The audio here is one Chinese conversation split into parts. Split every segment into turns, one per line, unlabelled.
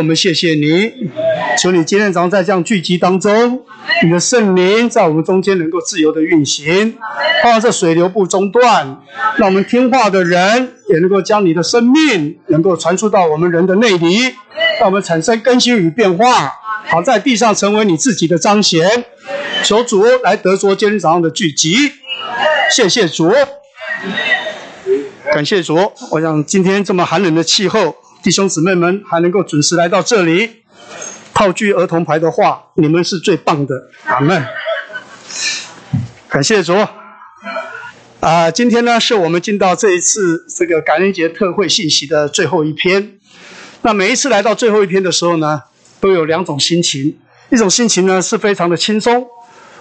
我们谢谢你，求你今天早上在这样聚集当中，你的圣灵在我们中间能够自由的运行，让这水流不中断，让我们听话的人也能够将你的生命能够传输到我们人的内里，让我们产生更新与变化，好在地上成为你自己的彰显。求主来得着今天早上的聚集，谢谢主，感谢主。我想今天这么寒冷的气候。弟兄姊妹们还能够准时来到这里，套句儿童牌的话，你们是最棒的，阿门。感谢主。啊，今天呢是我们进到这一次这个感恩节特会信息的最后一篇。那每一次来到最后一篇的时候呢，都有两种心情，一种心情呢是非常的轻松，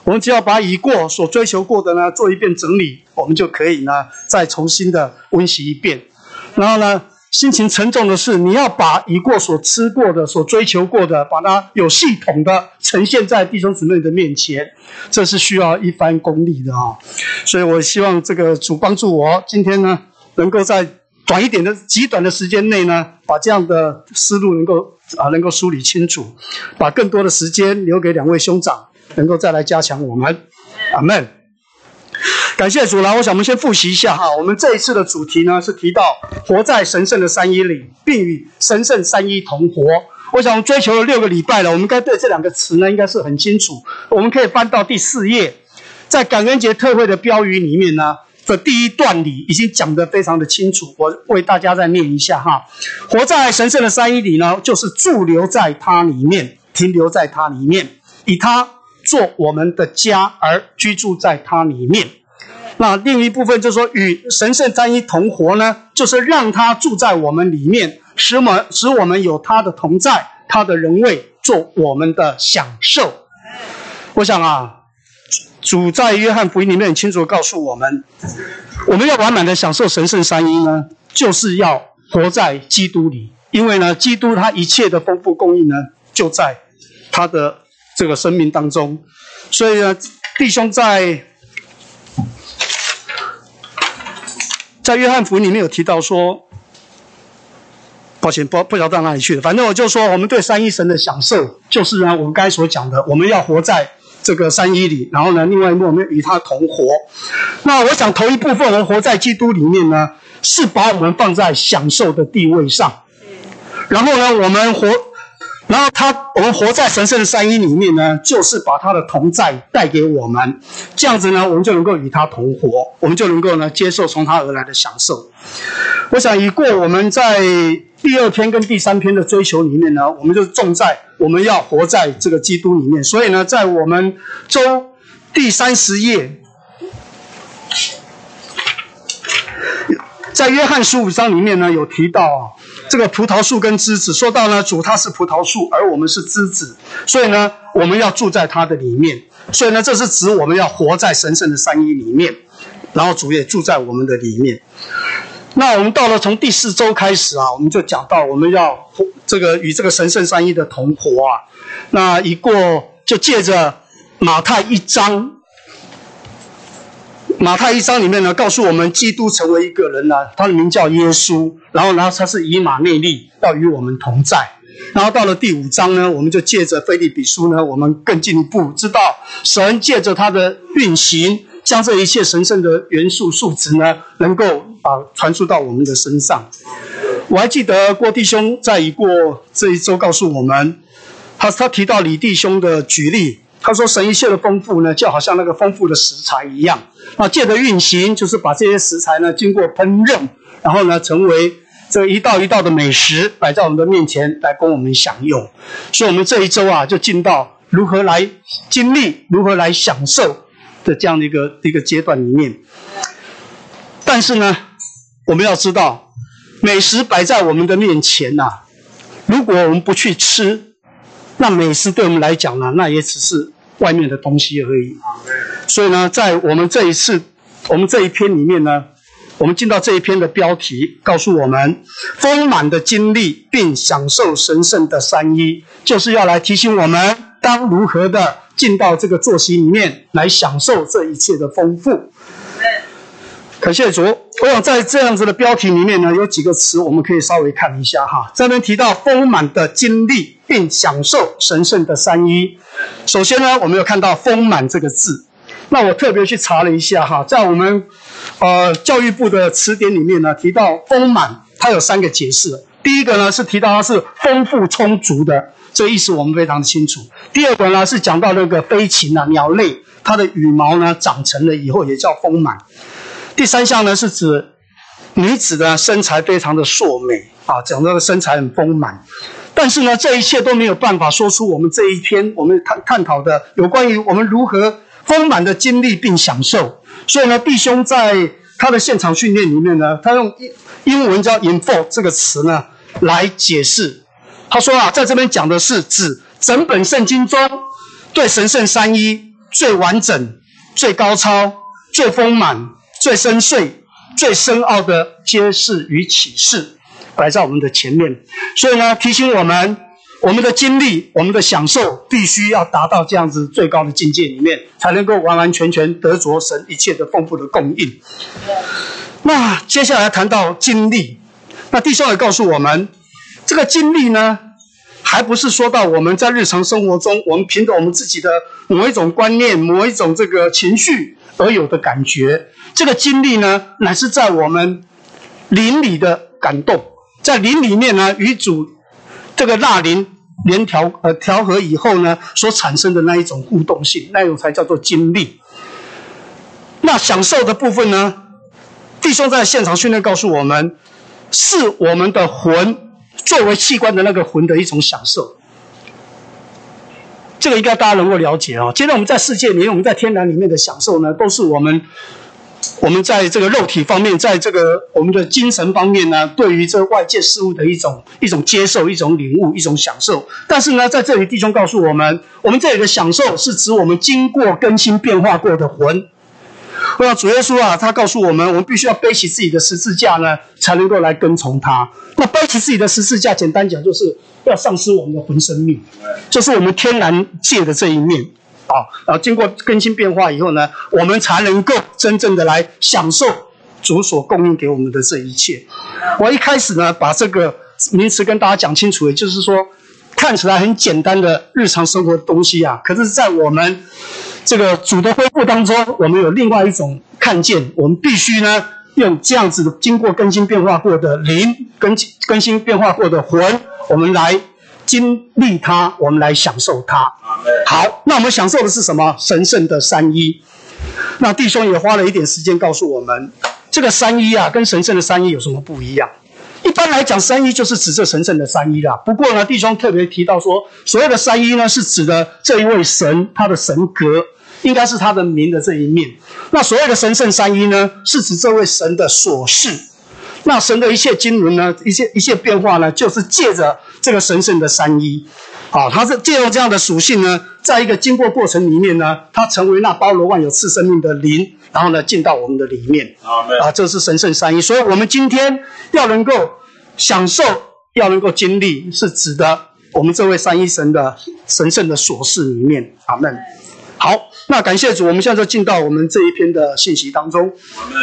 我们只要把已过所追求过的呢做一遍整理，我们就可以呢再重新的温习一遍，然后呢。心情沉重的是，你要把已过所吃过的、所追求过的，把它有系统的呈现在弟兄姊妹的面前，这是需要一番功力的啊！所以我希望这个主帮助我，今天呢，能够在短一点的、极短的时间内呢，把这样的思路能够啊，能够梳理清楚，把更多的时间留给两位兄长，能够再来加强我们。阿门。感谢主来，我想我们先复习一下哈。我们这一次的主题呢是提到活在神圣的三一里，并与神圣三一同活。我想追求了六个礼拜了，我们该对这两个词呢应该是很清楚。我们可以翻到第四页，在感恩节特会的标语里面呢，这第一段里已经讲得非常的清楚。我为大家再念一下哈。活在神圣的三一里呢，就是驻留在它里面，停留在它里面，以它做我们的家而居住在它里面。那另一部分就是说，与神圣三一同活呢，就是让他住在我们里面，使我们使我们有他的同在，他的人位做我们的享受。我想啊，主在约翰福音里面很清楚的告诉我们，我们要完满的享受神圣三一呢，就是要活在基督里，因为呢，基督他一切的丰富供应呢，就在他的这个生命当中。所以呢，弟兄在。在约翰福音里面有提到说，抱歉，不不晓得到哪里去了。反正我就说，我们对三一神的享受，就是呢，我们刚才所讲的，我们要活在这个三一里，然后呢，另外一部分我们与他同活。那我想头一部分，我们活在基督里面呢，是把我们放在享受的地位上，然后呢，我们活。然后他，我们活在神圣的三一里面呢，就是把他的同在带给我们，这样子呢，我们就能够与他同活，我们就能够呢接受从他而来的享受。我想，以过我们在第二篇跟第三篇的追求里面呢，我们就重在我们要活在这个基督里面。所以呢，在我们周第三十页，在约翰十五章里面呢，有提到。这个葡萄树跟枝子，说到呢，主他是葡萄树，而我们是枝子，所以呢，我们要住在他的里面。所以呢，这是指我们要活在神圣的三一里面，然后主也住在我们的里面。那我们到了从第四周开始啊，我们就讲到我们要这个与这个神圣三一的同活啊。那一过就借着马太一章。马太一章里面呢，告诉我们基督成为一个人呢，他的名叫耶稣，然后呢，他是以马内利，要与我们同在。然后到了第五章呢，我们就借着菲利比书呢，我们更进一步知道神借着他的运行，将这一切神圣的元素数值呢，能够啊传输到我们的身上。我还记得郭弟兄在一过这一周告诉我们，他他提到李弟兄的举例。他说：“神一切的丰富呢，就好像那个丰富的食材一样。那借着运行，就是把这些食材呢，经过烹饪，然后呢，成为这一道一道的美食，摆在我们的面前，来供我们享用。所以，我们这一周啊，就进到如何来经历、如何来享受的这样的一个一个阶段里面。但是呢，我们要知道，美食摆在我们的面前呐，如果我们不去吃，那美食对我们来讲呢，那也只是。”外面的东西而已，所以呢，在我们这一次，我们这一篇里面呢，我们进到这一篇的标题，告诉我们丰满的经历并享受神圣的三一，就是要来提醒我们，当如何的进到这个作息里面来享受这一切的丰富。感谢主。我想在这样子的标题里面呢，有几个词我们可以稍微看一下哈。这边提到丰满的经历并享受神圣的三一。首先呢，我们有看到“丰满”这个字。那我特别去查了一下哈，在我们呃教育部的词典里面呢，提到“丰满”，它有三个解释。第一个呢是提到它是丰富充足的，这意思我们非常的清楚。第二个呢是讲到那个飞禽啊鸟类，它的羽毛呢长成了以后也叫丰满。第三项呢是指女子的身材非常的硕美啊，讲到的身材很丰满。但是呢，这一切都没有办法说出我们这一篇我们探探讨的有关于我们如何丰满的经历并享受。所以呢，弟兄在他的现场训练里面呢，他用英英文叫 “info” 这个词呢。来解释，他说啊，在这边讲的是指整本圣经中对神圣三一最完整、最高超、最丰满、最深邃、最深奥的揭示与启示，摆在我们的前面。所以呢，提醒我们，我们的经历、我们的享受，必须要达到这样子最高的境界里面，才能够完完全全得着神一切的丰富的供应。那接下来谈到经历。那弟兄也告诉我们，这个经历呢，还不是说到我们在日常生活中，我们凭着我们自己的某一种观念、某一种这个情绪而有的感觉。这个经历呢，乃是在我们灵里的感动，在灵里面呢，与主这个纳灵连调呃调和以后呢，所产生的那一种互动性，那种才叫做经历。那享受的部分呢，弟兄在现场训练告诉我们。是我们的魂作为器官的那个魂的一种享受，这个应该大家能够了解啊。今天我们在世界里面，我们在天然里面的享受呢，都是我们我们在这个肉体方面，在这个我们的精神方面呢，对于这外界事物的一种一种接受、一种领悟、一种享受。但是呢，在这里弟兄告诉我们，我们这里的享受是指我们经过更新变化过的魂。那主耶稣啊，他告诉我们，我们必须要背起自己的十字架呢，才能够来跟从他。那背起自己的十字架，简单讲就是要丧失我们的魂生命，就是我们天然界的这一面啊。然后经过更新变化以后呢，我们才能够真正的来享受主所供应给我们的这一切。我一开始呢，把这个名词跟大家讲清楚，也就是说，看起来很简单的日常生活的东西啊，可是，在我们这个主的恢复当中，我们有另外一种看见，我们必须呢用这样子的经过更新变化过的灵，更更新变化过的魂，我们来经历它，我们来享受它。好，那我们享受的是什么？神圣的三一。那弟兄也花了一点时间告诉我们，这个三一啊，跟神圣的三一有什么不一样？一般来讲，三一就是指这神圣的三一啦。不过呢，弟兄特别提到说，所谓的三一呢，是指的这一位神，他的神格，应该是他的名的这一面。那所谓的神圣三一呢，是指这位神的所事。那神的一切经纶呢，一切一切变化呢，就是借着这个神圣的三一。啊，它是借用这样的属性呢，在一个经过过程里面呢，它成为那包罗万有赐生命的灵，然后呢，进到我们的里面。啊，这是神圣三一。所以，我们今天要能够享受，要能够经历，是指的我们这位三一神的神圣的琐事里面。阿门。好，那感谢主，我们现在就进到我们这一篇的信息当中。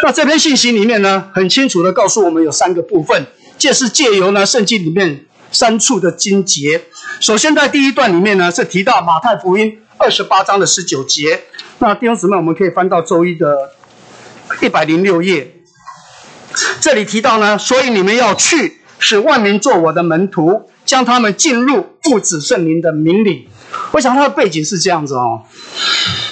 那这篇信息里面呢，很清楚的告诉我们有三个部分，借是借由呢圣经里面三处的经节。首先，在第一段里面呢，是提到马太福音二十八章的十九节。那弟兄姊妹，我们可以翻到周一的一百零六页。这里提到呢，所以你们要去，使万民做我的门徒，将他们进入父子圣灵的名里。我想他的背景是这样子哦。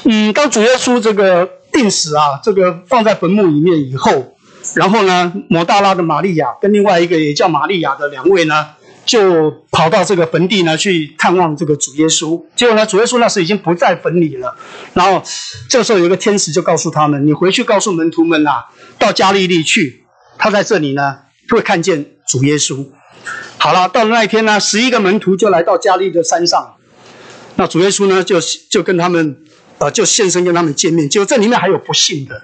嗯，当主耶稣这个定死啊，这个放在坟墓里面以后，然后呢，摩大拉的玛利亚跟另外一个也叫玛利亚的两位呢。就跑到这个坟地呢，去探望这个主耶稣。结果呢，主耶稣那时已经不在坟里了。然后这时候有一个天使就告诉他们：“你回去告诉门徒们呐，到加利利去，他在这里呢，会看见主耶稣。”好了，到了那一天呢，十一个门徒就来到加利的山上。那主耶稣呢，就就跟他们，呃，就现身跟他们见面。结果这里面还有不幸的，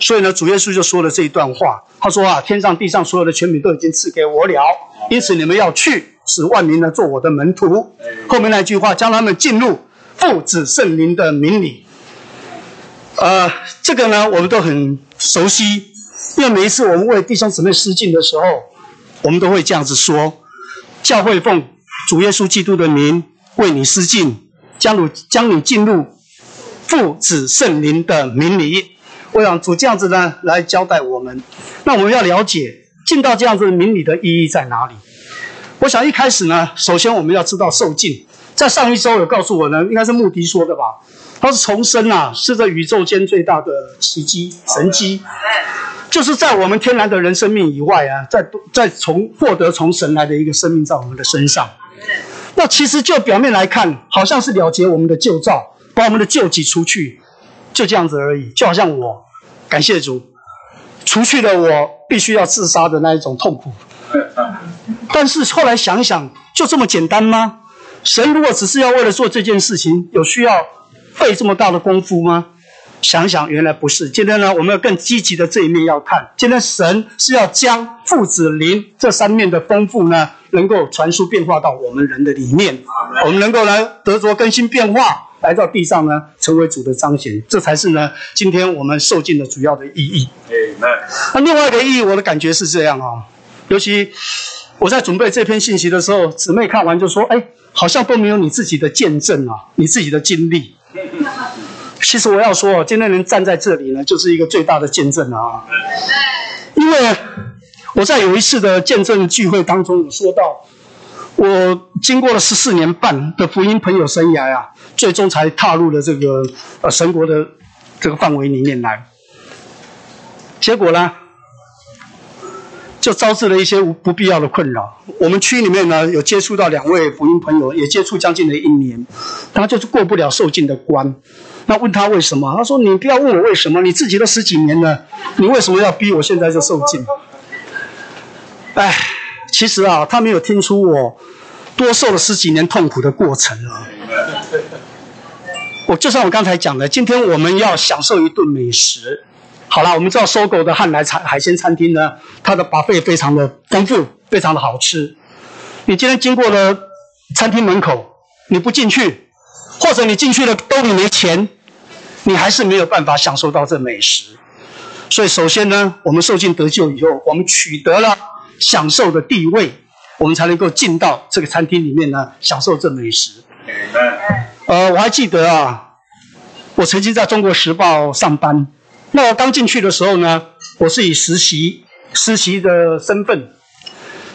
所以呢，主耶稣就说了这一段话。他说啊，天上地上所有的权柄都已经赐给我了。因此，你们要去，使万民呢做我的门徒。后面那句话，将他们进入父子圣灵的名里。呃，这个呢，我们都很熟悉。因为每一次我们为弟兄姊妹施敬的时候，我们都会这样子说：教会奉主耶稣基督的名为你施敬，将你将你进入父子圣灵的名里。我想主这样子呢来交代我们。那我们要了解进到这样子的名里的意义在哪里？我想一开始呢，首先我们要知道受尽。在上一周有告诉我呢，应该是穆迪说的吧？他是重生啊，是这宇宙间最大的奇迹神迹，就是在我们天然的人生命以外啊，在在从获得从神来的一个生命在我们的身上。那其实就表面来看，好像是了结我们的旧造，把我们的旧己除去，就这样子而已。就好像我感谢主，除去了我必须要自杀的那一种痛苦。但是后来想想，就这么简单吗？神如果只是要为了做这件事情，有需要费这么大的功夫吗？想想原来不是。今天呢，我们要更积极的这一面要看。今天神是要将父子灵这三面的丰富呢，能够传输变化到我们人的里面，我们能够来得着更新变化，来到地上呢，成为主的彰显。这才是呢，今天我们受尽的主要的意义。那另外一个意义，我的感觉是这样啊，尤其我在准备这篇信息的时候，姊妹看完就说：“哎。”好像都没有你自己的见证啊，你自己的经历。其实我要说，今天能站在这里呢，就是一个最大的见证啊。因为我在有一次的见证聚会当中有说到，我经过了十四年半的福音朋友生涯啊，最终才踏入了这个呃神国的这个范围里面来。结果呢？就招致了一些不必要的困扰。我们区里面呢，有接触到两位福音朋友，也接触将近了一年，他就是过不了受尽的关。那问他为什么？他说：“你不要问我为什么，你自己都十几年了，你为什么要逼我现在就受尽？”哎，其实啊，他没有听出我多受了十几年痛苦的过程啊。我就像我刚才讲的，今天我们要享受一顿美食。好了，我们知道搜狗的汉来餐海鲜餐厅呢，它的把费非常的丰富，非常的好吃。你今天经过了餐厅门口，你不进去，或者你进去了兜里没钱，你还是没有办法享受到这美食。所以，首先呢，我们受尽得救以后，我们取得了享受的地位，我们才能够进到这个餐厅里面呢，享受这美食。呃，我还记得啊，我曾经在中国时报上班。那我刚进去的时候呢，我是以实习实习的身份。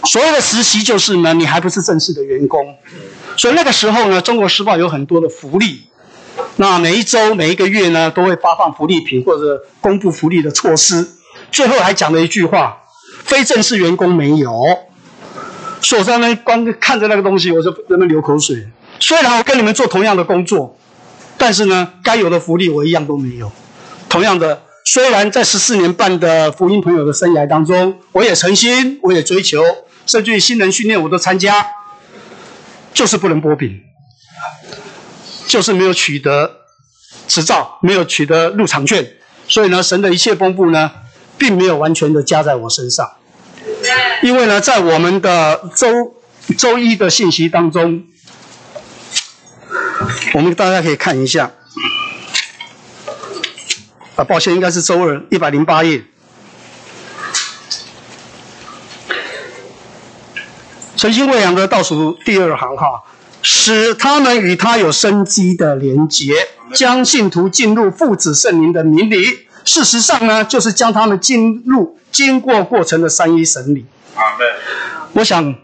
所谓的实习就是呢，你还不是正式的员工。所以那个时候呢，《中国时报》有很多的福利。那每一周、每一个月呢，都会发放福利品或者公布福利的措施。最后还讲了一句话：非正式员工没有。所以我在那光看着那个东西，我就在那流口水。虽然我跟你们做同样的工作，但是呢，该有的福利我一样都没有。同样的，虽然在十四年半的福音朋友的生涯当中，我也诚心，我也追求，甚至于新人训练我都参加，就是不能剥饼，就是没有取得执照，没有取得入场券，所以呢，神的一切丰富呢，并没有完全的加在我身上，因为呢，在我们的周周一的信息当中，我们大家可以看一下。啊，抱歉，应该是周二一百零八页，诚心喂养的倒数第二行哈，使他们与他有生机的连结，将信徒进入父子圣灵的名里。事实上呢，就是将他们进入经过过程的三一神里。我想，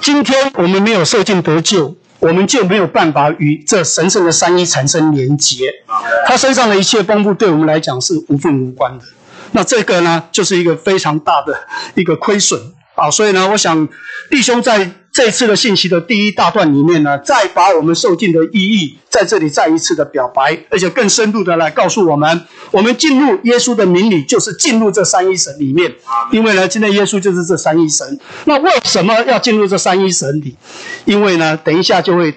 今天我们没有受尽得救。我们就没有办法与这神圣的三一产生连结，他身上的一切丰富对我们来讲是无份无关的。那这个呢，就是一个非常大的一个亏损啊！所以呢，我想弟兄在这次的信息的第一大段里面呢，再把我们受尽的意义在这里再一次的表白，而且更深入的来告诉我们：我们进入耶稣的名里，就是进入这三一神里面。因为呢，今天耶稣就是这三一神。那为什么要进入这三一神里？因为呢，等一下就会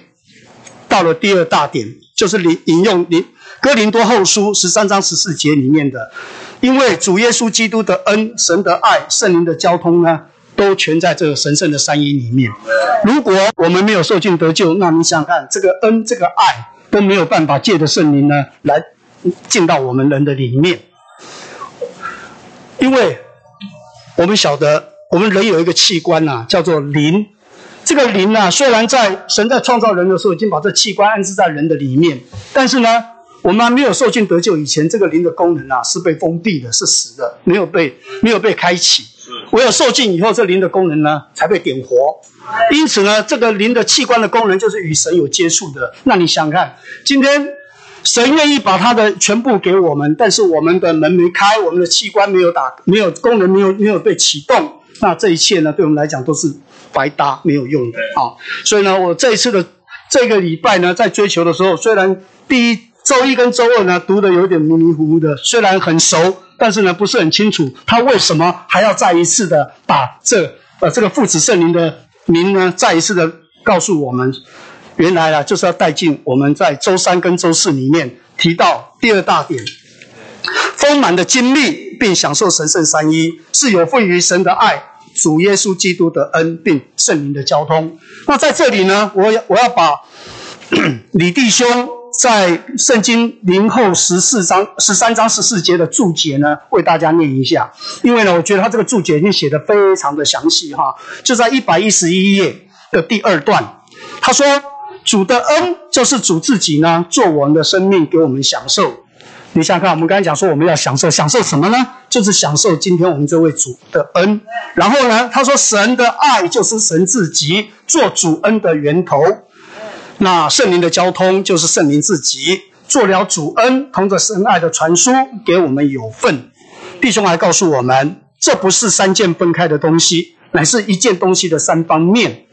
到了第二大点，就是引引用林哥林多后书十三章十四节里面的。因为主耶稣基督的恩、神的爱、圣灵的交通呢，都全在这个神圣的三一里面。如果我们没有受尽得救，那你想想看，这个恩、这个爱都没有办法借着圣灵呢来进到我们人的里面。因为我们晓得，我们人有一个器官呐，叫做灵。这个灵呐，虽然在神在创造人的时候已经把这器官安置在人的里面，但是呢，我们还没有受尽得救以前，这个灵的功能啊是被封闭的，是死的，没有被没有被开启。唯有受尽以后，这灵的功能呢才被点活。因此呢，这个灵的器官的功能就是与神有接触的。那你想看，今天神愿意把他的全部给我们，但是我们的门没开，我们的器官没有打，没有功能，没有没有被启动，那这一切呢，对我们来讲都是白搭，没有用的啊。所以呢，我这一次的这个礼拜呢，在追求的时候，虽然第一周一跟周二呢读的有点迷迷糊糊的，虽然很熟，但是呢不是很清楚他为什么还要再一次的把这呃这个父子圣灵的。名呢，再一次的告诉我们，原来啊，就是要带进我们在周三跟周四里面提到第二大点，丰满的经历并享受神圣三一，是有份于神的爱、主耶稣基督的恩并圣灵的交通。那在这里呢，我要我要把 李弟兄。在圣经零后十四章十三章十四节的注解呢，为大家念一下。因为呢，我觉得他这个注解已经写的非常的详细哈。就在一百一十一页的第二段，他说：“主的恩就是主自己呢，做我们的生命给我们享受。你想看，我们刚才讲说我们要享受，享受什么呢？就是享受今天我们这位主的恩。然后呢，他说神的爱就是神自己做主恩的源头。”那圣灵的交通就是圣灵自己做了主恩，同着神爱的传输给我们有份。弟兄还告诉我们，这不是三件分开的东西，乃是一件东西的三方面。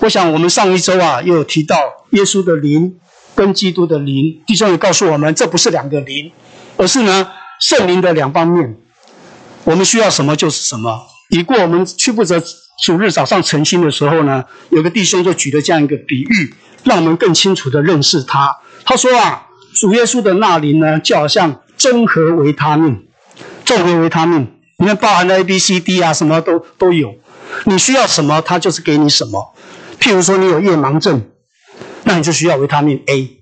我想我们上一周啊，又有提到耶稣的灵跟基督的灵。弟兄也告诉我们，这不是两个灵，而是呢圣灵的两方面。我们需要什么就是什么。已过我们去不得主日早上晨星的时候呢，有个弟兄就举了这样一个比喻。让我们更清楚的认识他。他说啊，主耶稣的纳灵呢，就好像综合维他命，综合维他命里面包含了 A、B、C、D 啊，什么都都有。你需要什么，他就是给你什么。譬如说，你有夜盲症，那你就需要维他命 A。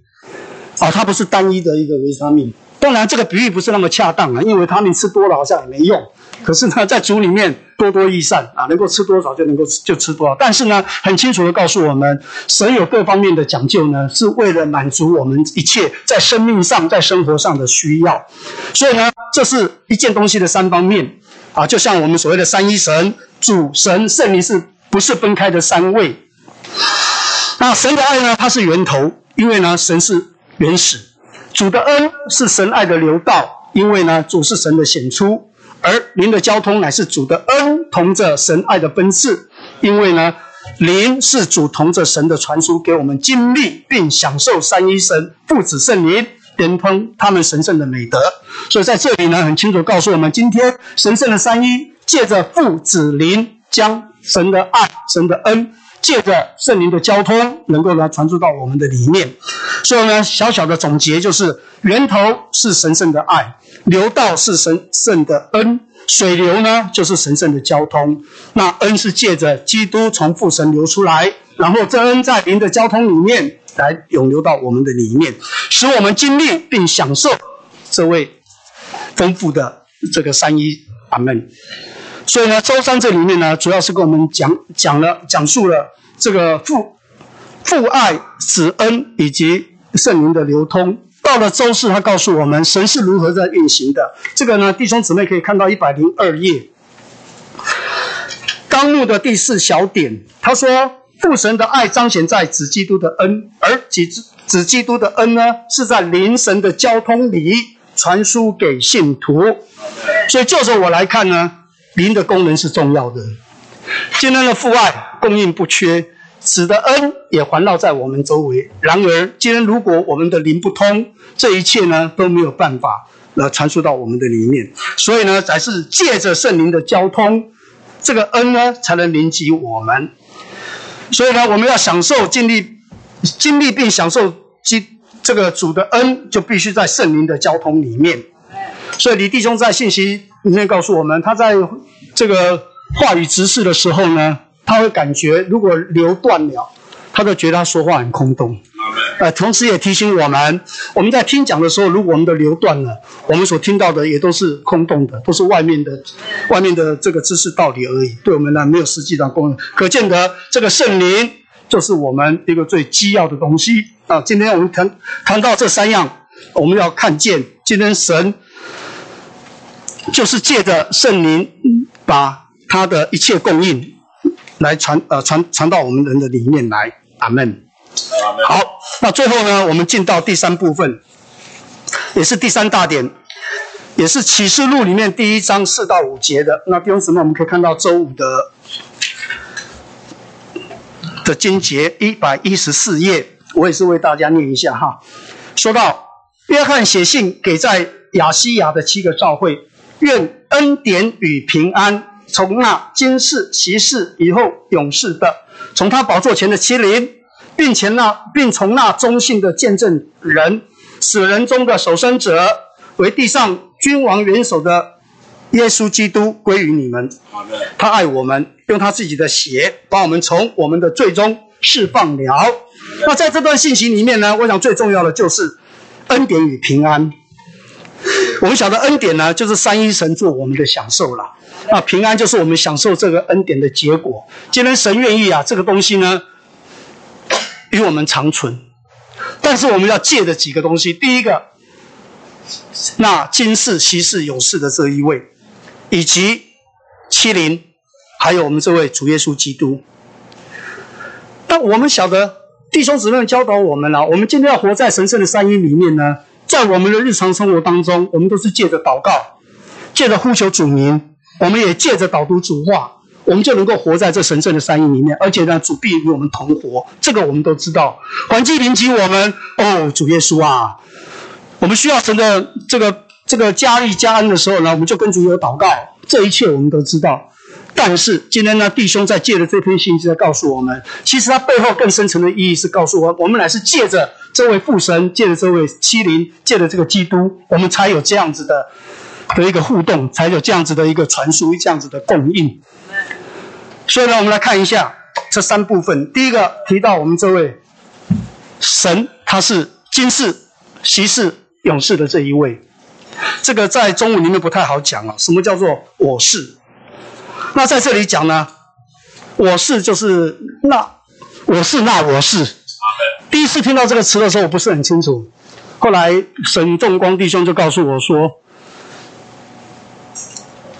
哦，它不是单一的一个维他命。当然，这个比喻不是那么恰当啊，因为维他命吃多了好像也没用。可是呢，在主里面多多益善啊，能够吃多少就能够就吃多少。但是呢，很清楚的告诉我们，神有各方面的讲究呢，是为了满足我们一切在生命上、在生活上的需要。所以呢，这是一件东西的三方面啊，就像我们所谓的三一神、主神、圣灵，是不是分开的三位？那神的爱呢，它是源头，因为呢，神是原始；主的恩是神爱的流道，因为呢，主是神的显出。而灵的交通乃是主的恩同着神爱的分赐，因为呢，灵是主同着神的传输给我们经历并享受三一神父子圣灵连通他们神圣的美德。所以在这里呢，很清楚告诉我们，今天神圣的三一借着父子灵将神的爱、神的恩，借着圣灵的交通，能够来传输到我们的里面。所以呢，小小的总结就是：源头是神圣的爱。流道是神圣的恩，水流呢就是神圣的交通。那恩是借着基督从父神流出来，然后这恩在灵的交通里面来涌流到我们的里面，使我们经历并享受这位丰富的这个三一阿门。所以呢，周三这里面呢，主要是跟我们讲讲了讲述了这个父父爱子恩以及圣灵的流通。到了周四，他告诉我们神是如何在运行的。这个呢，弟兄姊妹可以看到一百零二页，纲目的第四小点，他说父神的爱彰显在子基督的恩，而子子基督的恩呢，是在灵神的交通里传输给信徒。所以就着我来看呢，灵的功能是重要的。今天的父爱供应不缺。子的恩也环绕在我们周围。然而，今天如果我们的灵不通，这一切呢都没有办法来传输到我们的里面。所以呢，才是借着圣灵的交通，这个恩呢才能连接我们。所以呢，我们要享受经历、经历并享受基这个主的恩，就必须在圣灵的交通里面。所以李弟兄在信息里面告诉我们，他在这个话语直视的时候呢。他会感觉，如果流断了，他就觉得他说话很空洞。呃，同时也提醒我们，我们在听讲的时候，如果我们的流断了，我们所听到的也都是空洞的，都是外面的、外面的这个知识道理而已，对我们呢没有实际的功能。可见得这个圣灵就是我们一个最基要的东西啊。今天我们谈谈到这三样，我们要看见今天神就是借着圣灵把他的一切供应来传呃传传到我们人的里面来，阿门。好，那最后呢，我们进到第三部分，也是第三大点，也是启示录里面第一章四到五节的。那弟兄姊妹，我们可以看到周五的的经节一百一十四页，我也是为大家念一下哈。说到约翰写信给在亚西亚的七个教会，愿恩典与平安从那今世、昔世、以后永世的，从他宝座前的麒麟。并且那，并从那忠信的见证人、死人中的守生者，为地上君王元首的耶稣基督归于你们。他爱我们，用他自己的血把我们从我们的罪中释放了。那在这段信息里面呢，我想最重要的就是恩典与平安。我们晓得恩典呢，就是三一神做我们的享受了。那平安就是我们享受这个恩典的结果。既然神愿意啊，这个东西呢。与我们长存，但是我们要借的几个东西，第一个，那今世、昔世、永世的这一位，以及七灵，还有我们这位主耶稣基督。但我们晓得弟兄姊妹教导我们了，我们今天要活在神圣的三一里面呢，在我们的日常生活当中，我们都是借着祷告，借着呼求主名，我们也借着导读主话。我们就能够活在这神圣的山阴里面，而且呢，主必与我们同活，这个我们都知道。环境临及我们，哦，主耶稣啊，我们需要神的这个这个加力加恩的时候呢，我们就跟主有祷告。这一切我们都知道。但是今天呢，弟兄在借的这篇信息在告诉我们，其实它背后更深层的意义是告诉我，我们乃是借着这位父神，借着这位欺凌，借着这个基督，我们才有这样子的的一个互动，才有这样子的一个传输，这样子的供应。所以呢，我们来看一下这三部分。第一个提到我们这位神，他是今世、昔世、永世的这一位。这个在中文里面不太好讲啊。什么叫做我是？那在这里讲呢，我是就是那我是那我是。第一次听到这个词的时候，我不是很清楚。后来沈仲光弟兄就告诉我说：“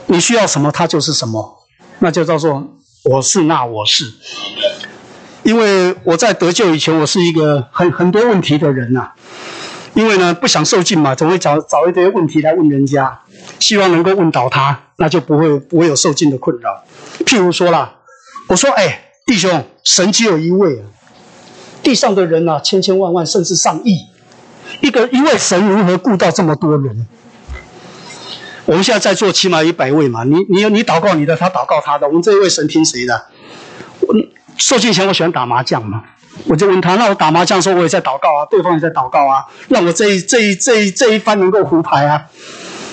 你需要什么，他就是什么。”那就叫做。我是那我是，因为我在得救以前，我是一个很很多问题的人呐。因为呢，不想受尽嘛，总会找找一堆问题来问人家，希望能够问倒他，那就不会不会有受尽的困扰。譬如说啦，我说，哎，弟兄，神只有一位啊，地上的人呐，千千万万，甚至上亿，一个一位神如何顾到这么多人？我们现在在座起码一百位嘛，你你你祷告你的，他祷告他的，我们这一位神听谁的？我受尽前我喜欢打麻将嘛，我就问他，那我打麻将的时候我也在祷告啊，对方也在祷告啊，那我这一这一这一这一番能够胡牌啊，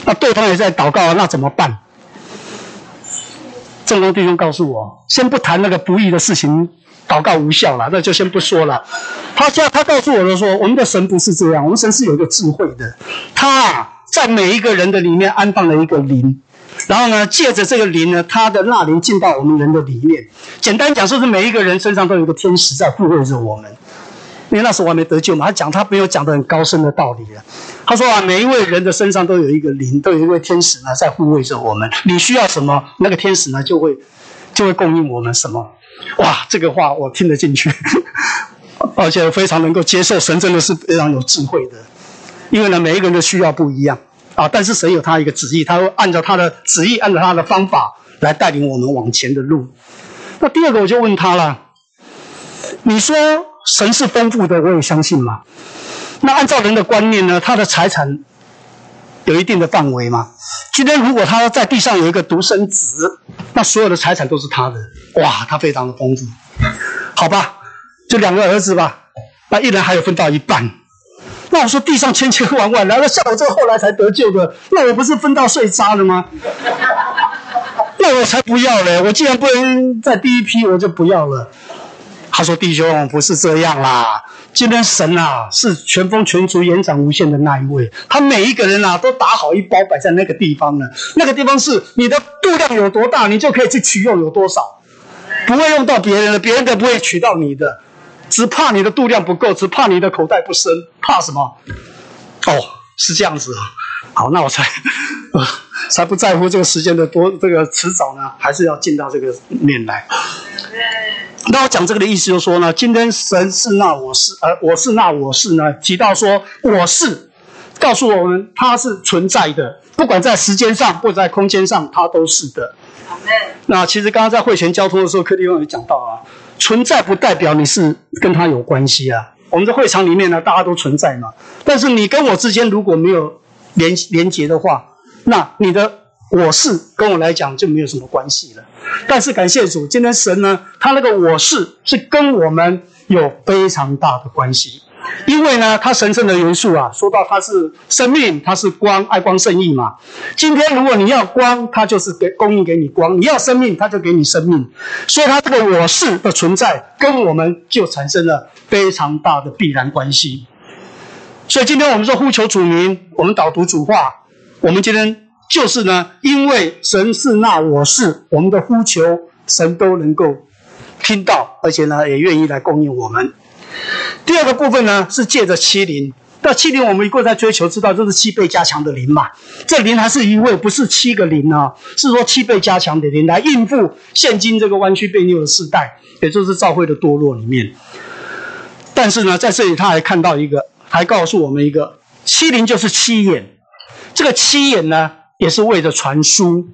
那对方也在祷告啊，那怎么办？正光弟兄告诉我，先不谈那个不义的事情，祷告无效了，那就先不说了。他现在他告诉我的说，我们的神不是这样，我们神是有一个智慧的，他啊。在每一个人的里面安放了一个灵，然后呢，借着这个灵呢，他的那灵进到我们人的里面。简单讲，说是每一个人身上都有一个天使在护卫着我们。因为那时候我还没得救嘛，他讲他没有讲的很高深的道理了。他说啊，每一位人的身上都有一个灵，都有一位天使呢在护卫着我们。你需要什么，那个天使呢就会就会供应我们什么。哇，这个话我听得进去，而且非常能够接受。神真的是非常有智慧的。因为呢，每一个人的需要不一样啊，但是神有他一个旨意，他会按照他的旨意，按照他的方法来带领我们往前的路。那第二个，我就问他了：你说神是丰富的，我也相信嘛。那按照人的观念呢，他的财产有一定的范围嘛。今天如果他在地上有一个独生子，那所有的财产都是他的，哇，他非常的丰富。好吧，就两个儿子吧，那一人还有分到一半。那我说地上千千万万，来了像我这后来才得救的，那我不是分到碎渣了吗？那我才不要嘞！我既然不能在第一批，我就不要了。他说：“弟兄，不是这样啦。今天神啊，是全丰全足、延展无限的那一位。他每一个人啊，都打好一包摆在那个地方了。那个地方是你的度量有多大，你就可以去取用有多少，不会用到别人的，别人的不会取到你的。只怕你的度量不够，只怕你的口袋不深，怕什么？哦，是这样子啊。好，那我才才不在乎这个时间的多，这个迟早呢，还是要进到这个面来。”那我讲这个的意思，就是说呢，今天神是那我是，呃，我是那我是呢，提到说我是，告诉我们它是存在的，不管在时间上或在空间上，它都是的。那其实刚刚在会前交通的时候，柯弟兄也讲到啊，存在不代表你是跟他有关系啊。我们在会场里面呢，大家都存在嘛，但是你跟我之间如果没有连连接的话，那你的。我是跟我来讲就没有什么关系了，但是感谢主，今天神呢，他那个我是是跟我们有非常大的关系，因为呢，他神圣的元素啊，说到他是生命，他是光，爱光圣意嘛。今天如果你要光，他就是给供应给你光；你要生命，他就给你生命。所以，他这个我是的存在，跟我们就产生了非常大的必然关系。所以，今天我们说呼求主名，我们导读主话，我们今天。就是呢，因为神是那我是，我们的呼求神都能够听到，而且呢也愿意来供应我们。第二个部分呢是借着七灵，那七灵我们一个在追求，知道这是七倍加强的灵嘛？这灵还是一位，不是七个灵啊，是说七倍加强的灵来应付现今这个弯曲背扭的时代，也就是教会的堕落里面。但是呢，在这里他还看到一个，还告诉我们一个七灵就是七眼，这个七眼呢。也是为着传输，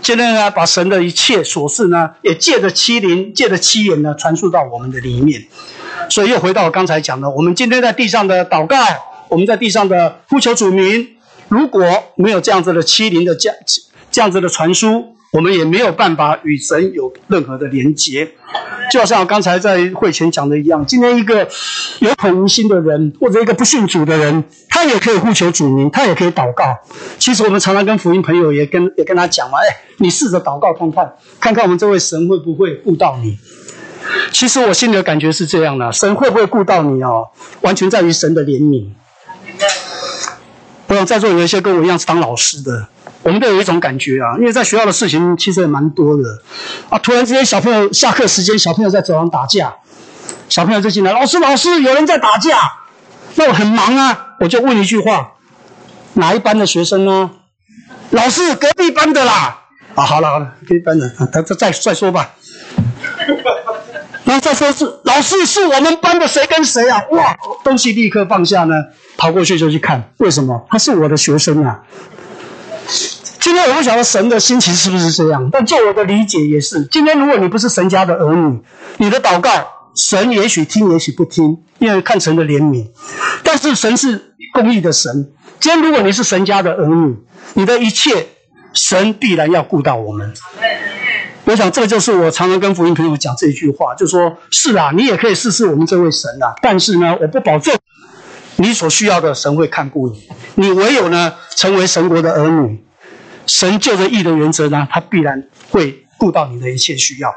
今天呢，把神的一切琐事呢，也借着七灵，借着七眼呢，传输到我们的里面。所以又回到我刚才讲的，我们今天在地上的祷告，我们在地上的呼求主名，如果没有这样子的七灵的这样这样子的传输。我们也没有办法与神有任何的连结，就好像我刚才在会前讲的一样。今天一个有口无心的人，或者一个不信主的人，他也可以呼求主名，他也可以祷告。其实我们常常跟福音朋友也跟也跟他讲嘛，哎，你试着祷告看看，看看我们这位神会不会顾到你。其实我心里的感觉是这样的，神会不会顾到你哦，完全在于神的怜悯。我想在座有一些跟我一样是当老师的。我们都有一种感觉啊，因为在学校的事情其实也蛮多的啊。突然之间，小朋友下课时间，小朋友在走廊打架，小朋友就进来，老师，老师，有人在打架。那我很忙啊，我就问一句话：哪一班的学生呢？老师，隔壁班的啦。啊，好了好了，隔壁班的啊，他再再再说吧。然后再说是老师，是我们班的谁跟谁啊？哇，东西立刻放下呢，跑过去就去看，为什么？他是我的学生啊。今天我不晓得神的心情是不是这样，但就我的理解也是。今天如果你不是神家的儿女，你的祷告神也许听，也许不听，因为看神的怜悯。但是神是公义的神。今天如果你是神家的儿女，你的一切神必然要顾到我们。我想这就是我常常跟福音朋友讲这一句话，就说：是啊，你也可以试试我们这位神啊，但是呢，我不保证你所需要的神会看顾你。你唯有呢，成为神国的儿女。神就着义的原则呢，他必然会顾到你的一切需要。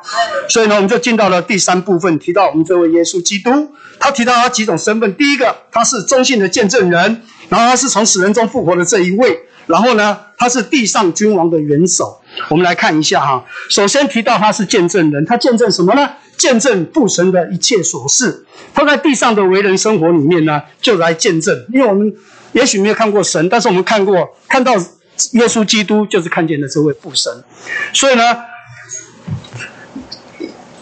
所以呢，我们就进到了第三部分，提到我们这位耶稣基督。他提到他几种身份：第一个，他是忠信的见证人；然后他是从死人中复活的这一位；然后呢，他是地上君王的元首。我们来看一下哈。首先提到他是见证人，他见证什么呢？见证父神的一切琐事。他在地上的为人生活里面呢，就来见证。因为我们也许没有看过神，但是我们看过，看到。耶稣基督就是看见了这位父神，所以呢，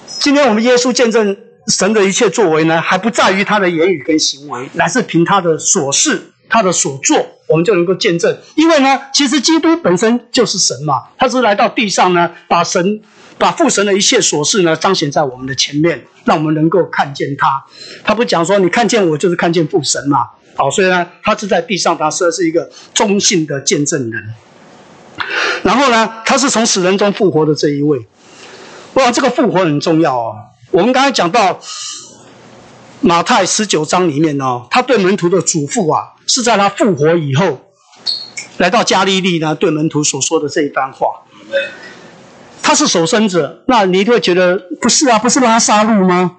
今天我们耶稣见证神的一切作为呢，还不在于他的言语跟行为，乃是凭他的所事、他的所作，我们就能够见证。因为呢，其实基督本身就是神嘛，他是来到地上呢，把神、把父神的一切所事呢，彰显在我们的前面，让我们能够看见他。他不讲说，你看见我就是看见父神嘛。好，所以呢，他是在地上，他说是一个忠信的见证人。然后呢，他是从死人中复活的这一位。哇，这个复活很重要哦。我们刚才讲到马太十九章里面哦，他对门徒的嘱咐啊，是在他复活以后来到加利利呢，对门徒所说的这一番话。他是守生者，那你会觉得不是啊？不是让他杀戮吗？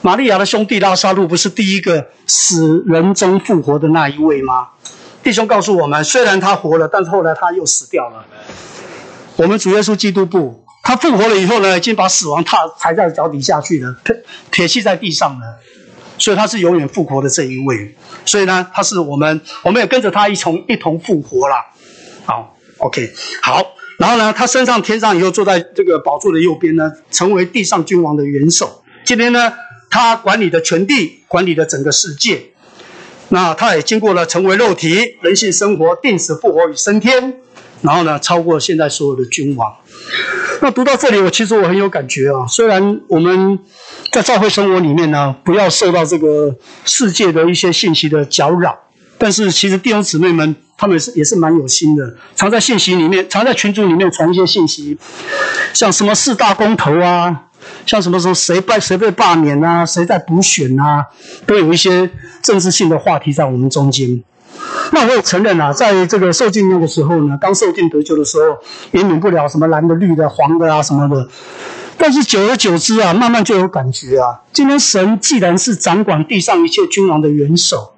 玛利亚的兄弟拉萨路不是第一个死人中复活的那一位吗？弟兄告诉我们，虽然他活了，但是后来他又死掉了。我们主耶稣基督不，他复活了以后呢，已经把死亡踏踩在脚底下去了，撇撇弃在地上了。所以他是永远复活的这一位。所以呢，他是我们，我们也跟着他一同一同复活了。好，OK，好。然后呢，他升上天上以后，坐在这个宝座的右边呢，成为地上君王的元首。今天呢，他管理的全地，管理的整个世界。那他也经过了成为肉体、人性生活、定死、复活与升天，然后呢，超过现在所有的君王。那读到这里，我其实我很有感觉啊。虽然我们在教会生活里面呢，不要受到这个世界的一些信息的搅扰，但是其实弟兄姊妹们他们是也是蛮有心的，常在信息里面，常在群组里面传一些信息，像什么四大公投啊。像什么时候谁被谁被罢免啊，谁在补选啊，都有一些政治性的话题在我们中间。那我也承认啊，在这个受尽那个时候呢，刚受尽得救的时候，也免不了什么蓝的、绿的、黄的啊什么的。但是久而久之啊，慢慢就有感觉啊。今天神既然是掌管地上一切君王的元首，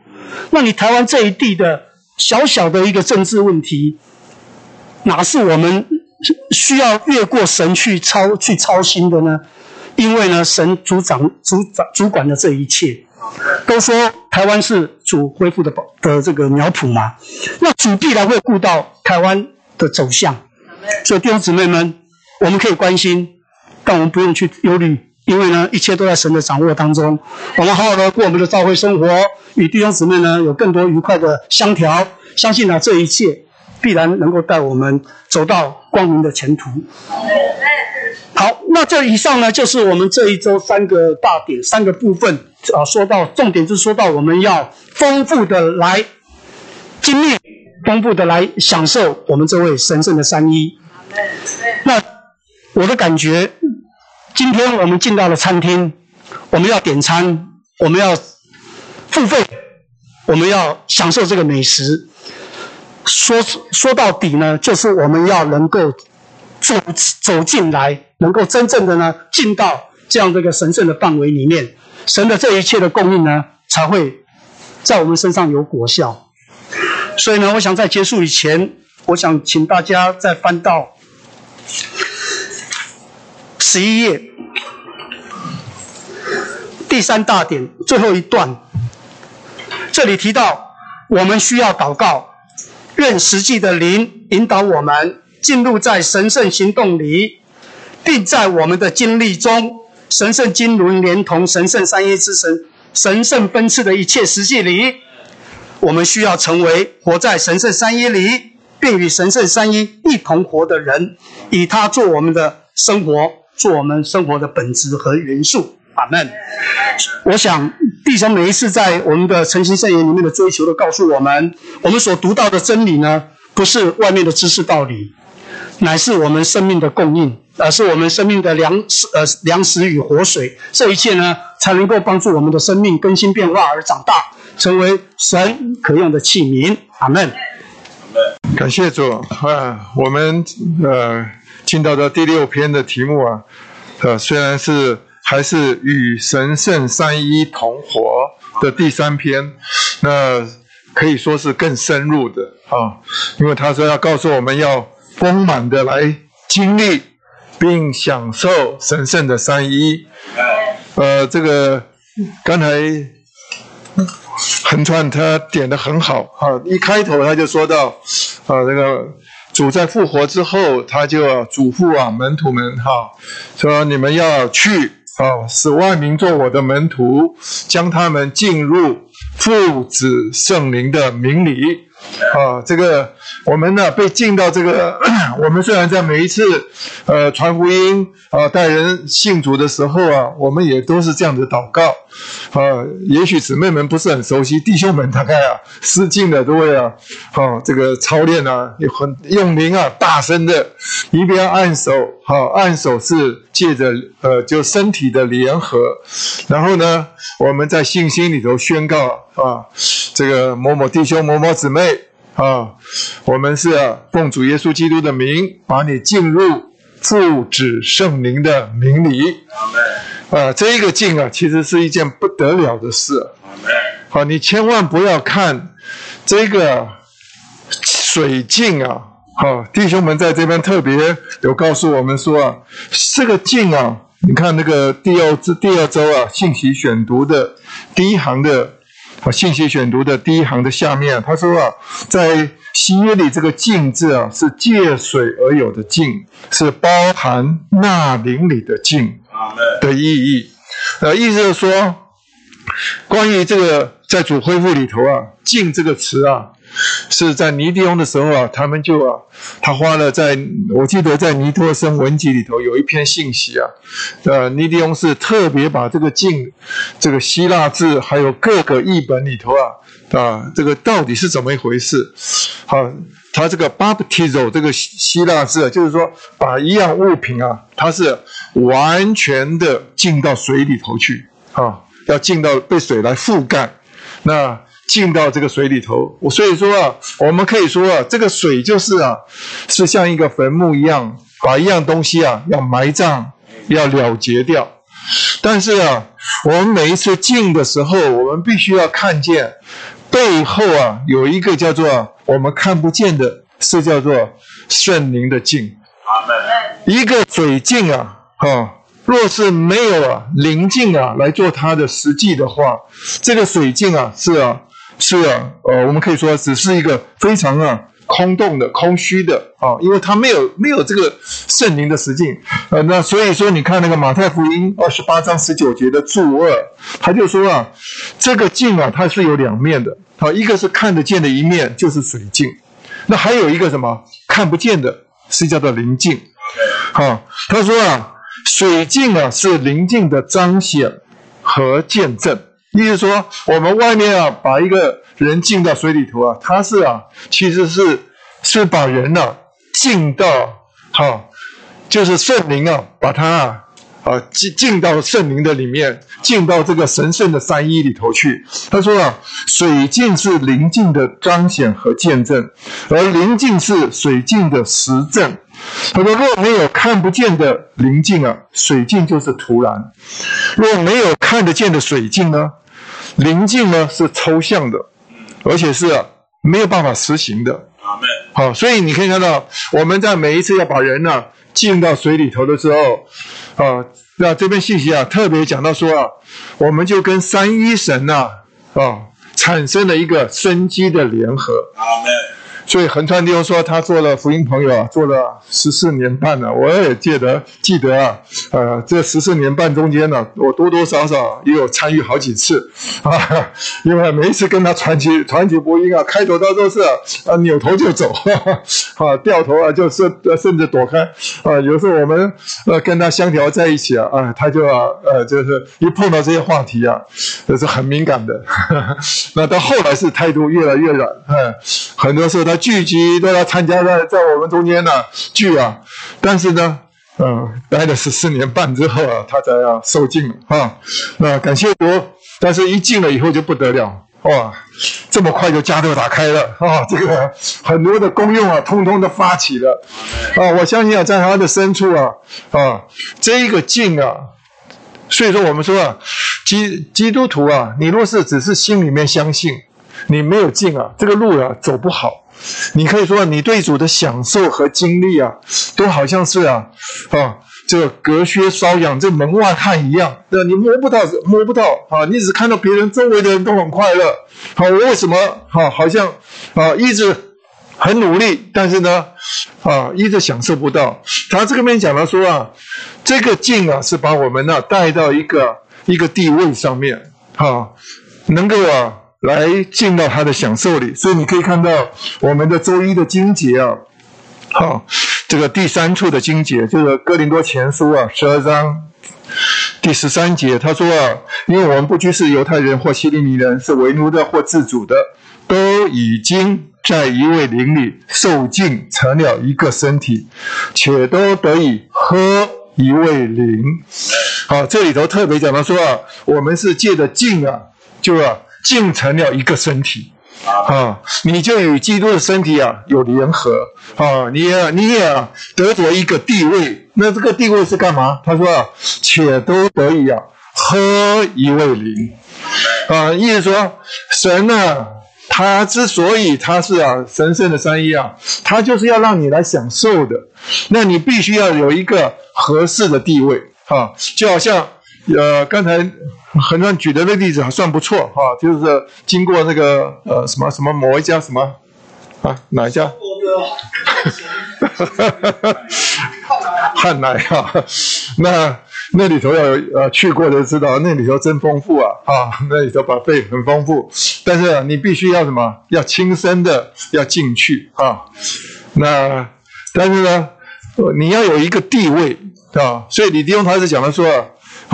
那你台湾这一地的小小的一个政治问题，哪是我们需要越过神去操去操心的呢？因为呢，神主掌、主掌、主管的这一切，都说台湾是主恢复的宝的这个苗圃嘛，那主必然会顾到台湾的走向。所以弟兄姊妹们，我们可以关心，但我们不用去忧虑，因为呢，一切都在神的掌握当中。我们好好的过我们的教会生活，与弟兄姊妹呢有更多愉快的相调，相信呢这一切必然能够带我们走到光明的前途。那这以上呢，就是我们这一周三个大点、三个部分啊。说到重点，就是说到我们要丰富的来经历，丰富的来享受我们这位神圣的三一。那我的感觉，今天我们进到了餐厅，我们要点餐，我们要付费，我们要享受这个美食。说说到底呢，就是我们要能够走走进来。能够真正的呢进到这样的一个神圣的范围里面，神的这一切的供应呢才会在我们身上有果效。所以呢，我想在结束以前，我想请大家再翻到十一页第三大点最后一段，这里提到我们需要祷告，愿实际的灵引导我们进入在神圣行动里。并在我们的经历中，神圣经纶连同神圣三一之神神圣奔赐的一切实际里，我们需要成为活在神圣三一里，并与神圣三一一同活的人，以他做我们的生活，做我们生活的本质和元素。阿门。我想弟兄每一次在我们的诚心圣言里面的追求，都告诉我们，我们所读到的真理呢，不是外面的知识道理，乃是我们生命的供应。而是我们生命的粮食，呃，粮食与活水，这一切呢，才能够帮助我们的生命更新变化而长大，成为神可用的器皿。阿门。
感谢主啊！我们呃，进到的第六篇的题目啊，呃，虽然是还是与神圣三一同活的第三篇，那可以说是更深入的啊，因为他说要告诉我们要丰满的来经历。并享受神圣的三一。呃，这个刚才横川他点的很好啊，一开头他就说到，啊，这个主在复活之后，他就嘱咐啊门徒们哈，说你们要去啊，使万民做我的门徒，将他们进入父子圣灵的名里。啊，这个我们呢被进到这个，我们虽然在每一次呃传福音啊带人信主的时候啊，我们也都是这样的祷告啊。也许姊妹们不是很熟悉，弟兄们大概啊失敬的都会啊，啊这个操练啊，很用灵啊，大声的一边按手，好按手是借着呃就身体的联合，然后呢我们在信心里头宣告啊，这个某某弟兄某某姊妹。啊，我们是奉主耶稣基督的名，把你进入父子圣灵的名里。啊，这一个进啊，其实是一件不得了的事。好，你千万不要看这个水镜啊。好，弟兄们在这边特别有告诉我们说啊，这个镜啊，你看那个第二支第二周啊，信息选读的第一行的啊，信息选读的第一行的下面，他说啊，在新约里这个净字啊，是借水而有的净，是包含纳灵里的净。的意义，呃，意思是说，关于这个在主恢复里头啊，“净”这个词啊，是在尼迪翁的时候啊，他们就啊，他花了在，我记得在尼托生文集里头有一篇信息啊，呃，尼迪翁是特别把这个“敬”这个希腊字，还有各个译本里头啊，啊，这个到底是怎么一回事？好。他这个 baptizo 这个希腊字，就是说把一样物品啊，它是完全的浸到水里头去啊，要浸到被水来覆盖，那浸到这个水里头，我所以说啊，我们可以说啊，这个水就是啊，是像一个坟墓一样，把一样东西啊要埋葬，要了结掉。但是啊，我们每一次进的时候，我们必须要看见背后啊有一个叫做。我们看不见的是叫做圣灵的镜，一个水镜啊，哈，若是没有啊灵镜啊来做它的实际的话，这个水镜啊是啊是啊，呃，我们可以说只是一个非常啊空洞的、空虚的啊，因为它没有没有这个圣灵的实境，呃，那所以说你看那个马太福音二十八章十九节的注二，他就说啊，这个镜啊它是有两面的。好，一个是看得见的一面，就是水镜；那还有一个什么看不见的，是叫做灵镜。好，他说啊，水镜啊是灵镜的彰显和见证。意思说，我们外面啊把一个人浸到水里头啊，他是啊，其实是是把人呢浸到哈，就是圣灵啊把他啊。啊，进进到圣灵的里面，进到这个神圣的三一里头去。他说啊，水镜是灵镜的彰显和见证，而灵镜是水镜的实证。他说，若没有看不见的灵镜啊，水镜就是徒然；若没有看得见的水镜呢，灵境呢是抽象的，而且是啊没有办法实行的。好，所以你可以看到，我们在每一次要把人呢浸到水里头的时候，啊，那这边信息啊特别讲到说啊，我们就跟三一神呐啊产生了一个生机的联合。阿门。所以横川弟兄说他做了福音朋友啊，做了十四年半了。我也记得记得啊，呃，这十四年半中间呢，我多多少少也有参与好几次啊。因为每一次跟他传奇传奇播音啊，开头他都是啊扭头就走，啊掉头啊就甚甚至躲开啊。有时候我们呃跟他相调在一起啊，啊他就啊呃就是一碰到这些话题啊，都是很敏感的。那到后来是态度越来越软，嗯，很多时候他。聚集都要参加在在我们中间呢聚啊，但是呢，嗯，待了十四年半之后啊，他才要受尽啊。那感谢主，但是一进了以后就不得了哇，这么快就家都打开了啊，这个很多的功用啊，通通都发起了啊。我相信啊，在他的深处啊啊，这一个进啊，所以说我们说啊，基基督徒啊，你若是只是心里面相信，你没有进啊，这个路啊走不好。你可以说，你对主的享受和经历啊，都好像是啊，啊，这个隔靴搔痒，这门外汉一样，对你摸不到，摸不到啊，你只看到别人周围的人都很快乐，好，我为什么啊，好像啊，一直很努力，但是呢，啊，一直享受不到。他这个面讲了说啊，这个境啊，是把我们呢带到一个一个地位上面，哈，能够啊。来进到他的享受里，所以你可以看到我们的周一的经节啊，好，这个第三处的经节就是哥林多前书啊，十二章第十三节，他说啊，因为我们不拘是犹太人或希利尼人，是为奴的或自主的，都已经在一位灵里受尽成了一个身体，且都得以喝一位灵。好，这里头特别讲到说啊，我们是借着敬啊，就啊。竟成了一个身体，啊，你就与基督的身体啊有联合啊，你也你也得着一个地位。那这个地位是干嘛？他说啊，且都得以啊喝一位灵啊，意思说神呢，他之所以他是啊神圣的三一啊，他就是要让你来享受的。那你必须要有一个合适的地位啊，就好像呃刚才。很多人举的那例子还算不错哈，就是经过那个呃什么什么某一家什么啊哪一家？汉来哈，那那里头要有呃去过的知道，那里头真丰富啊啊，那里头把费很丰富，但是你必须要什么？要亲身的要进去啊。那但是呢，你要有一个地位啊，所以李弟兄他是讲的说。啊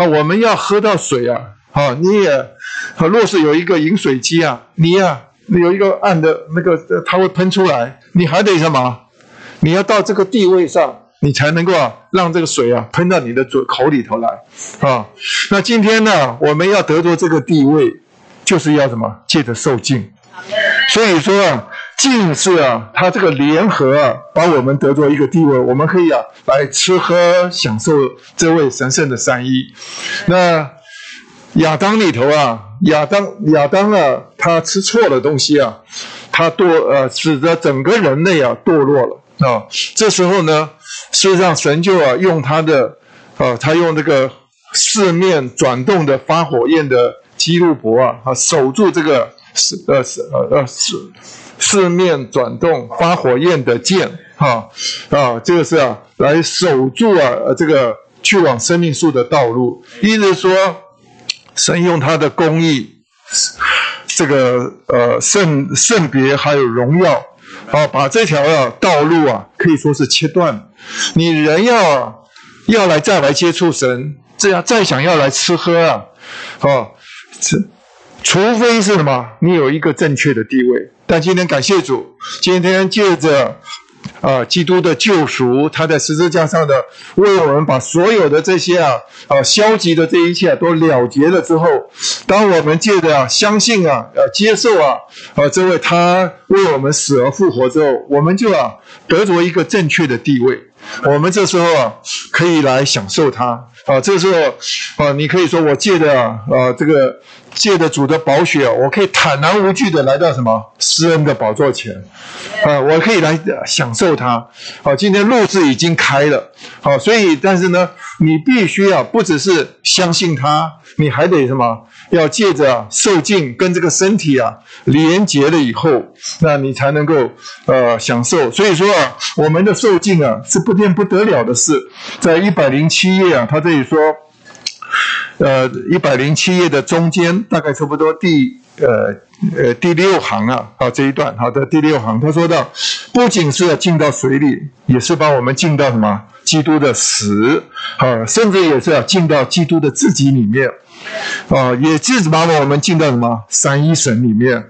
好，我们要喝到水啊！好，你也，啊，若是有一个饮水机啊，你呀，有一个暗的那个，它会喷出来，你还得什么？你要到这个地位上，你才能够啊，让这个水啊喷到你的嘴口里头来啊。那今天呢，我们要得着这个地位，就是要什么？借着受尽。所以说啊。敬是啊，他这个联合啊，把我们得做一个地位，我们可以啊来吃喝享受这位神圣的三一。那亚当里头啊，亚当亚当啊，他吃错了东西啊，他堕呃，使得整个人类啊堕落了啊。这时候呢，事实上神就啊用他的啊，他用这个四面转动的发火焰的基路伯啊，啊守住这个是呃是呃呃是。四面转动发火焰的剑，哈啊，这个是啊，来守住啊，这个去往生命树的道路。意思说，神用他的公义，这个呃圣圣别还有荣耀，啊，把这条啊道路啊可以说是切断。你人要要来再来接触神，这样再想要来吃喝啊，啊，这除非是什么？你有一个正确的地位。但今天感谢主，今天借着啊基督的救赎，他在十字架上的为我们把所有的这些啊啊消极的这一切都了结了之后，当我们借着啊相信啊呃接受啊啊这位他为我们死而复活之后，我们就啊得着一个正确的地位。我们这时候啊可以来享受它啊，这时候啊你可以说我借着啊这个。借着主的宝血，我可以坦然无惧的来到什么施恩的宝座前，啊，我可以来享受它。好，今天路是已经开了，好，所以但是呢，你必须要不只是相信他，你还得什么？要借着受尽跟这个身体啊连接了以后，那你才能够呃享受。所以说啊，我们的受尽啊是不见不得了的事。在一百零七页啊，他这里说。呃，一百零七页的中间，大概差不多第呃呃第六行啊，好这一段，好的第六行，他说到，不仅是要进到水里，也是把我们进到什么基督的死，啊，甚至也是要进到基督的自己里面。啊，也就是把我们进到什么三一神里面，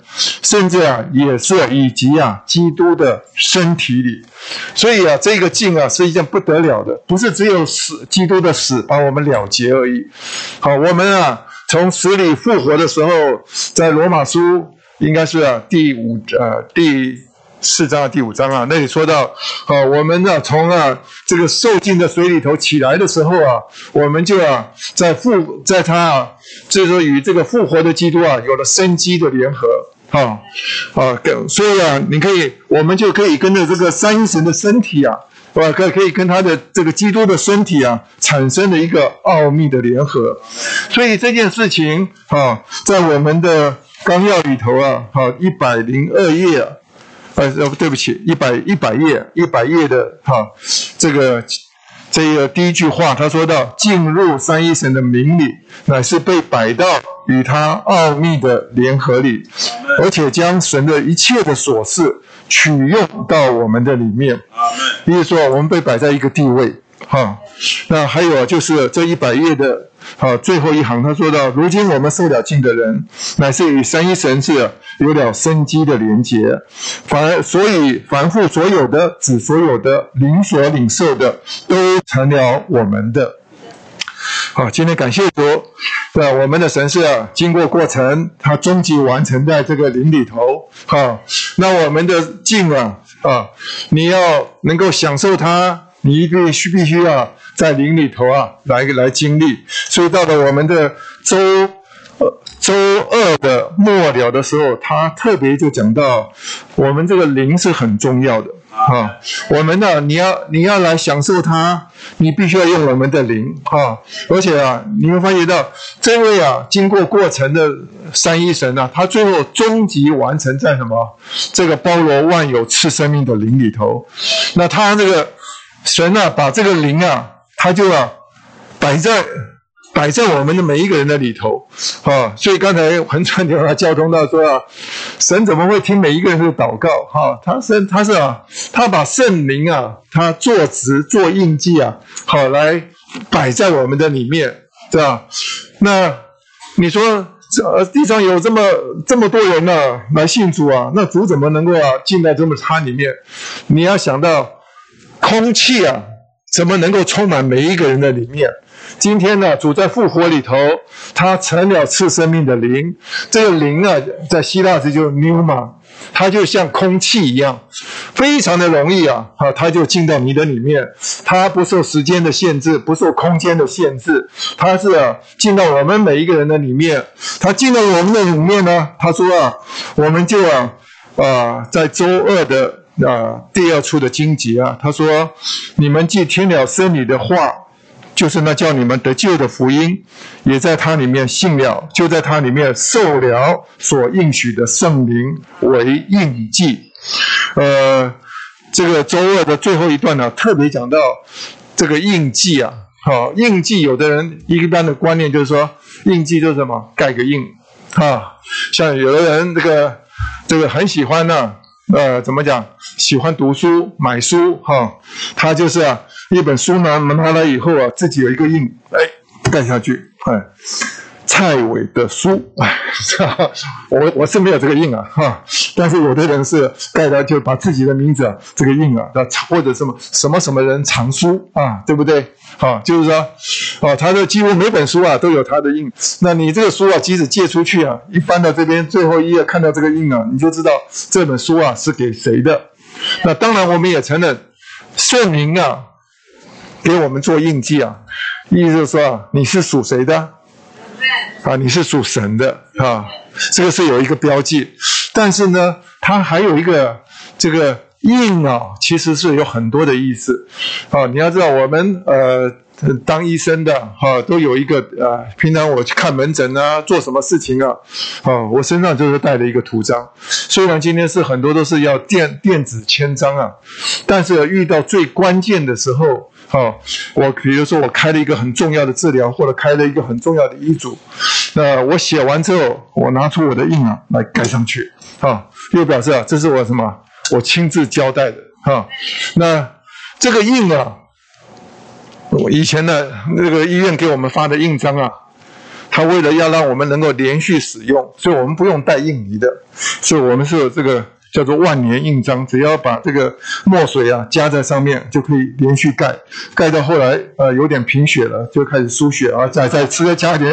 甚至啊，也是以及啊，基督的身体里。所以啊，这个进啊是一件不得了的，不是只有死，基督的死把我们了结而已。好，我们啊，从死里复活的时候，在罗马书应该是第五呃第。四章，第五章啊，那里说到，啊，我们呢从啊这个受尽的水里头起来的时候啊，我们就啊在复在他啊，就是说与这个复活的基督啊有了生机的联合，啊啊，跟所以啊，你可以，我们就可以跟着这个三神的身体啊，是吧？可可以跟他的这个基督的身体啊产生了一个奥秘的联合，所以这件事情啊，在我们的纲要里头啊，好一百零二页啊。呃，对不起，一百一百页，一百页的哈，这个这个第一句话，他说到进入三一神的名里，乃是被摆到与他奥秘的联合里，而且将神的一切的琐事取用到我们的里面。比如说，我们被摆在一个地位哈。那还有就是这一百页的。啊，最后一行他说到：如今我们受了尽的人，乃是与三一神是有了生机的连结，凡所以凡父所有的、子所有的、灵所领受的，都成了我们的。好，今天感谢主，对？我们的神是啊，经过过程，它终极完成在这个灵里头。好，那我们的境啊啊，你要能够享受它，你一定须必须要在灵里头啊来来经历。所以到了我们的周周二的末了的时候，他特别就讲到，我们这个灵是很重要的。啊，我们呢，你要你要来享受它，你必须要用我们的灵啊！而且啊，你会发觉到这位啊，经过过程的三一神呢，他最后终极完成在什么？这个包罗万有、赐生命的灵里头。那他这个神啊，把这个灵啊，他就啊摆在。摆在我们的每一个人的里头，啊，所以刚才横川电话交通到说啊，神怎么会听每一个人的祷告？哈，他是他是啊，他把圣灵啊，他做值做印记啊，好来摆在我们的里面，对吧？那你说这地上有这么这么多人呢，来信主啊，那主怎么能够啊进在这么差里面？你要想到空气啊，怎么能够充满每一个人的里面？今天呢，主在复活里头，他成了赐生命的灵。这个灵啊，在希腊字就是 pneuma，它就像空气一样，非常的容易啊，啊，它就进到你的里面。它不受时间的限制，不受空间的限制，它是，进到我们每一个人的里面。它进到我们的里面呢，他说啊，我们就啊啊，在周二的啊第二处的经节啊，他说，你们既听了僧侣的话。就是那叫你们得救的福音，也在它里面信了，就在它里面受了所应许的圣灵为印记。呃，这个周二的最后一段呢，特别讲到这个印记啊。好，印记有的人一般的观念就是说，印记就是什么，盖个印啊。像有的人这个这个很喜欢呢，呃，怎么讲？喜欢读书买书哈，他就是啊。一本书拿拿来以后啊，自己有一个印，哎，盖下去，哎，蔡伟的书，哎，我我是没有这个印啊，哈，但是有的人是盖的，就把自己的名字这个印啊，或者什么什么什么人藏书啊，对不对？好，就是说，啊，他的几乎每本书啊都有他的印，那你这个书啊，即使借出去啊，一翻到这边最后一页看到这个印啊，你就知道这本书啊是给谁的。那当然，我们也承认圣灵啊。给我们做印记啊，意思就是说啊，你是属谁的？啊，你是属神的啊，这个是有一个标记。但是呢，它还有一个这个印啊，其实是有很多的意思啊。你要知道，我们呃当医生的哈，都有一个呃，平常我去看门诊啊，做什么事情啊，啊，我身上就是带了一个图章。虽然今天是很多都是要电电子签章啊，但是遇到最关键的时候。好，我比如说我开了一个很重要的治疗，或者开了一个很重要的医嘱，那我写完之后，我拿出我的印啊来盖上去，啊，又表示啊这是我什么，我亲自交代的，哈，那这个印啊，我以前的那个医院给我们发的印章啊，他为了要让我们能够连续使用，所以我们不用带印泥的，所以我们是有这个。叫做万年印章，只要把这个墨水啊加在上面，就可以连续盖，盖到后来呃有点贫血了，就开始输血啊，再再吃再加点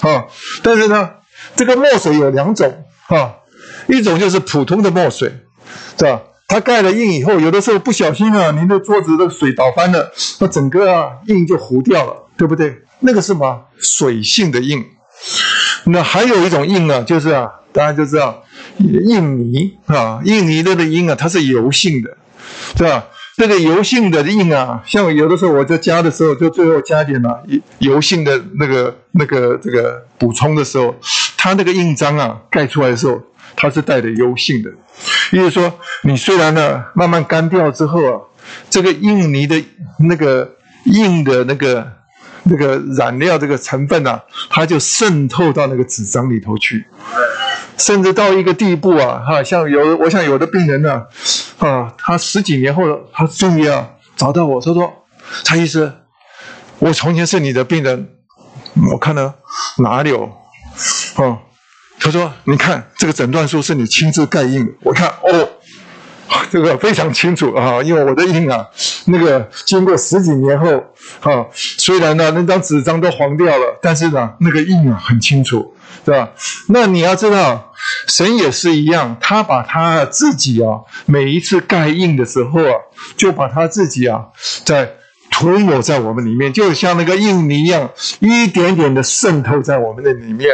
啊。但是呢，这个墨水有两种啊，一种就是普通的墨水，是吧？它盖了印以后，有的时候不小心啊，您的桌子的水倒翻了，那整个啊印就糊掉了，对不对？那个是什么？水性的印。那还有一种印呢，就是啊，大家就知道。印泥啊，印泥的的印啊，它是油性的，是吧？这个油性的印啊，像有的时候我在加的时候，就最后加点了油性的那个那个这个补充的时候，它那个印章啊盖出来的时候，它是带着油性的。也就是说，你虽然呢慢慢干掉之后啊，这个印泥的那个印的那个那个染料这个成分啊，它就渗透到那个纸张里头去。甚至到一个地步啊，哈，像有我想有的病人呢，啊，他十几年后，他终于啊找到我，他说：“蔡医师，我从前是你的病人，我看呢哪里有？啊，他说你看这个诊断书是你亲自盖印，我看哦，这个非常清楚啊，因为我的印啊，那个经过十几年后，啊，虽然呢那张纸张都黄掉了，但是呢那个印啊很清楚，对吧？那你要知道，神也是一样，他把他自己啊每一次盖印的时候啊，就把他自己啊在。涂抹在我们里面，就像那个印泥一样，一点点的渗透在我们的里面。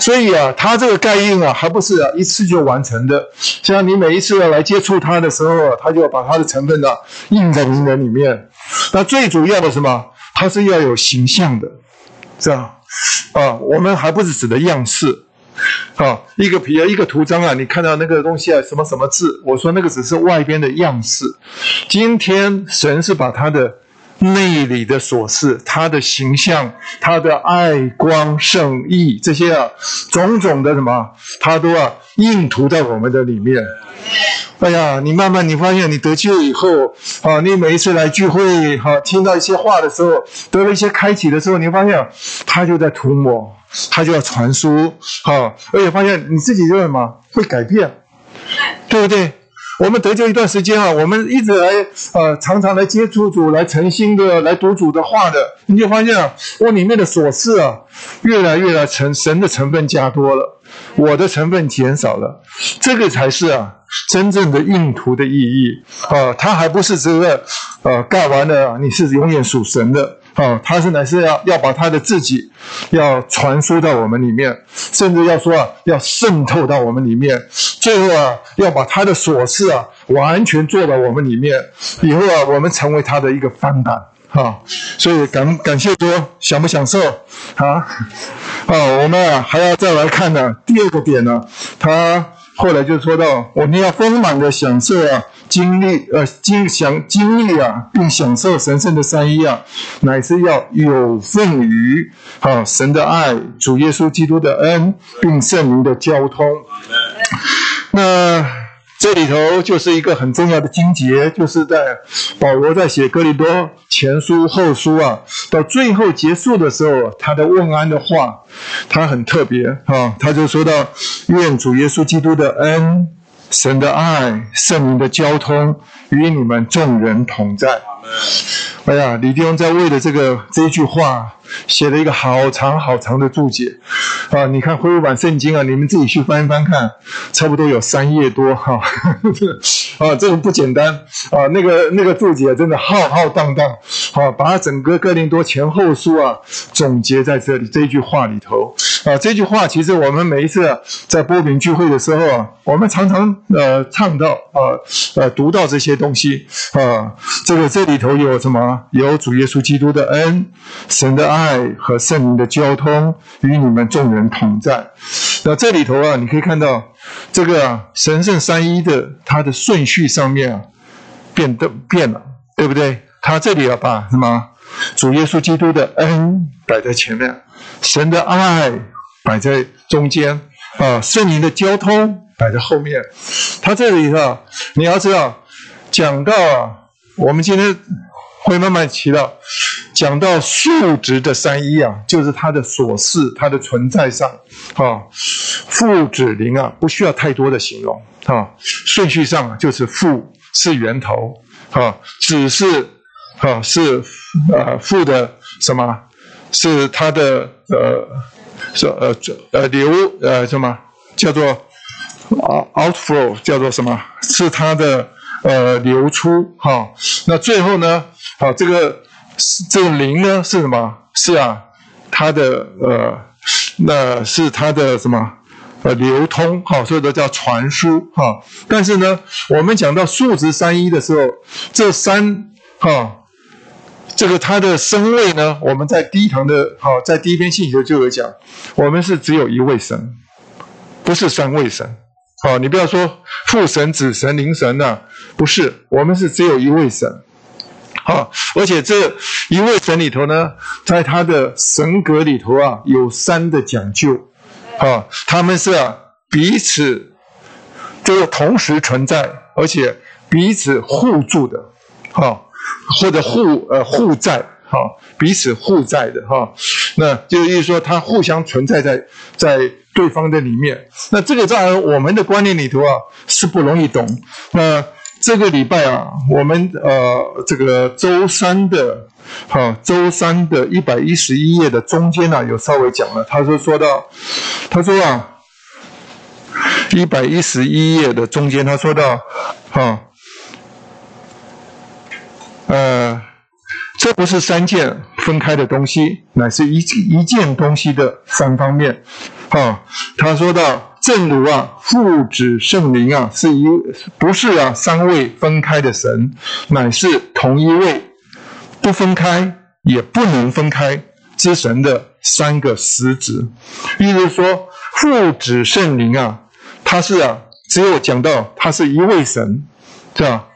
所以啊，它这个盖印啊，还不是一次就完成的。像你每一次要来接触它的时候啊，它就要把它的成分呢印在你的里面。那最主要的什么？它是要有形象的，这样啊。我们还不是指的样式啊，一个皮啊，一个图章啊，你看到那个东西啊，什么什么字？我说那个只是外边的样式。今天神是把他的。内里的琐事，他的形象，他的爱光圣意，这些啊，种种的什么，他都要印涂在我们的里面。哎呀，你慢慢你发现，你得救以后啊，你每一次来聚会哈，听到一些话的时候，得了一些开启的时候，你发现他就在涂抹，他就要传输哈，而且发现你自己就什么会改变，对不对？我们得救一段时间啊，我们一直来呃，常常来接触主，来诚心的来读主的话的，你就发现啊，我里面的琐事啊，越来越来成神的成分加多了，我的成分减少了，这个才是啊真正的印图的意义啊，它还不是这个呃盖完了你是永远属神的。啊，他是乃是要要把他的自己要传输到我们里面，甚至要说啊，要渗透到我们里面，最后啊，要把他的琐事啊完全做到我们里面，以后啊，我们成为他的一个翻版，哈，所以感感谢说享不享受啊？啊，我们啊还要再来看呢，第二个点呢，他后来就说到，我们要丰满的享受啊。经历呃，经享经历啊，并享受神圣的三一啊，乃是要有份于啊神的爱、主耶稣基督的恩，并圣灵的交通。那这里头就是一个很重要的经节，就是在保罗在写哥林多前书、后书啊，到最后结束的时候，他的问安的话，他很特别啊，他就说到：愿主耶稣基督的恩。神的爱，圣灵的交通，与你们众人同在。哎呀，李弟兄在为了这个这一句话。写了一个好长好长的注解，啊，你看恢复版圣经啊，你们自己去翻一翻看，差不多有三页多哈，啊，这个不简单。啊，那个那个注解真的浩浩荡荡，啊，把整个哥林多前后书啊总结在这里这一句话里头，啊，这句话其实我们每一次在波饼聚会的时候啊，我们常常呃唱到啊呃读到这些东西。啊，这个这里里头有什么？有主耶稣基督的恩，神的爱。和圣灵的交通与你们众人同在。那这里头啊，你可以看到这个神圣三一的它的顺序上面啊，变的变了，对不对？他这里要把什么主耶稣基督的恩摆在前面，神的爱摆在中间啊，圣灵的交通摆在后面。他这里头你要知道，讲到啊，我们今天。会慢慢提到，讲到数值的三一啊，就是它的所事、它的存在上，啊，父指零啊，不需要太多的形容，啊，顺序上就是父是源头，啊，只是啊是呃父的什么？是它的呃是呃呃流呃什么叫做啊 outflow 叫做什么？是它的呃流出，哈，那最后呢？好，这个这个灵呢是什么？是啊，它的呃，那是它的什么？呃，流通，好，所以都叫传输，哈。但是呢，我们讲到数值三一的时候，这三哈，这个它的声位呢，我们在第一堂的，哈，在第一篇信息就有讲，我们是只有一位神，不是三位神，好，你不要说父神、子神、灵神呐，不是，我们是只有一位神。好，而且这一位神里头呢，在他的神格里头啊，有三的讲究，啊，他们是啊彼此这个同时存在，而且彼此互助的，哈，或者互呃互在，哈，彼此互在的哈，那就意思说，它互相存在在在对方的里面。那这个在我们的观念里头啊，是不容易懂。那这个礼拜啊，我们呃这个周三的，哈，周三的一百一十一页的中间呢，有稍微讲了，他说说到，他说啊，一百一十一页的中间，他说到，哈，呃，这不是三件分开的东西，乃是一一件东西的三方面，哈，他说到。正如啊，父子圣灵啊，是一不是啊三位分开的神，乃是同一位，不分开也不能分开之神的三个实质。意思说，父子圣灵啊，他是啊，只有讲到他是一位神，是吧？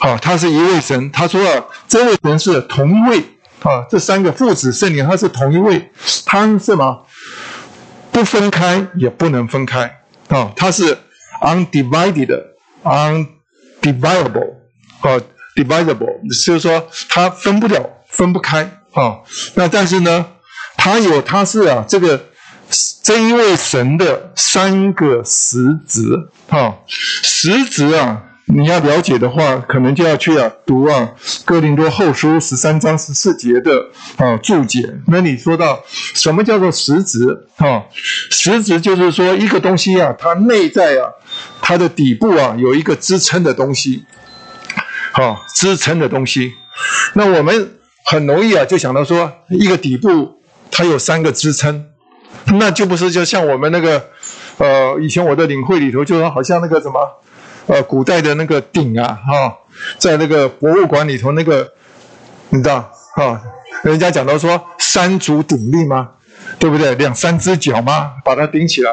好，他是一位神。他说啊，这位神是同一位啊，这三个父子圣灵他是同一位，他是什么？不分开也不能分开啊，他是 undivided，undividable，啊，divisible，就是说他分不了，分不开啊。那但是呢，他有，他是啊，这个这一位神的三个实质啊，实质啊。你要了解的话，可能就要去啊读啊《哥林多后书》十三章十四节的啊注解。那你说到什么叫做实质啊？实质就是说一个东西啊，它内在啊，它的底部啊有一个支撑的东西，好支撑的东西。那我们很容易啊就想到说，一个底部它有三个支撑，那就不是就像我们那个呃以前我的领会里头就说好像那个什么。呃，古代的那个鼎啊，哈，在那个博物馆里头，那个你知道哈，人家讲到说三足鼎立吗？对不对？两三只脚吗？把它顶起来。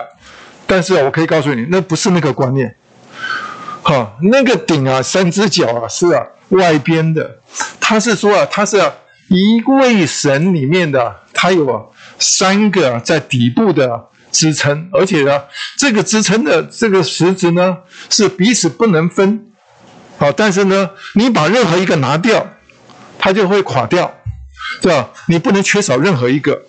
但是我可以告诉你，那不是那个观念。哈，那个鼎啊，三只脚啊，是啊，外边的。他是说啊，他是一位神里面的，他有三个在底部的。支撑，而且呢，这个支撑的这个实质呢是彼此不能分，好，但是呢，你把任何一个拿掉，它就会垮掉，是吧？你不能缺少任何一个，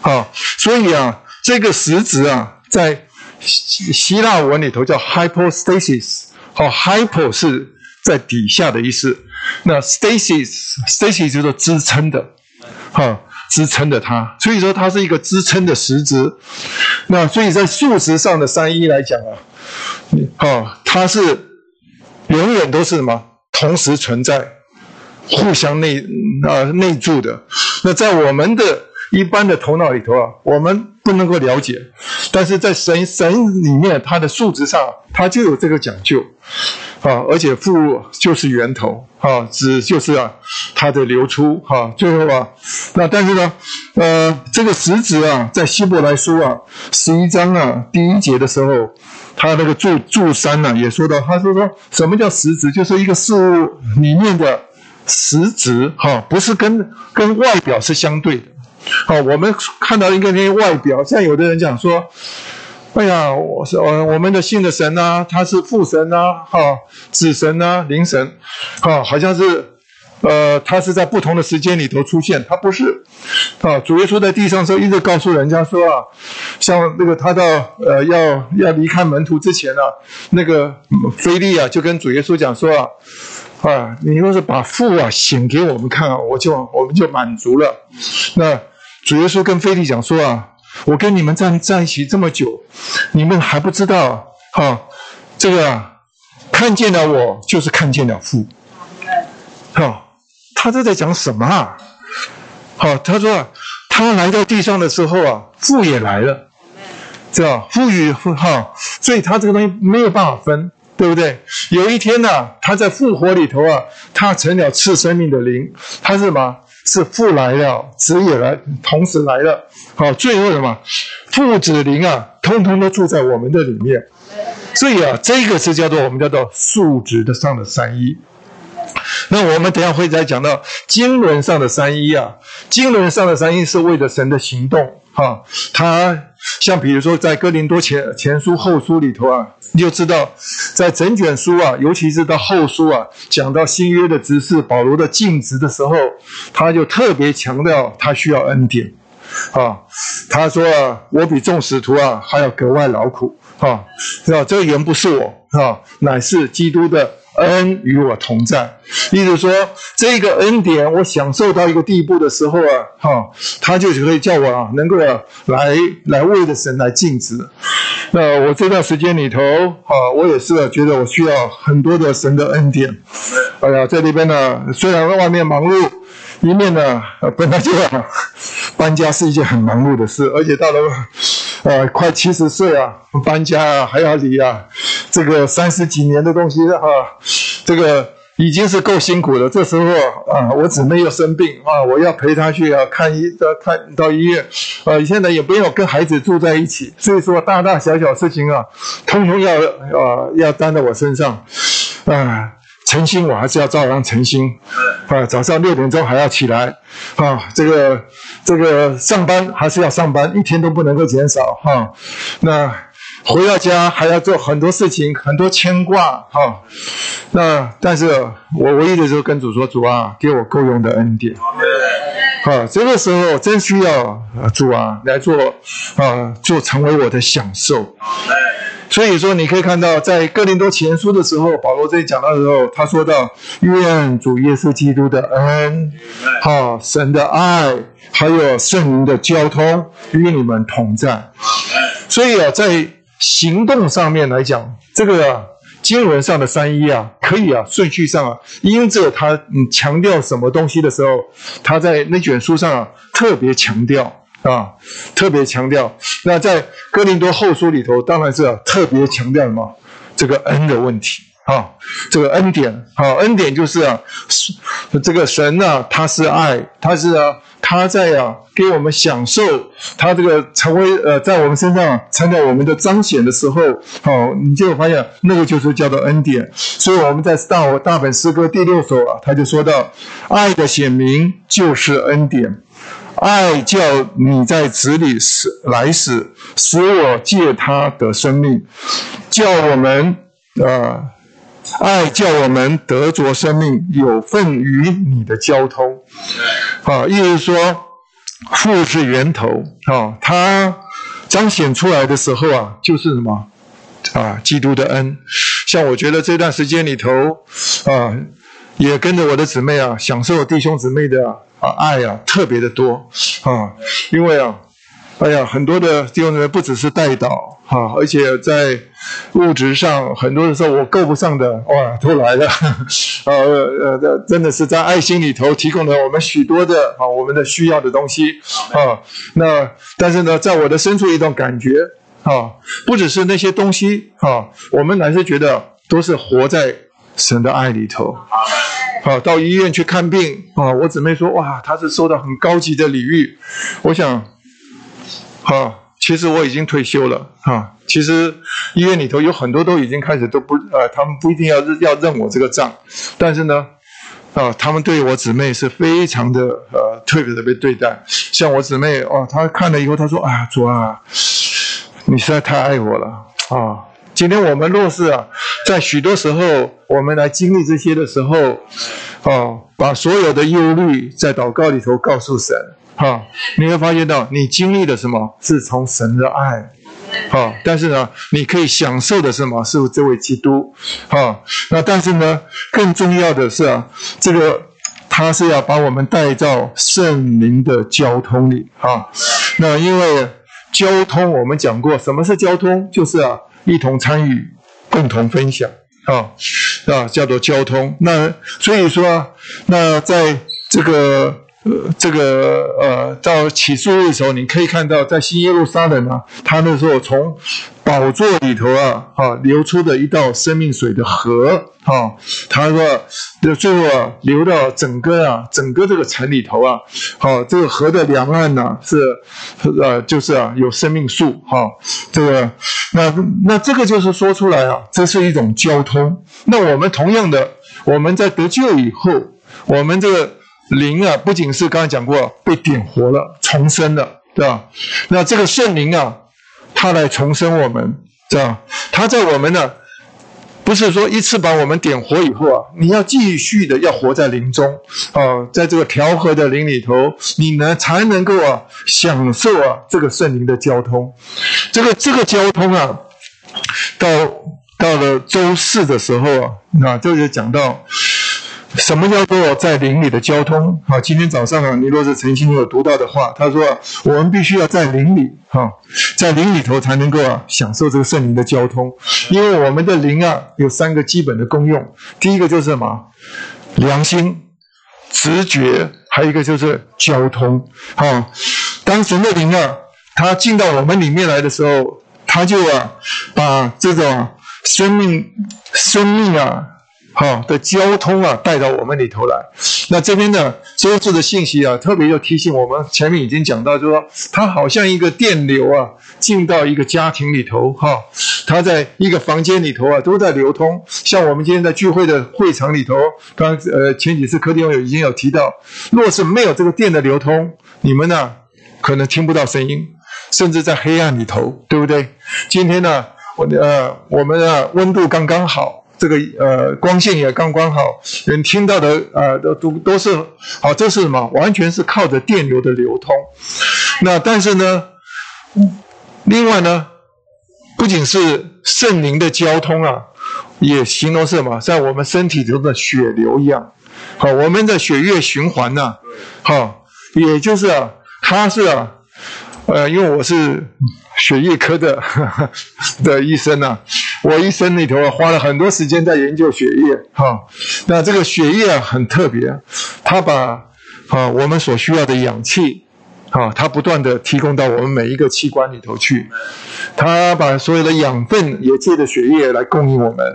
好，所以啊，这个实质啊，在希希腊文里头叫 hypostasis，好，hypo 是在底下的意思，那 stasis，stasis 就是支撑的，好。支撑的它，所以说它是一个支撑的实质。那所以在数值上的三一来讲啊，好，它是永远都是什么？同时存在，互相内啊内住的。那在我们的一般的头脑里头啊，我们不能够了解，但是在神神里面，它的数值上，它就有这个讲究。啊，而且父就是源头，啊，子就是啊，它的流出，哈，最后啊，那但是呢，呃，这个实质啊，在希伯来书啊十一章啊第一节的时候，他那个注注三呢也说到，他说说什么叫实质，就是一个事物里面的实质，哈，不是跟跟外表是相对的，好，我们看到一个那些外表，像有的人讲说。哎呀，我是呃，我们的信的神呐，他是父神呐，哈，子神呐，灵神，哈，好像是，呃，他是在不同的时间里头出现，他不是，啊，主耶稣在地上时候一直告诉人家说啊，像那个他到呃要要离开门徒之前啊，那个菲利啊就跟主耶稣讲说啊，啊，你若是把父啊显给我们看啊，我就我们就满足了。那主耶稣跟菲利讲说啊。我跟你们站在一起这么久，你们还不知道哈？这个看见了我，就是看见了父。好，他这在讲什么啊？好，他说啊，他来到地上的时候啊，父也来了，知道父与父哈，所以他这个东西没有办法分，对不对？有一天呢，他在复活里头啊，他成了赐生命的灵，他是什么？是父来了，子也来，同时来了。好，最后什么？父子灵啊，通通都住在我们的里面。所以啊，这个是叫做我们叫做数值的上的三一。那我们等下会再讲到经纶上的三一啊，经纶上的三一是为了神的行动。哈，他像比如说在哥林多前前书后书里头啊，你就知道在整卷书啊，尤其是到后书啊，讲到新约的执事保罗的尽职的时候，他就特别强调他需要恩典。啊，他说啊，我比众使徒啊还要格外劳苦。啊，是吧？这个原不是我，啊，乃是基督的恩与我同在。意思说，这个恩典我享受到一个地步的时候啊，哈，他就可以叫我啊，能够来来为着神来尽职。那我这段时间里头啊，我也是觉得我需要很多的神的恩典。哎呀，在那边呢，虽然外面忙碌，一面呢，本来就搬家是一件很忙碌的事，而且到了呃快七十岁啊，搬家啊还要理啊，这个三十几年的东西哈，这个。已经是够辛苦了。这时候啊，我姊妹又生病啊，我要陪她去啊看医，看到医院。呃，现在也不用跟孩子住在一起，所以说大大小小事情啊，通通要啊要担在我身上。啊，诚心我还是要照样诚心。啊，早上六点钟还要起来。啊，这个这个上班还是要上班，一天都不能够减少。哈，那。回到家还要做很多事情，很多牵挂哈。那但是我唯一的时候跟主说：“主啊，给我够用的恩典。”好，这个时候真需要主啊来做啊，做成为我的享受。所以说，你可以看到，在哥林多前书的时候，保罗这里讲到的时候，他说到：“愿主耶稣基督的恩，好神的爱，还有圣灵的交通与你们同在。”所以啊，在行动上面来讲，这个经文上的三一啊，可以啊，顺序上啊，因着他嗯强调什么东西的时候，他在那卷书上啊特别强调啊，特别强调。那在哥林多后书里头，当然是啊特别强调什么这个恩的问题啊，这个恩典啊，恩典就是啊，这个神啊，他是爱，他是啊。他在啊，给我们享受他这个成为呃，在我们身上成了我们的彰显的时候，好，你就会发现那个就是叫做恩典。所以我们在大我大本诗歌第六首啊，他就说到：爱的显明就是恩典，爱叫你在子里死来死，使我借他的生命，叫我们呃，爱叫我们得着生命，有份于你的交通。啊，意思说，父是源头啊，它彰显出来的时候啊，就是什么啊，基督的恩。像我觉得这段时间里头啊，也跟着我的姊妹啊，享受弟兄姊妹的啊爱啊，特别的多啊，因为啊。哎呀，很多的弟兄姊妹不只是带导哈，而且在物质上很多的时候我够不上的哇，都来了，呃呃，真的是在爱心里头提供了我们许多的啊，我们的需要的东西啊。那但是呢，在我的深处一种感觉啊，不只是那些东西啊，我们乃是觉得都是活在神的爱里头。好，到医院去看病啊，我姊妹说哇，她是受到很高级的礼遇，我想。啊，其实我已经退休了啊。其实医院里头有很多都已经开始都不呃，他们不一定要认要认我这个账，但是呢，啊，他们对我姊妹是非常的呃特别的被对待。像我姊妹哦，她看了以后，她说啊，主啊，你实在太爱我了啊。今天我们若是啊，在许多时候我们来经历这些的时候，啊，把所有的忧虑在祷告里头告诉神。哈，你会发现到你经历的什么是从神的爱，好，但是呢，你可以享受的什么是这位基督，好，那但是呢，更重要的是啊，这个他是要把我们带到圣灵的交通里，啊，那因为交通我们讲过，什么是交通？就是啊，一同参与，共同分享，啊，啊，叫做交通。那所以说，那在这个。呃，这个呃，到起诉的时候，你可以看到，在新耶路撒冷啊，他那时候从宝座里头啊，哈，流出的一道生命水的河，哈，他说，就最后啊，流到整个啊，整个这个城里头啊，好，这个河的两岸呢是，呃，就是啊，有生命树，哈，这个，那那这个就是说出来啊，这是一种交通。那我们同样的，我们在得救以后，我们这个。灵啊，不仅是刚才讲过被点活了、重生了，对吧？那这个圣灵啊，他来重生我们，对吧？他在我们呢，不是说一次把我们点活以后啊，你要继续的要活在灵中啊，在这个调和的灵里头，你呢才能够啊享受啊这个圣灵的交通。这个这个交通啊，到到了周四的时候啊，那这就讲到什么叫做在灵里的交通。啊，今天早上啊，你若是诚心有读到的话，他说我们必须要在灵里，哈，在灵里头才能够啊享受这个圣灵的交通。因为我们的灵啊有三个基本的功用，第一个就是什么？良心、直觉，还有一个就是交通。啊，当神的灵啊，它进到我们里面来的时候，他就啊把这种。生命，生命啊，好的交通啊，带到我们里头来。那这边呢周四的信息啊，特别要提醒我们，前面已经讲到，就说它好像一个电流啊，进到一个家庭里头，哈，它在一个房间里头啊，都在流通。像我们今天在聚会的会场里头，刚呃前几次课题有已经有提到，若是没有这个电的流通，你们呢可能听不到声音，甚至在黑暗里头，对不对？今天呢？我呃，我们的温度刚刚好，这个呃光线也刚刚好，人听到的呃都都都是好，这是什么？完全是靠着电流的流通。那但是呢，另外呢，不仅是圣灵的交通啊，也形容是什么？在我们身体中的血流一样。好，我们的血液循环呢，好，也就是啊，它是啊，呃，因为我是。血液科的 的医生呢，我一生里头花了很多时间在研究血液哈。那这个血液很特别，它把啊我们所需要的氧气啊，它不断的提供到我们每一个器官里头去，它把所有的养分也借着血液来供应我们，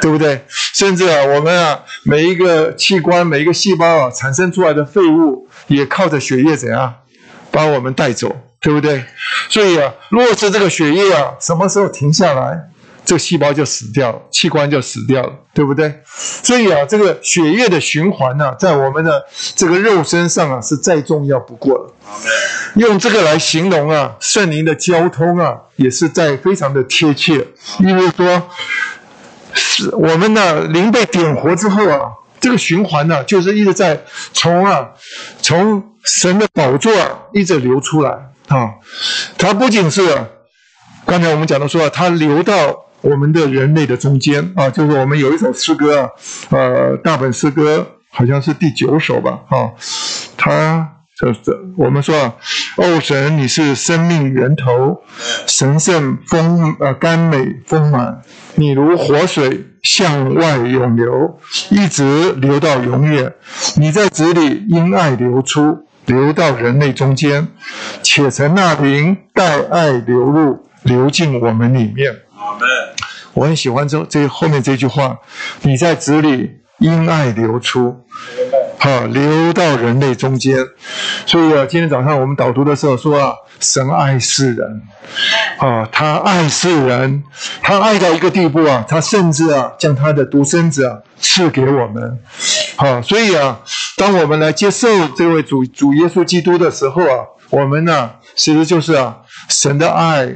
对不对？甚至啊我们啊每一个器官每一个细胞啊产生出来的废物，也靠着血液怎样把我们带走。对不对？所以啊，若是这个血液啊，什么时候停下来，这个细胞就死掉了，器官就死掉了，对不对？所以啊，这个血液的循环呢，在我们的这个肉身上啊，是再重要不过了。用这个来形容啊，圣灵的交通啊，也是在非常的贴切。因为说，是我们的灵被点活之后啊，这个循环呢，就是一直在从啊，从神的宝座一直流出来。啊，它不仅是刚才我们讲的说，它流到我们的人类的中间啊，就是我们有一首诗歌啊，呃，大本诗歌好像是第九首吧，啊，它就是我们说啊，哦神，你是生命源头，神圣丰呃甘美丰满，你如活水向外涌流，一直流到永远，你在子里因爱流出。流到人类中间，且成那灵带爱流入，流进我们里面。我很喜欢这这后面这句话：你在子里因爱流出，好流到人类中间。所以啊，今天早上我们导读的时候说啊，神爱世人，啊，他爱世人，他爱到一个地步啊，他甚至啊，将他的独生子啊赐给我们。好，所以啊。当我们来接受这位主主耶稣基督的时候啊，我们呢，其实就是啊，神的爱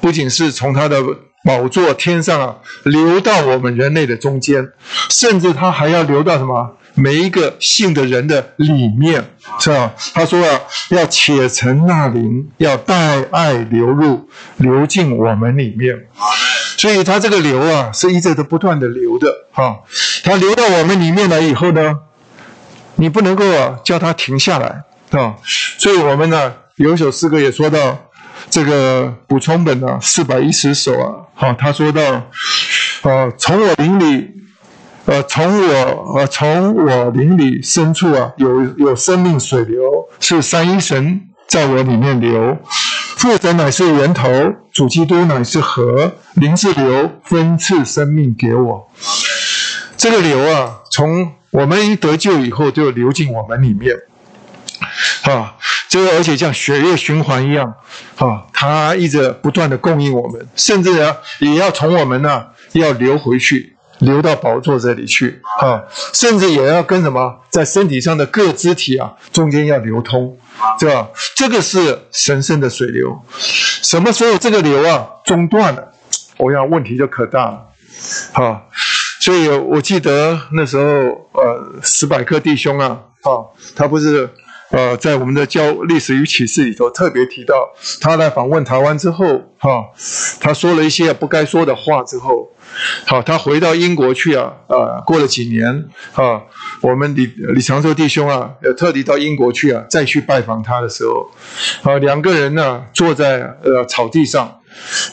不仅是从他的宝座天上啊流到我们人类的中间，甚至他还要流到什么每一个信的人的里面，是吧？他说啊，要且成那灵，要带爱流入，流进我们里面。所以他这个流啊，是一直都不断的流的，哈。他流到我们里面来以后呢？你不能够啊叫它停下来，啊，所以我们呢有一首诗歌也说到，这个补充本呢四百一十首啊，好，他说到，呃，从我灵里，呃，从我呃从我灵里深处啊，有有生命水流，是三一神在我里面流，父神乃是源头，主基督乃是河，灵是流，分赐生命给我，这个流啊，从。我们一得救以后，就流进我们里面，啊，这个而且像血液循环一样，啊，它一直不断的供应我们，甚至呢，也要从我们呢要流回去，流到宝座这里去，啊，甚至也要跟什么在身体上的各肢体啊中间要流通，对吧？这个是神圣的水流，什么时候这个流啊中断了，我想问题就可大了，好。所以我记得那时候，呃，史百克弟兄啊，啊，他不是呃，在我们的教历史与启示里头特别提到，他来访问台湾之后，哈，他说了一些不该说的话之后，好，他回到英国去啊，呃，过了几年，啊，我们李李长寿弟兄啊，也特地到英国去啊，再去拜访他的时候，啊，两个人呢坐在呃草地上，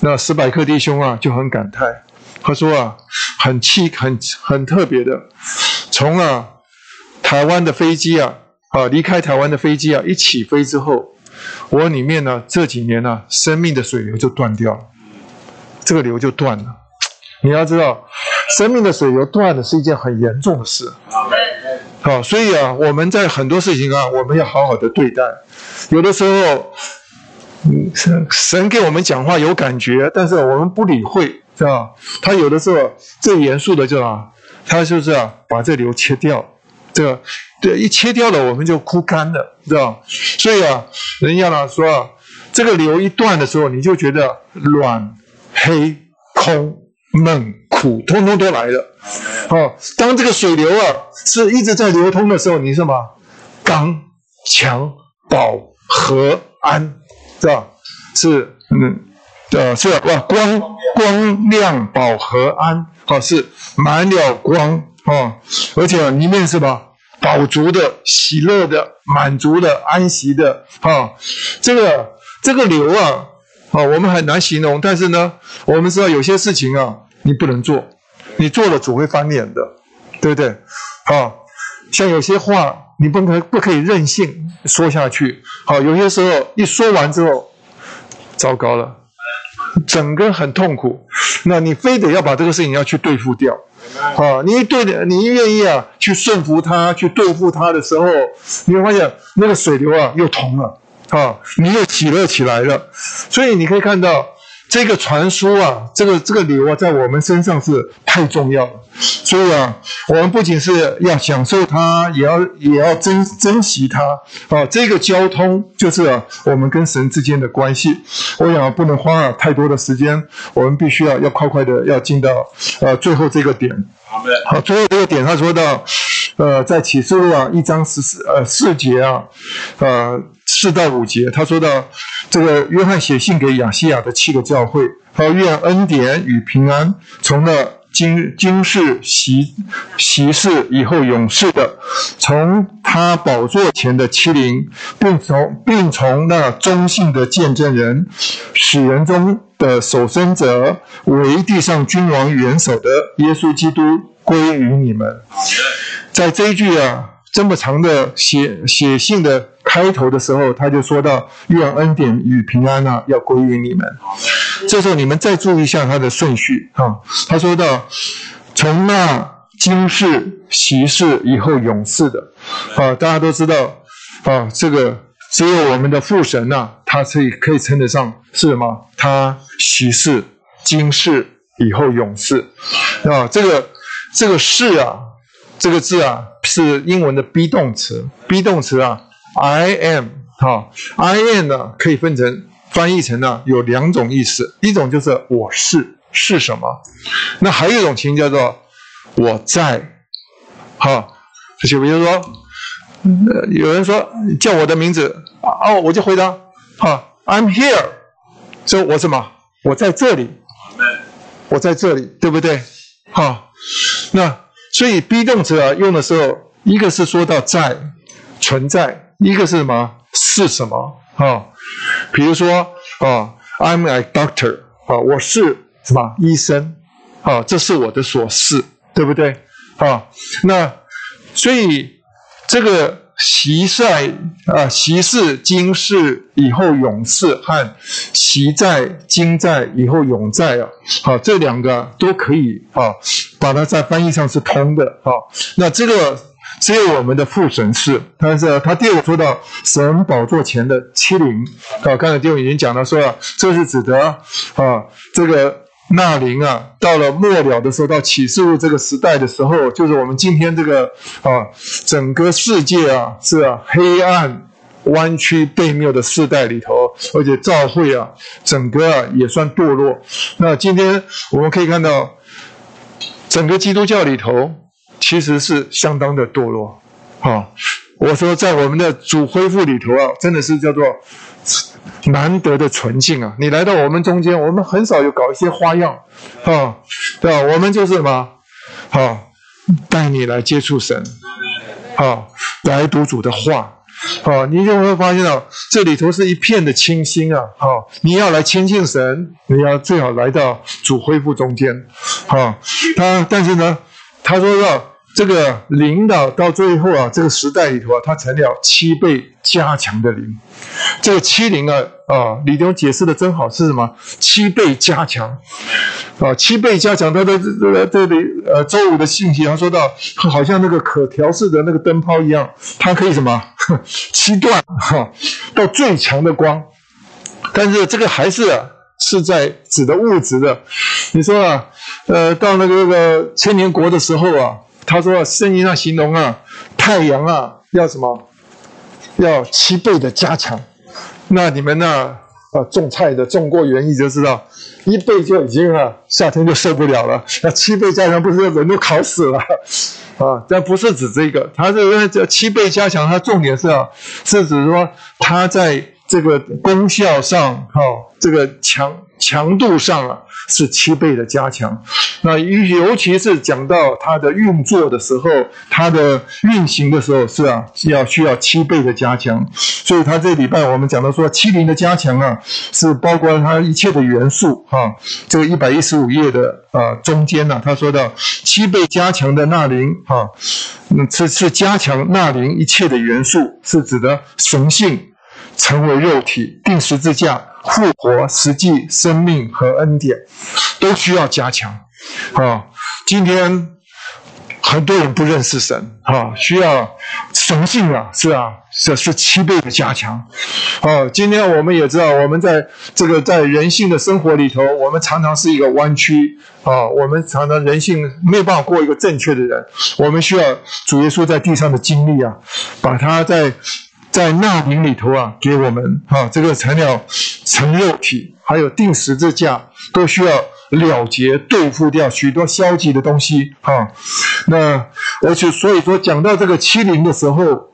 那史百克弟兄啊就很感叹，他说啊，很气很很特别的，从啊台湾的飞机啊。啊，离开台湾的飞机啊，一起飞之后，我里面呢这几年呢，生命的水流就断掉了，这个流就断了。你要知道，生命的水流断了是一件很严重的事。好，所以啊，我们在很多事情啊，我们要好好的对待。有的时候，嗯，神给我们讲话有感觉，但是我们不理会，是吧？他有的时候最严肃的就啊，他就是啊，把这流切掉，这个。对，一切掉了，我们就枯干了，知道所以啊，人家呢说啊，这个流一断的时候，你就觉得软、黑、空、闷、苦，通通都来了。哦，当这个水流啊是一直在流通的时候，你什么？刚、强、饱、和、安，是吧？是，嗯，呃，是哇，光、光亮、饱和、安，好，是满了光啊，而且里面是吧？饱足的、喜乐的、满足的、安息的，哈，这个这个流啊，啊，我们很难形容。但是呢，我们知道有些事情啊，你不能做，你做了总会翻脸的，对不对？啊，像有些话你不能不可以任性说下去，好，有些时候一说完之后，糟糕了，整个很痛苦，那你非得要把这个事情要去对付掉。啊，你对的，你愿意啊，去顺服他，去对付他的时候，你会发现那个水流啊又通了，啊，你又喜乐起来了，所以你可以看到。这个传输啊，这个这个流啊，在我们身上是太重要了。所以啊，我们不仅是要享受它，也要也要珍珍惜它。啊，这个交通就是啊，我们跟神之间的关系。我想不能花太多的时间，我们必须要要快快的要进到呃最后这个点。好，最后这个点他说到，呃，在启示录啊一章十四呃四节啊，呃。四到五节，他说到这个约翰写信给亚细亚的七个教会，他愿恩典与平安从那今今世习习世以后永世的，从他宝座前的欺凌，并从并从那忠信的见证人，使人中的守身者，为地上君王元首的耶稣基督归于你们。在这一句啊这么长的写写信的。开头的时候，他就说到愿恩典与平安啊，要归于你们。这时候你们再注意一下他的顺序啊。他说到从那今世、习世以后永世的啊，大家都知道啊，这个只有我们的父神呐，他可以可以称得上是什么？他习世、今世以后永世啊。这个这个世啊，这个字啊，是英文的 be 动词，be 动词啊。I am 哈，I am 呢可以分成翻译成呢有两种意思，一种就是我是是什么，那还有一种情叫做我在，哈，就比如说，有人说叫我的名字，哦，我就回答，哈，I'm here，说我什么？我在这里，我在这里，对不对？哈，那所以 be 动词啊用的时候，一个是说到在存在。一个是什么？是什么？啊，比如说啊，I'm a doctor，啊，我是什么医生？啊，这是我的所事，对不对？啊，那所以这个习在啊，习是今世以后永世和习在今在以后永在啊，好，这两个都可以啊，把它在翻译上是通的啊。那这个。只有我们的父神是，但是他第二个说到神宝座前的欺凌啊，刚才弟兄已经讲了，说了这是指的啊，这个纳灵啊，到了末了的时候，到启示录这个时代的时候，就是我们今天这个啊，整个世界啊是啊黑暗弯曲背谬的世代里头，而且教会啊，整个啊也算堕落。那今天我们可以看到，整个基督教里头。其实是相当的堕落，啊，我说在我们的主恢复里头啊，真的是叫做难得的纯净啊！你来到我们中间，我们很少有搞一些花样，啊，对吧？我们就是什么，好，带你来接触神，好，来读主的话。好，你就会发现啊这里头是一片的清新啊！好，你要来亲近神，你要最好来到主恢复中间。好，他但是呢，他说要这个领导到最后啊，这个时代里头啊，它成了七倍加强的灵。这个七灵啊啊，李东解释的真好，是什么？七倍加强啊，七倍加强。他的这个这里呃，周五的信息他说到，好像那个可调式的那个灯泡一样，它可以什么？七段哈，到最强的光。但是这个还是啊，是在指的物质的。你说啊，呃，到那个那个千年国的时候啊，他说圣经上形容啊，太阳啊要什么？要七倍的加强。那你们呢？啊，种菜的种过园艺就知道，一倍就已经啊，夏天就受不了了。那七倍加强，不是人都烤死了啊？但不是指这个，它这个七倍加强，它重点是啊，是指说它在。这个功效上，哈，这个强强度上啊，是七倍的加强。那尤尤其是讲到它的运作的时候，它的运行的时候，是啊，是要需要七倍的加强。所以它这礼拜我们讲到说，七零的加强啊，是包括它一切的元素，哈。这个一百一十五页的啊中间呢，他说到七倍加强的纳灵，哈，嗯，是是加强纳灵一切的元素，是指的神性。成为肉体，定十字架，复活，实际生命和恩典，都需要加强。啊，今天很多人不认识神，啊，需要神性啊，是啊，这是七倍的加强。啊，今天我们也知道，我们在这个在人性的生活里头，我们常常是一个弯曲啊，我们常常人性没办法过一个正确的人，我们需要主耶稣在地上的经历啊，把他在。在那灵里头啊，给我们哈这个材料成肉体，还有定十字架，都需要了结对付掉许多消极的东西哈。那而且所以说讲到这个七灵的时候，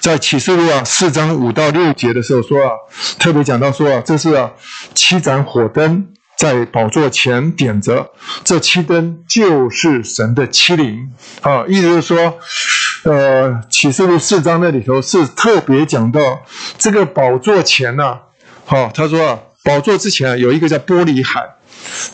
在启示录啊四章五到六节的时候说啊，特别讲到说啊，这是啊七盏火灯在宝座前点着，这七灯就是神的七灵啊，意思是说。呃，启示录四章那里头是特别讲到这个宝座前呐，好，他说啊，宝座之前啊有一个叫玻璃海，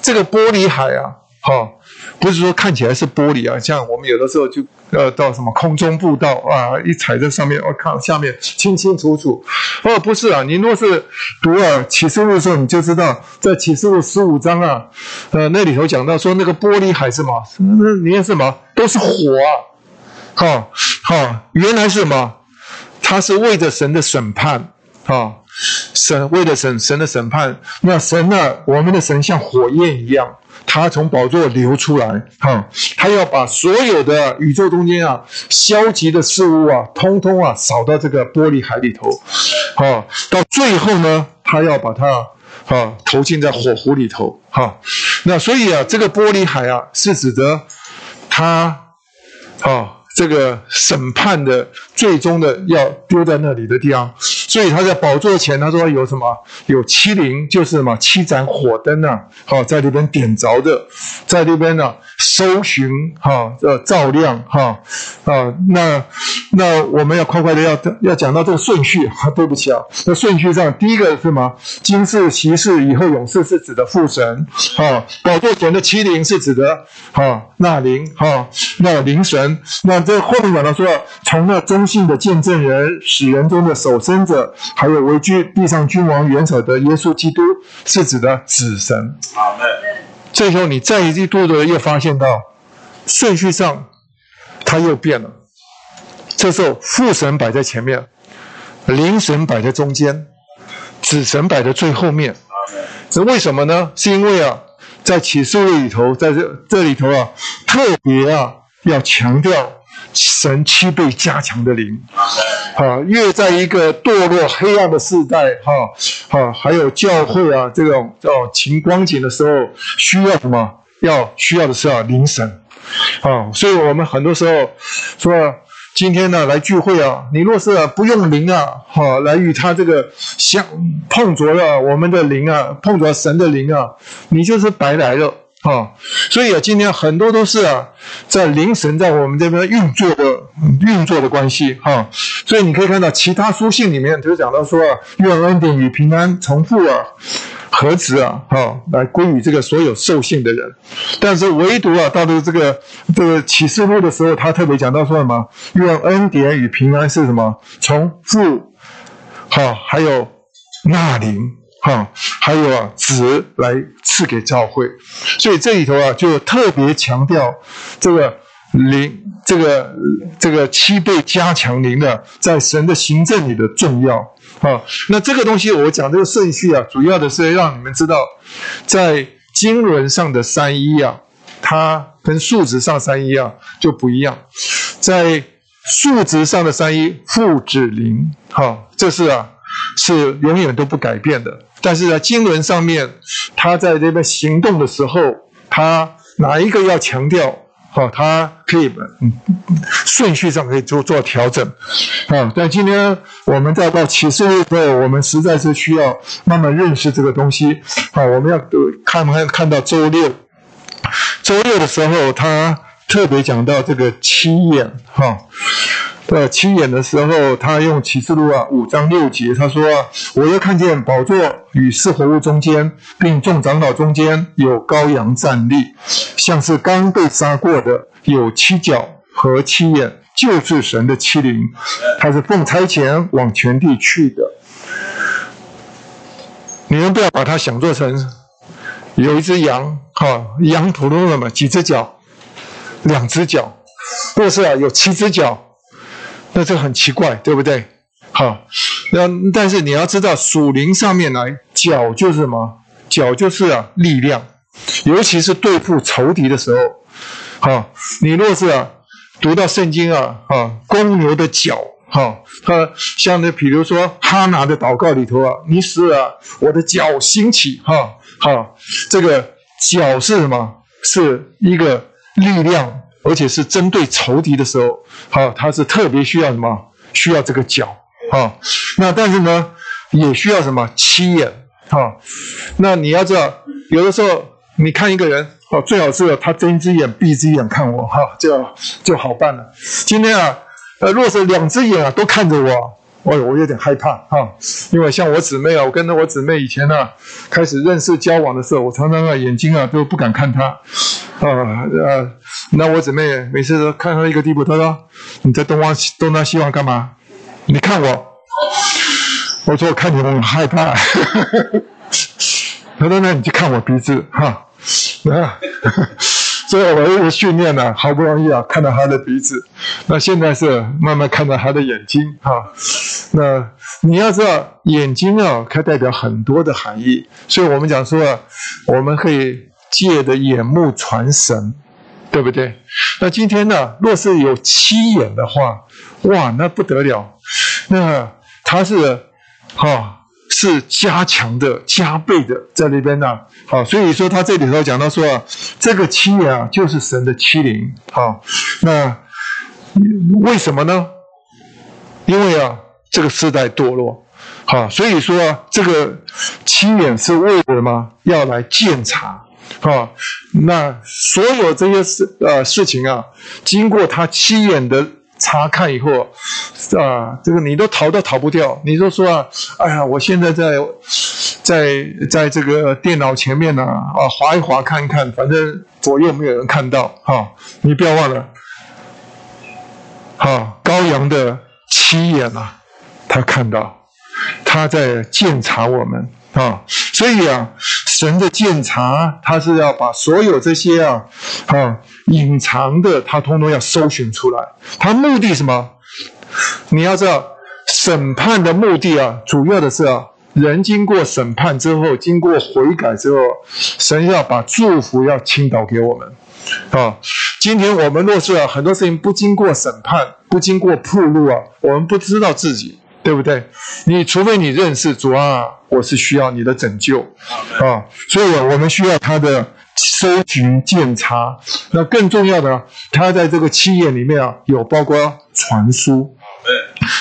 这个玻璃海啊，好，不是说看起来是玻璃啊，像我们有的时候就呃到什么空中步道啊，一踩在上面，我看下面清清楚楚。哦，不是啊，你若是读了启示录的时候，你就知道在启示录十五章啊，呃那里头讲到说那个玻璃海是什么？那里面是什么？都是火啊。好，好，原来是什么？他是为着神的审判，啊，神为了神神的审判。那神呢？我们的神像火焰一样，他从宝座流出来，哈，他要把所有的宇宙中间啊，消极的事物啊，通通啊，扫到这个玻璃海里头，好，到最后呢，他要把它啊投进在火湖里头，哈。那所以啊，这个玻璃海啊，是指的他，啊。这个审判的最终的要丢在那里的地方，所以他在宝座前，他说有什么？有七灵，就是什么？七盏火灯呐，好在那边点着的，在那边呢搜寻，哈，呃，照亮，哈，啊，那那我们要快快的要要讲到这个顺序，哈，对不起啊，那顺序上第一个是什么？今世、骑士、以后勇士是指的父神，哈，宝座前的七灵是指的，哈，那灵，哈，那灵神，那。这后面讲到说，从那中信的见证人、死人中的守身者，还有为居地上君王元首的耶稣基督，是指的子神。好的。最后你再一度的又发现到顺序上，它又变了。这时候父神摆在前面，灵神摆在中间，子神摆在最后面。这为什么呢？是因为啊，在启示录里头，在这这里头啊，特别啊要强调。神七倍加强的灵，啊，越在一个堕落黑暗的时代，哈，哈，还有教会啊这种叫晴光景的时候，需要什么？要需要的是啊灵神，啊，所以我们很多时候说，今天呢来聚会啊，你若是不用灵啊，好来与他这个相碰着了我们的灵啊，碰着神的灵啊，你就是白来了。啊。所以啊，今天很多都是啊，在灵神在我们这边运作的运作的关系哈。所以你可以看到其他书信里面就讲到说啊，愿恩典与平安重复啊。何止啊，哈，来归于这个所有受信的人，但是唯独啊，到了这个这个启示录的时候，他特别讲到说什么？愿恩典与平安是什么？从父，哈，还有那灵，哈，还有啊子来赐给教会。所以这里头啊，就特别强调这个灵，这个这个七倍加强灵的，在神的行政里的重要。好，那这个东西我讲这个顺序啊，主要的是让你们知道，在经纶上的三一啊，它跟数值上三一啊就不一样。在数值上的三一，父子灵，好，这是啊是永远都不改变的。但是在经纶上面，他在这边行动的时候，他哪一个要强调？好，它可以嗯顺序上可以做做调整，啊，但今天我们再到启示的时候，我们实在是需要慢慢认识这个东西，啊，我们要看看看到周六，周六的时候，他特别讲到这个七眼，哈。在七眼的时候，他用启示录啊五章六节，他说：“啊我又看见宝座与四活物中间，并众长老中间有羔羊站立，像是刚被杀过的，有七角和七眼，就是神的七灵，他是奉差遣往全地去的。你们不要把它想做成有一只羊，哈，羊普通的嘛，几只脚？两只脚，或是啊有七只脚。”那这很奇怪，对不对？好，那但是你要知道，属灵上面来，脚就是什么？脚就是啊，力量，尤其是对付仇敌的时候，哈，你若是啊，读到圣经啊，啊，公牛的脚，哈，它像那比如说哈拿的祷告里头啊，你使啊，我的脚兴起，哈，好，这个脚是什么？是一个力量。而且是针对仇敌的时候，好，他是特别需要什么？需要这个脚，哈。那但是呢，也需要什么？七眼，哈。那你要知道，有的时候你看一个人，哦，最好是他睁一只眼闭一只眼看我，哈，就就好办了。今天啊，呃，若是两只眼啊都看着我。我我有点害怕哈，因为像我姊妹啊，我跟着我姊妹以前呢，开始认识交往的时候，我常常啊眼睛啊都不敢看她，啊啊，那我姊妹每次都看到一个地步，她说你在东望东南西望干嘛？你看我，我说我看你我很害怕，她说那你就看我鼻子哈，啊。所以我一直训练呢，好不容易啊看到他的鼻子，那现在是慢慢看到他的眼睛哈。那你要知道，眼睛啊，它代表很多的含义。所以我们讲说，我们可以借的眼目传神，对不对？那今天呢，若是有七眼的话，哇，那不得了。那他是哈。是加强的、加倍的在那边呢。好，所以说他这里头讲到说啊，这个七眼啊，就是神的七灵。好，那为什么呢？因为啊，这个世代堕落。好，所以说啊这个七眼是为了什么？要来鉴察。啊，那所有这些事呃事情啊，经过他七眼的。查看以后，啊，这个你都逃都逃不掉。你就说啊，哎呀，我现在在在在这个电脑前面呢，啊，划一划看一看，反正左右没有人看到，哈，你不要忘了，哈，高阳的七眼啊，他看到，他在鉴察我们。啊，所以啊，神的鉴察，他是要把所有这些啊，啊隐藏的，他通通要搜寻出来。他目的什么？你要知道，审判的目的啊，主要的是啊，人经过审判之后，经过悔改之后，神要把祝福要倾倒给我们。啊，今天我们若是啊，很多事情不经过审判，不经过铺路啊，我们不知道自己。对不对？你除非你认识主啊，我是需要你的拯救啊，所以我们需要他的搜寻、检查。那更重要的，他在这个七眼里面啊，有包括传输。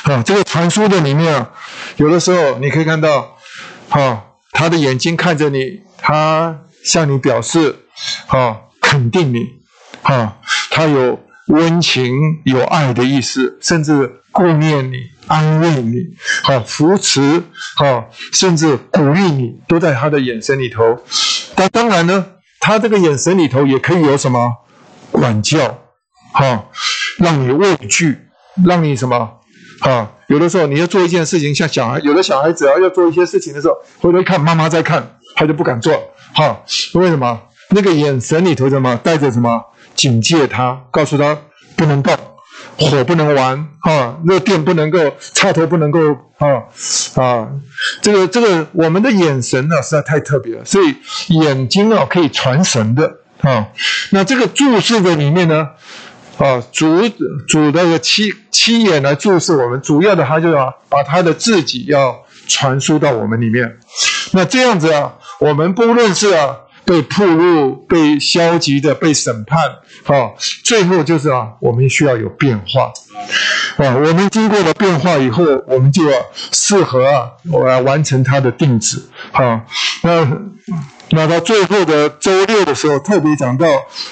啊，这个传输的里面啊，有的时候你可以看到，啊，他的眼睛看着你，他向你表示，啊，肯定你，啊，他有温情、有爱的意思，甚至顾念你、安慰你，啊，扶持，啊，甚至鼓励你，都在他的眼神里头。但当然呢，他这个眼神里头也可以有什么管教，哈，让你畏惧，让你什么？啊，有的时候你要做一件事情，像小孩，有的小孩子啊，要做一些事情的时候，回头看妈妈在看，他就不敢做。哈，为什么？那个眼神里头什么带着什么警戒他，告诉他不能动，火不能玩，哈，热电不能够，插头不能够，啊啊，这个这个我们的眼神呢实在太特别了，所以眼睛啊可以传神的啊。那这个注视的里面呢？啊，主主那个七七眼来注视我们，主要的他就要把他的自己要传输到我们里面。那这样子啊，我们不论是啊被铺路、被消极的、被审判，啊，最后就是啊，我们需要有变化。啊，我们经过了变化以后，我们就要适合啊，我来完成他的定旨。啊，那。那到最后的周六的时候，特别讲到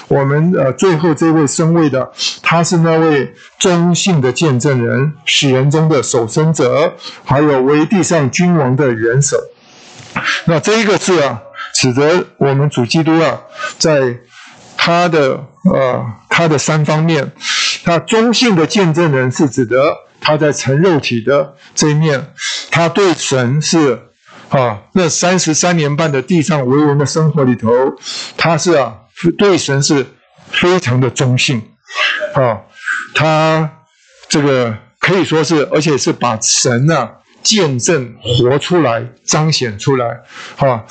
我们呃最后这位升位的，他是那位中信的见证人，死人中的守生者，还有为地上君王的元首。那这一个字啊，指责我们主基督啊，在他的呃他的三方面，他中性的见证人是指的他在成肉体的这一面，他对神是。啊，那三十三年半的地上为人的生活里头，他是啊，对神是非常的中性，啊，他这个可以说是，而且是把神啊见证活出来，彰显出来，哈，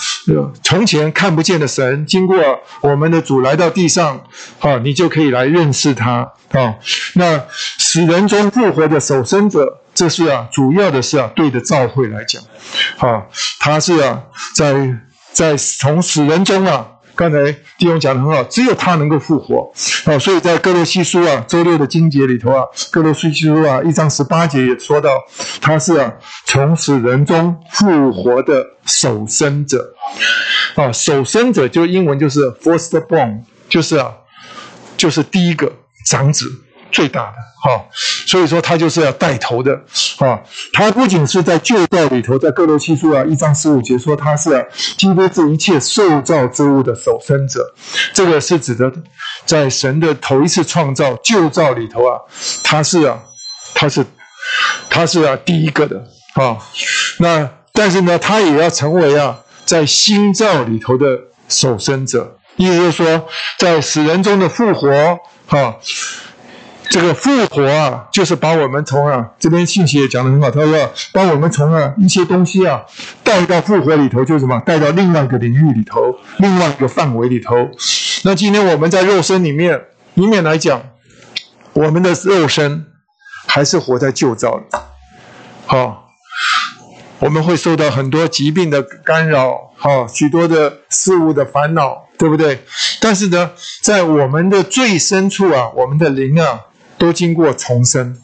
从前看不见的神，经过我们的主来到地上，哈，你就可以来认识他，啊，那死人中复活的守生者。这是啊，主要的是啊，对着教会来讲，啊，他是啊，在在从死人中啊，刚才弟兄讲的很好，只有他能够复活，啊，所以在哥罗西书啊，周六的经节里头啊，哥罗西书啊，一章十八节也说到，他是啊，从死人中复活的守生者，啊，守生者就英文就是 first born，就是啊，就是第一个长子。最大的哈，所以说他就是要带头的啊。他不仅是在旧道里头，在各罗西书啊一章十五节说他是基督这一切受造之物的首生者，这个是指的在神的头一次创造旧造里头啊，他是啊，他是他是啊第一个的啊。那但是呢，他也要成为啊在新造里头的首生者，意思就是说在死人中的复活啊。这个复活啊，就是把我们从啊这边信息也讲得很好，他说把我们从啊一些东西啊带到复活里头，就是什么带到另外一个领域里头，另外一个范围里头。那今天我们在肉身里面，一面来讲，我们的肉身还是活在旧造里，好，我们会受到很多疾病的干扰，好，许多的事物的烦恼，对不对？但是呢，在我们的最深处啊，我们的灵啊。都经过重生，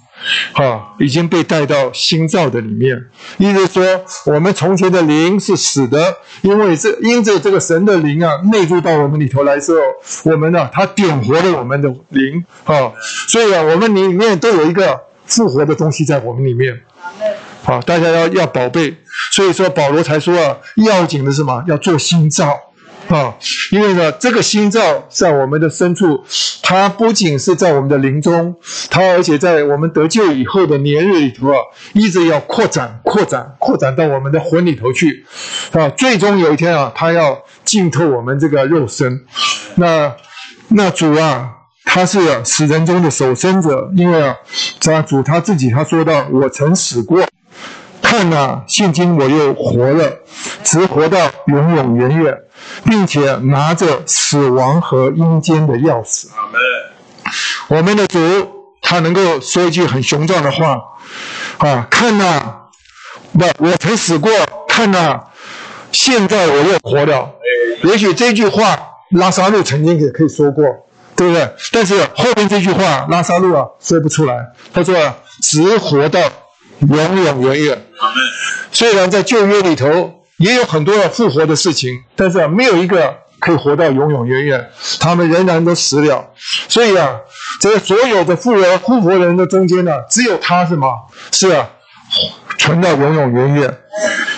哈，已经被带到新造的里面。意思说，我们从前的灵是死的，因为这因着这个神的灵啊，内住到我们里头来之后，我们呢，他点活了我们的灵，哈，所以啊，我们里面都有一个复活的东西在我们里面，好，大家要要宝贝。所以说，保罗才说啊，要紧的是什么？要做新造。啊，因为呢，这个心脏在我们的深处，它不仅是在我们的灵中，它而且在我们得救以后的年日里头啊，一直要扩展、扩展、扩展到我们的魂里头去，啊，最终有一天啊，它要浸透我们这个肉身。那那主啊，他是死人中的守生者，因为啊，这主他自己他说到：“我曾死过，看呐，现今我又活了，直活到永永远远。”并且拿着死亡和阴间的钥匙。我们的主他能够说一句很雄壮的话啊！看呐，不，我曾死过，看呐，现在我又活了。也许这句话拉萨路曾经也可以说过对不对？但是后面这句话，拉萨路啊说不出来。他说啊，只活到永永远远。虽然在旧约里头也有很多复活的事情，但是啊，没有一个可以活到永永远远。他们仍然都死了。所以啊，这所有的复活复活人的中间呢，只有他是吗？是啊，存到永永远远。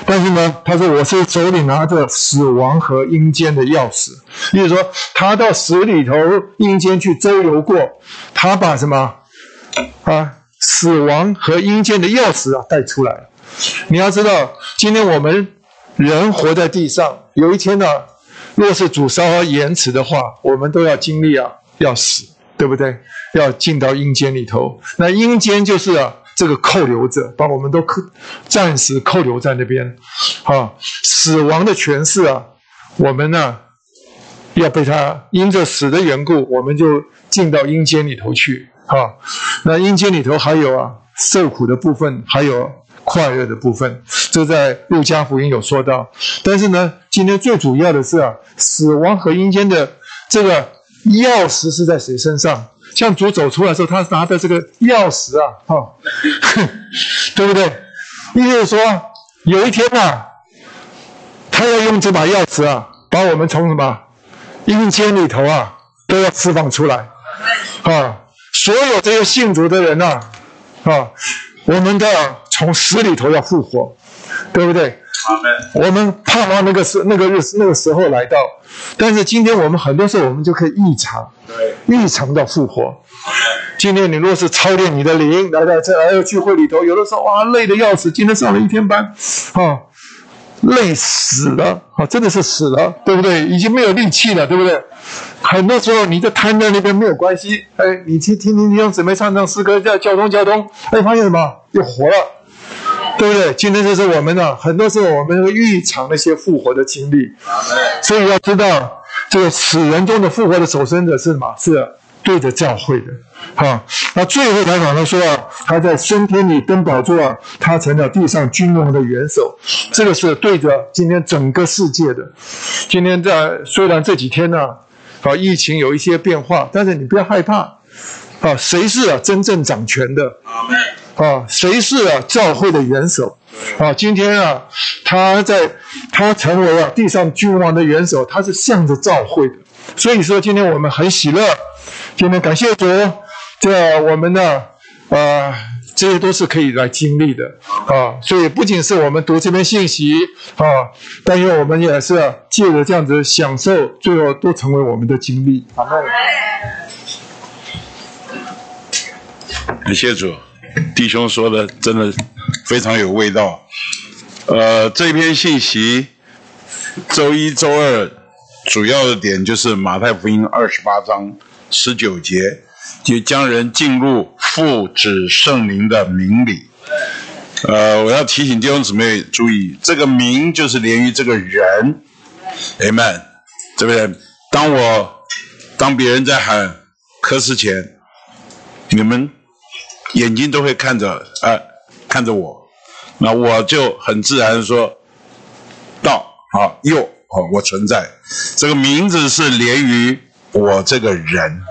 但是呢，他说我是手里拿着死亡和阴间的钥匙，意思说他到死里头阴间去周游过，他把什么啊死亡和阴间的钥匙啊带出来了。你要知道，今天我们人活在地上，有一天呢，若是主稍延迟的话，我们都要经历啊要死，对不对？要进到阴间里头，那阴间就是啊。这个扣留者把我们都扣，暂时扣留在那边，啊，死亡的权势啊，我们呢要被他因着死的缘故，我们就进到阴间里头去，啊，那阴间里头还有啊受苦的部分，还有快乐的部分，这在路加福音有说到。但是呢，今天最主要的是啊，死亡和阴间的这个钥匙是在谁身上？像主走出来的时候，他拿的这个钥匙啊，哈，对不对？意思是说，有一天呐，他要用这把钥匙啊，把我们从什么阴间里头啊，都要释放出来，啊，所有这些信主的人呐，啊，我们的从死里头要复活，对不对？我们盼望那个时那个日那个时候来到，但是今天我们很多时候我们就可以异常，异常的复活。今天你若是操练你的灵，来到这来到聚会里头，有的时候哇累的要死，今天上了一天班，啊，累死了，啊，真的是死了，对不对？已经没有力气了，对不对？很多时候你就瘫在那边没有关系，哎，你去听听弟兄姊妹唱唱诗歌，叫交通交通，哎，发现什么？又活了。对不对？今天就是我们呢，很多时候我们会预尝那些复活的经历，所以要知道，这个死人中的复活的守生者是什么？是对着教会的。哈，那最后采访他说啊，他在升天里登宝座啊，他成了地上君王的元首。这个是对着今天整个世界的。今天在虽然这几天呢，啊，疫情有一些变化，但是你不要害怕。啊，谁是啊真正掌权的？啊，谁是啊教会的元首？啊，今天啊，他在他成为啊地上君王的元首，他是向着教会的。所以说，今天我们很喜乐，今天感谢主，这我们呢，啊，这些都是可以来经历的啊。所以不仅是我们读这篇信息啊，但愿我们也是借着这样子享受，最后都成为我们的经历。好，
感谢主。弟兄说的真的非常有味道。呃，这篇信息周一、周二主要的点就是马太福音二十八章十九节，就将人进入父、子、圣灵的名里。呃，我要提醒弟兄姊妹注意，这个名就是连于这个人。Amen，对不对？当我当别人在喊科斯前，你们。眼睛都会看着，呃，看着我，那我就很自然说，到，啊，又，啊，我存在，这个名字是连于我这个人，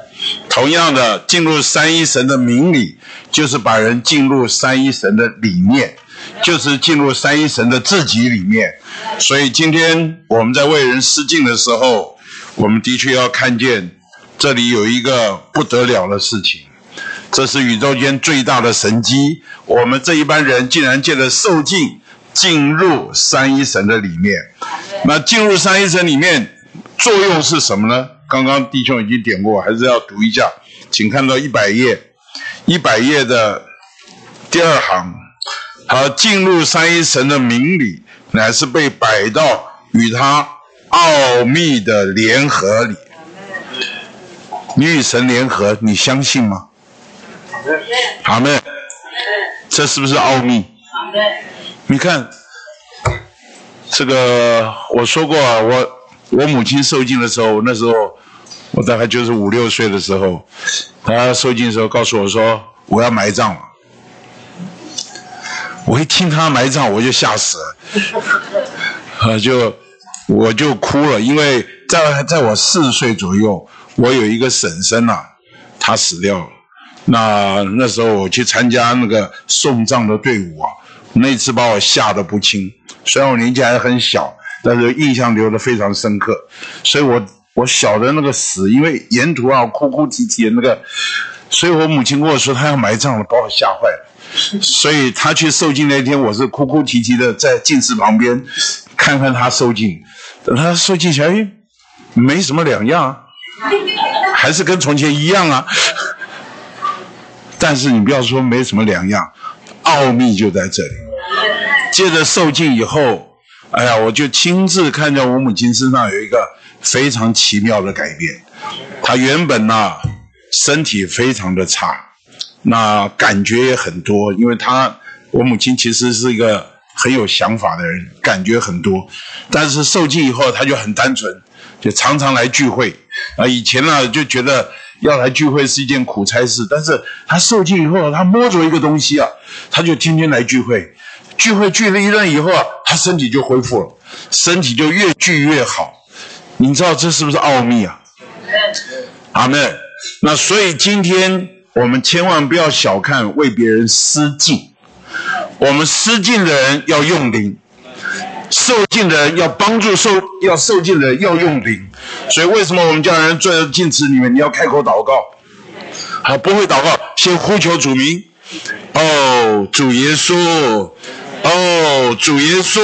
同样的，进入三一神的名里，就是把人进入三一神的里面，就是进入三一神的自己里面，所以今天我们在为人施敬的时候，我们的确要看见这里有一个不得了的事情。这是宇宙间最大的神机，我们这一班人竟然借着受尽进入三一神的里面。那进入三一神里面作用是什么呢？刚刚弟兄已经点过，还是要读一下，请看到一百页，一百页的第二行。好，进入三一神的名里，乃是被摆到与他奥秘的联合里。你与神联合，你相信吗？好妹，这是不是奥秘？你看，这个我说过，我我母亲受尽的时候，那时候我大概就是五六岁的时候，她受尽的时候告诉我说我要埋葬了。我一听她埋葬，我就吓死了，啊，就我就哭了，因为在在我四岁左右。我有一个婶婶呐，她死掉了。那那时候我去参加那个送葬的队伍啊，那次把我吓得不轻。虽然我年纪还很小，但是印象留得非常深刻。所以我我晓得那个死，因为沿途啊哭哭啼啼的那个，所以我母亲跟我说她要埋葬了，把我吓坏了。所以她去受尽那天，我是哭哭啼啼的在镜子旁边看看她受尽。等她受尽起来，没什么两样啊，还是跟从前一样啊。但是你不要说没什么两样，奥秘就在这里。接着受尽以后，哎呀，我就亲自看见我母亲身上有一个非常奇妙的改变。她原本呢身体非常的差，那感觉也很多，因为她我母亲其实是一个很有想法的人，感觉很多。但是受尽以后，她就很单纯，就常常来聚会。啊，以前呢就觉得。要来聚会是一件苦差事，但是他受尽以后，他摸着一个东西啊，他就天天来聚会，聚会聚了一阵以后啊，他身体就恢复了，身体就越聚越好。你知道这是不是奥秘啊？阿门。那所以今天我们千万不要小看为别人施敬，我们施敬的人要用灵。受尽的人要帮助受要受尽的人要用灵，所以为什么我们叫人坐在镜子里面？你要开口祷告，好不会祷告，先呼求主名。哦，主耶稣，哦，主耶稣，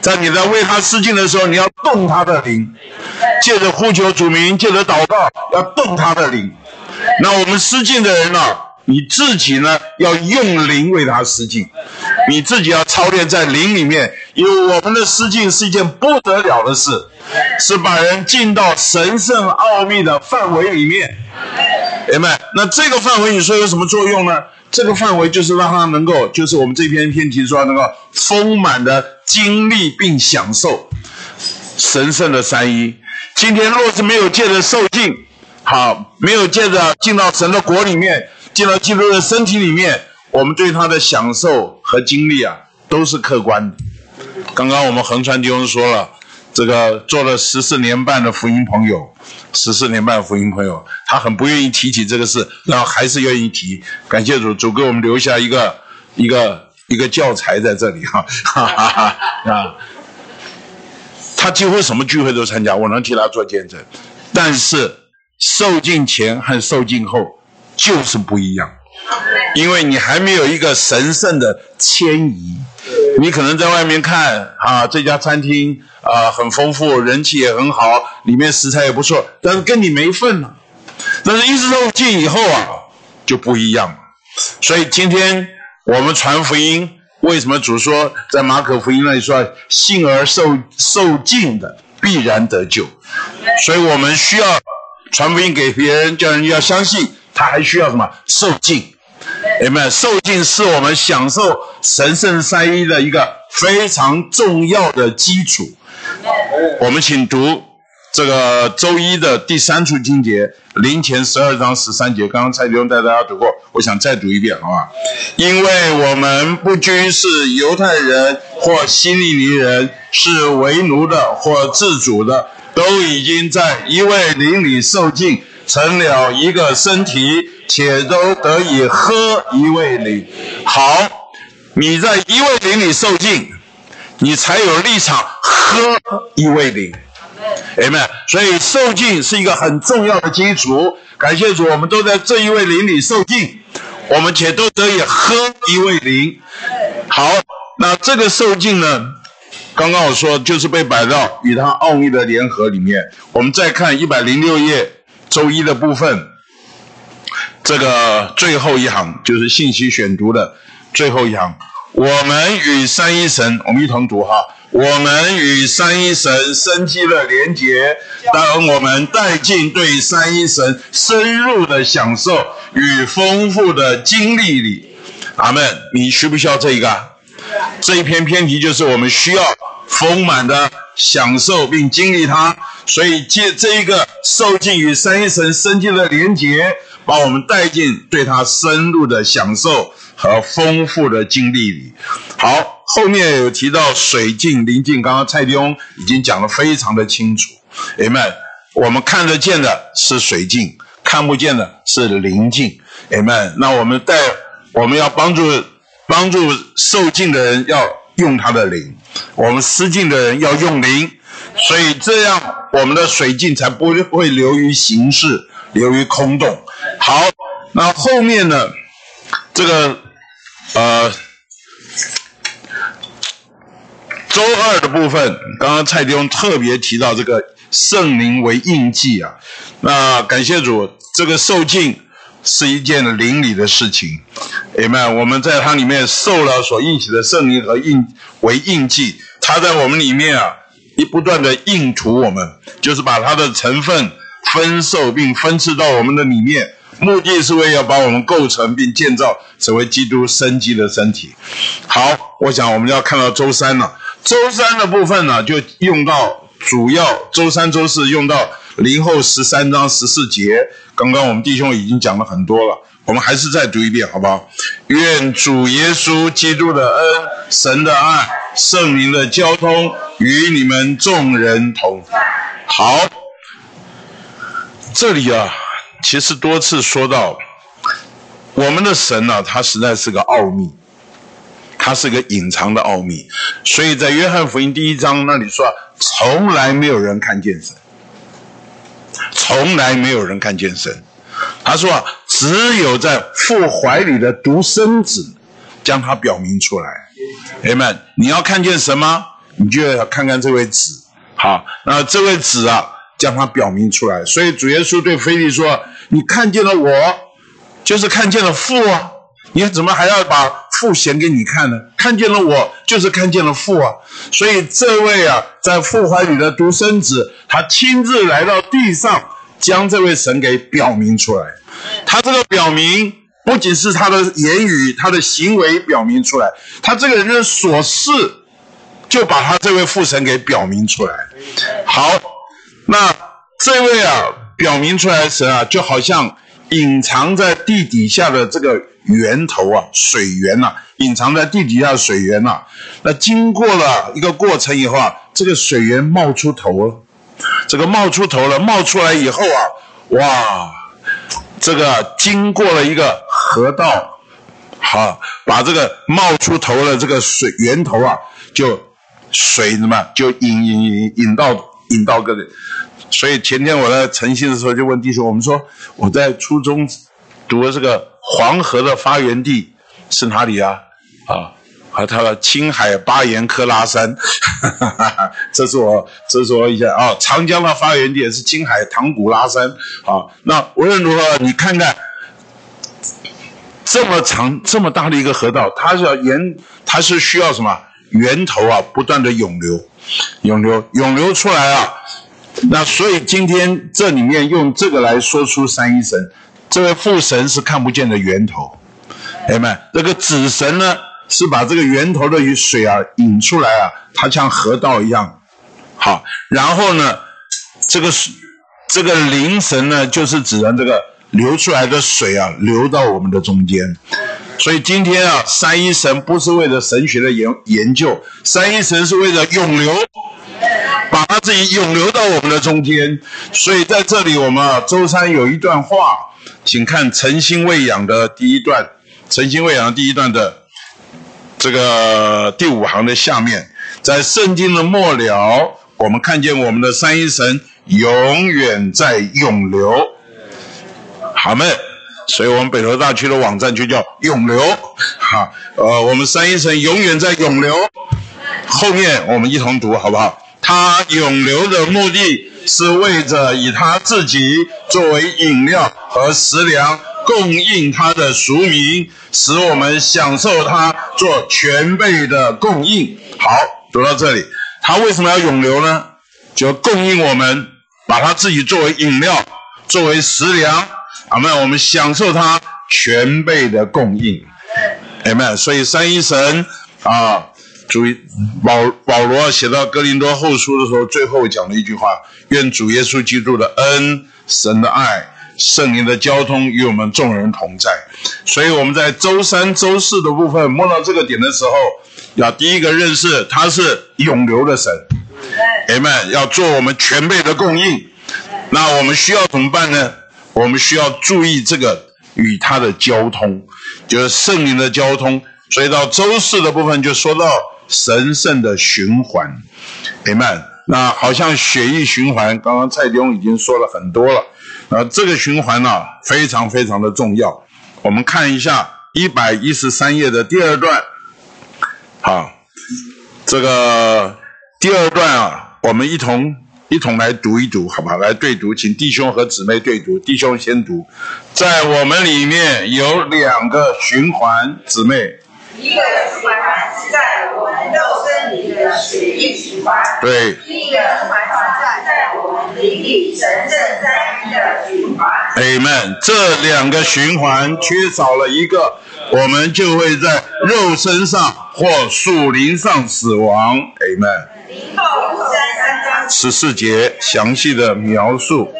在你在为他施敬的时候，你要动他的灵，借着呼求主名，借着祷告，要动他的灵。那我们施敬的人呢？你自己呢，要用灵为他施敬，你自己要操练在灵里面，因为我们的施敬是一件不得了的事，是把人进到神圣奥秘的范围里面，明白？那这个范围你说有什么作用呢？这个范围就是让他能够，就是我们这篇篇题说那个丰满的经历并享受神圣的三一。今天若是没有借着受敬，好，没有借着进到神的国里面。进到基督的身体里面，我们对他的享受和经历啊，都是客观的。刚刚我们横川弟兄说了，这个做了十四年半的福音朋友，十四年半福音朋友，他很不愿意提起这个事，然后还是愿意提。感谢主，主给我们留下一个一个一个教材在这里哈，哈哈哈啊！他几乎什么聚会都参加，我能替他做见证。但是受尽前和受尽后。就是不一样，因为你还没有一个神圣的迁移。你可能在外面看啊，这家餐厅啊很丰富，人气也很好，里面食材也不错，但是跟你没份了。但是一受尽以后啊，就不一样了。所以今天我们传福音，为什么主说在马可福音那里说，信而受受尽的必然得救？所以我们需要传福音给别人，叫人要相信。他还需要什么受敬？有没有受尽是我们享受神圣三一的一个非常重要的基础。我们请读这个周一的第三处经节，零前十二章十三节。刚刚蔡弟兄带大家读过，我想再读一遍，好吧？因为我们不拘是犹太人或希利尼人，是为奴的或自主的，都已经在一位灵里受敬。成了一个身体，且都得以喝一味灵。好，你在一味灵里受尽，你才有立场喝一味灵。哎们，所以受尽是一个很重要的基础。感谢主，我们都在这一位灵里受尽，我们且都得以喝一味灵。好，那这个受尽呢？刚刚我说就是被摆到与他奥秘的联合里面。我们再看一百零六页。周一的部分，这个最后一行就是信息选读的最后一行。我们与三一神，我们一同读哈。我们与三一神生机的连结，当我们带进对三一神深入的享受与丰富的经历里。阿门。你需不需要这一个？这一篇篇题就是我们需要丰满的享受并经历它。所以借这一个受尽与三一神生机的连结，把我们带进对他深入的享受和丰富的经历里。好，后面有提到水镜、灵镜，刚刚蔡弟兄已经讲得非常的清楚。Amen。我们看得见的是水镜，看不见的是灵镜。Amen。那我们带我们要帮助帮助受尽的人要用他的灵，我们施镜的人要用灵，所以这样我们的水镜才不会流于形式，流于空洞。好，那后面呢？这个呃。周二的部分，刚刚蔡弟兄特别提到这个圣灵为印记啊，那感谢主，这个受敬是一件灵里的事情，Amen。我们在它里面受了所印起的圣灵和印为印记，它在我们里面啊，一不断的印图我们，就是把它的成分分受并分赐到我们的里面，目的是为要把我们构成并建造成为基督生机的身体。好，我想我们要看到周三了。周三的部分呢，就用到主要周三、周四用到零后十三章十四节。刚刚我们弟兄已经讲了很多了，我们还是再读一遍，好不好？愿主耶稣基督的恩、神的爱、圣灵的交通与你们众人同。好，这里啊，其实多次说到我们的神呢，他实在是个奥秘。它是个隐藏的奥秘，所以在约翰福音第一章那里说，从来没有人看见神，从来没有人看见神。他说啊，只有在父怀里的独生子将他表明出来。哎们，你要看见什么？你就要看看这位子。好，那这位子啊，将他表明出来。所以主耶稣对菲利说：“你看见了我，就是看见了父啊。”你怎么还要把父显给你看呢？看见了我，就是看见了父啊！所以这位啊，在父怀里的独生子，他亲自来到地上，将这位神给表明出来。他这个表明，不仅是他的言语、他的行为表明出来，他这个人的所事，就把他这位父神给表明出来。好，那这位啊，表明出来的神啊，就好像隐藏在地底下的这个。源头啊，水源呐，隐藏在地底下的水源呐，那经过了一个过程以后啊，这个水源冒出头了，这个冒出头了，冒出来以后啊，哇，这个经过了一个河道，好，把这个冒出头的这个水源头啊，就水什么，就引引引引到引到这里，所以前天我在晨曦的时候就问弟兄，我们说我在初中读的这个。黄河的发源地是哪里啊？啊，和它的青海巴颜喀拉山，这是我这是我一下啊。长江的发源地是青海唐古拉山啊。那无论如何，你看看这么长这么大的一个河道，它是要沿，它是需要什么源头啊？不断的涌流，涌流，涌流出来啊。那所以今天这里面用这个来说出三一神。这位父神是看不见的源头，哎们，这个子神呢是把这个源头的雨水啊引出来啊，它像河道一样，好，然后呢，这个，这个灵神呢就是指的这个流出来的水啊流到我们的中间，所以今天啊三一神不是为了神学的研研究，三一神是为了永流，把它自己永流到我们的中间，所以在这里我们啊周三有一段话。请看诚心喂养的第一段，诚心喂养第一段的这个第五行的下面，在圣经的末了，我们看见我们的三一神永远在永流，好们，所以我们北投大区的网站就叫永流，哈，呃，我们三一神永远在永流，后面我们一同读好不好？他永流的目的。是为着以他自己作为饮料和食粮供应他的俗民，使我们享受他做全备的供应。好，读到这里，他为什么要永留呢？就供应我们，把他自己作为饮料，作为食粮，阿门。我们享受他全备的供应，阿门。所以三一神啊。主保保罗写到哥林多后书的时候，最后讲了一句话：愿主耶稣基督的恩、神的爱、圣灵的交通与我们众人同在。所以我们在周三、周四的部分摸到这个点的时候，要第一个认识他是永留的神，阿门。要做我们全备的供应，那我们需要怎么办呢？我们需要注意这个与它的交通，就是圣灵的交通。所以到周四的部分就说到神圣的循环，明白？那好像血液循环，刚刚蔡丁已经说了很多了。那，这个循环呢，非常非常的重要。我们看一下一百一十三页的第二段，好，这个第二段啊，我们一同一同来读一读，好吧？来对读，请弟兄和姊妹对读。弟兄先读，在我们里面有两个循环，姊妹。
一个循环在我们肉身里的血液循环，
对。
一个循环在在我们灵里神圣三一的循环。
Amen。这两个循环缺少了一个，我们就会在肉身上或属灵上死亡。Amen。十四节详细的描述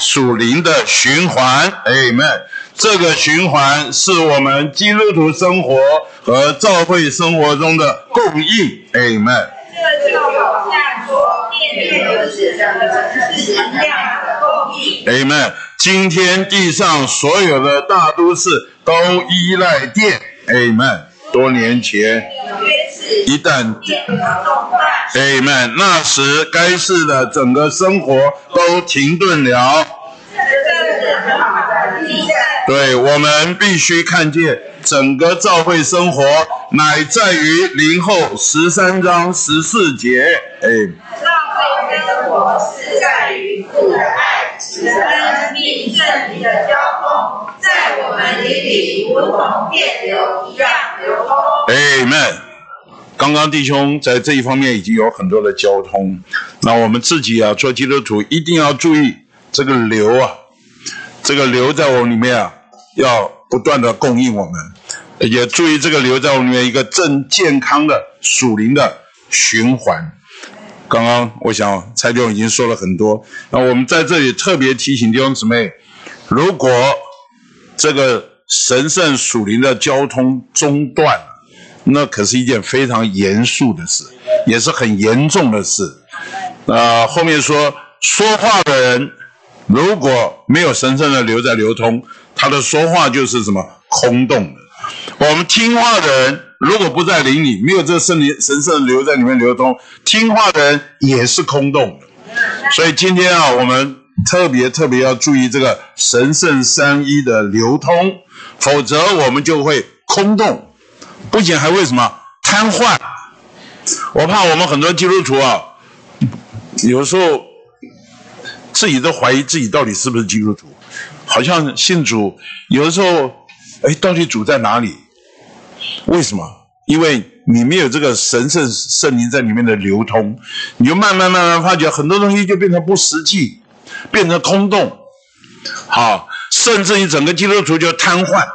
属灵的循环。Amen。这个循环是我们基督徒生活和教会生活中的供应，amen。
这就好像说面对如此的是能量的供应。
amen。今天地上所有的大都市都依赖电，amen。多年前，一旦
电脑动乱
，amen，那时该市的整个生活都停顿了。对我们必须看见整个教会生活乃在于零后十三章十四节，哎，
教会生活是在于父的爱、慈恩并圣灵的交通，在我们里里如同电流一样流通。
Amen。刚刚弟兄在这一方面已经有很多的交通，那我们自己啊，做基督徒一定要注意这个流啊，这个流在我们里面啊，要不断的供应我们，也注意这个留在我们里面一个正健康的属灵的循环。刚刚我想蔡弟兄已经说了很多，那我们在这里特别提醒弟兄姊妹，如果这个神圣属灵的交通中断了，那可是一件非常严肃的事，也是很严重的事。呃，后面说说话的人如果没有神圣的流在流通，他的说话就是什么空洞的。我们听话的人如果不在灵里，没有这圣灵神圣的流在里面流通，听话的人也是空洞的。所以今天啊，我们特别特别要注意这个神圣三一的流通，否则我们就会空洞，不仅还会什么瘫痪。我怕我们很多基督徒啊，有时候自己都怀疑自己到底是不是基督徒，好像信主，有的时候，哎，到底主在哪里？为什么？因为你没有这个神圣圣灵在里面的流通，你就慢慢慢慢发觉很多东西就变成不实际，变成空洞，好，甚至你整个基督徒就瘫痪。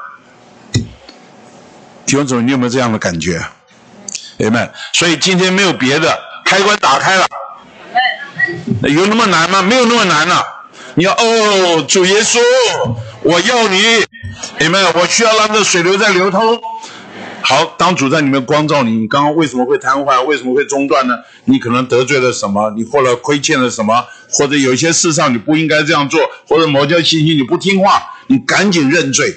弟兄姊妹，你有没有这样的感觉？阿门。所以今天没有别的，开关打开了，有那么难吗？没有那么难啊！你要哦，主耶稣，我要你，阿门。我需要让这水流在流通。好，当主在里面光照你，你刚刚为什么会瘫痪？为什么会中断呢？你可能得罪了什么？你或者亏欠了什么？或者有一些事上你不应该这样做，或者某件信息你不听话，你赶紧认罪。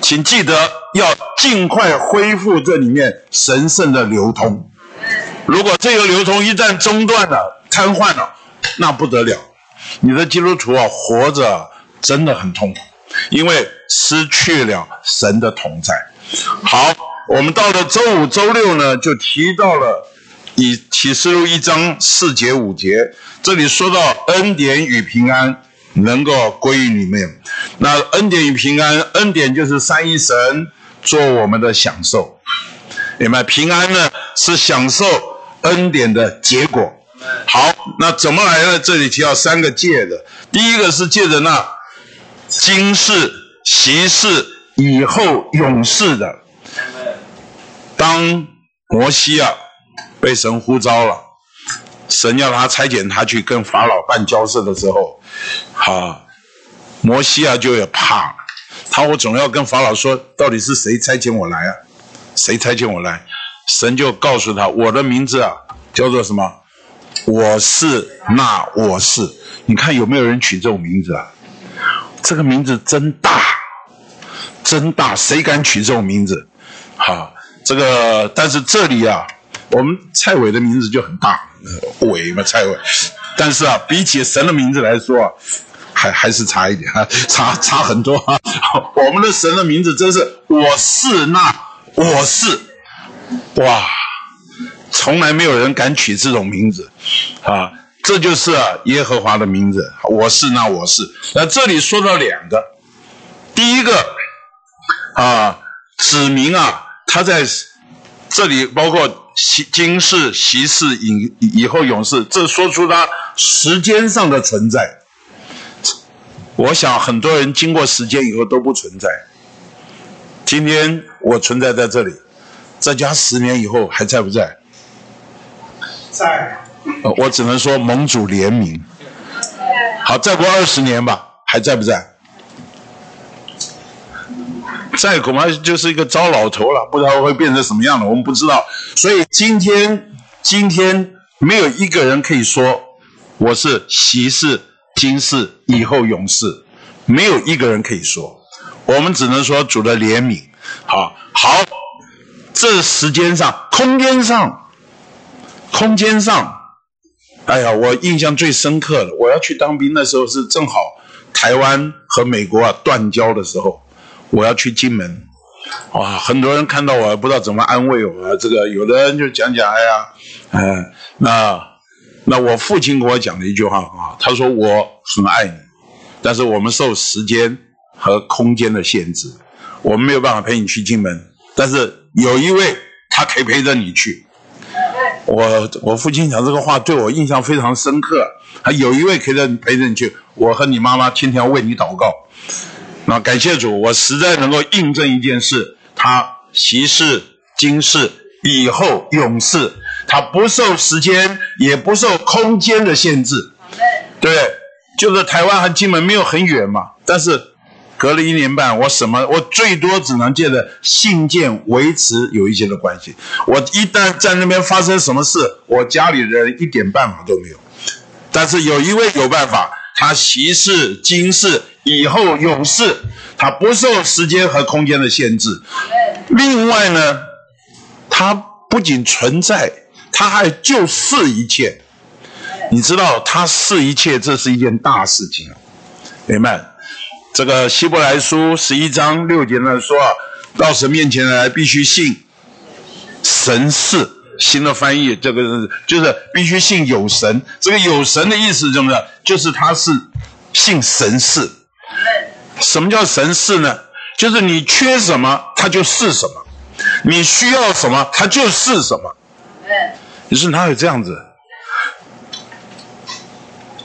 请记得要尽快恢复这里面神圣的流通。如果这个流通一旦中断了、瘫痪了，那不得了，你的基督徒啊，活着真的很痛苦，因为失去了神的同在。好，我们到了周五、周六呢，就提到了以启示录一章四节、五节，这里说到恩典与平安能够归于你们。那恩典与平安，恩典就是三一神做我们的享受，明白？平安呢是享受恩典的结果。好，那怎么来呢？这里提到三个借的，第一个是借着那今世、昔世、以后永世的。当摩西啊被神呼召了，神要他差遣他去跟法老办交涉的时候，啊，摩西啊就也怕，他我总要跟法老说，到底是谁差遣我来啊？谁差遣我来？神就告诉他，我的名字啊叫做什么？我是那我是，你看有没有人取这种名字啊？这个名字真大，真大，谁敢取这种名字？哈，这个但是这里啊，我们蔡伟的名字就很大，伟嘛蔡伟，但是啊，比起神的名字来说啊，还还是差一点啊，差差很多啊。我们的神的名字真是我是那我是，哇！从来没有人敢取这种名字，啊，这就是耶和华的名字。我是那我是。那这里说到两个，第一个啊，指明啊，他在这里包括今世、习世、以以后永世，这说出他时间上的存在。我想很多人经过时间以后都不存在。今天我存在在这里，再加十年以后还在不在？
在，
我只能说盟主怜悯。好，再过二十年吧，还在不在？在恐怕就是一个糟老头了，不知道会变成什么样了，我们不知道。所以今天，今天没有一个人可以说我是习世、今世、以后永世，没有一个人可以说。我们只能说主的怜悯。好，好，这时间上、空间上。空间上，哎呀，我印象最深刻的，我要去当兵的时候是正好台湾和美国啊断交的时候，我要去金门，哇，很多人看到我不知道怎么安慰我，这个有的人就讲讲，哎呀，哎，那那我父亲跟我讲了一句话啊，他说我很爱你，但是我们受时间和空间的限制，我们没有办法陪你去金门，但是有一位他可以陪着你去。我我父亲讲这个话对我印象非常深刻。还有一位可以陪着你去，我和你妈妈天天为你祷告。那感谢主，我实在能够印证一件事：他习世、今世、以后永世，他不受时间也不受空间的限制。对，就是台湾和金门没有很远嘛，但是。隔了一年半，我什么？我最多只能借着信件维持有一些的关系。我一旦在那边发生什么事，我家里人一点办法都没有。但是有一位有办法，他习世、今世、以后永世，他不受时间和空间的限制。另外呢，他不仅存在，他还就是一切。你知道，他是一切，这是一件大事情，明白？这个希伯来书十一章六节呢说啊，到神面前来必须信神是新的翻译，这个就是必须信有神。这个有神的意思就是，就是他是信神是。什么叫神是呢？就是你缺什么，他就是什么；你需要什么，他就是什么。你说哪有这样子？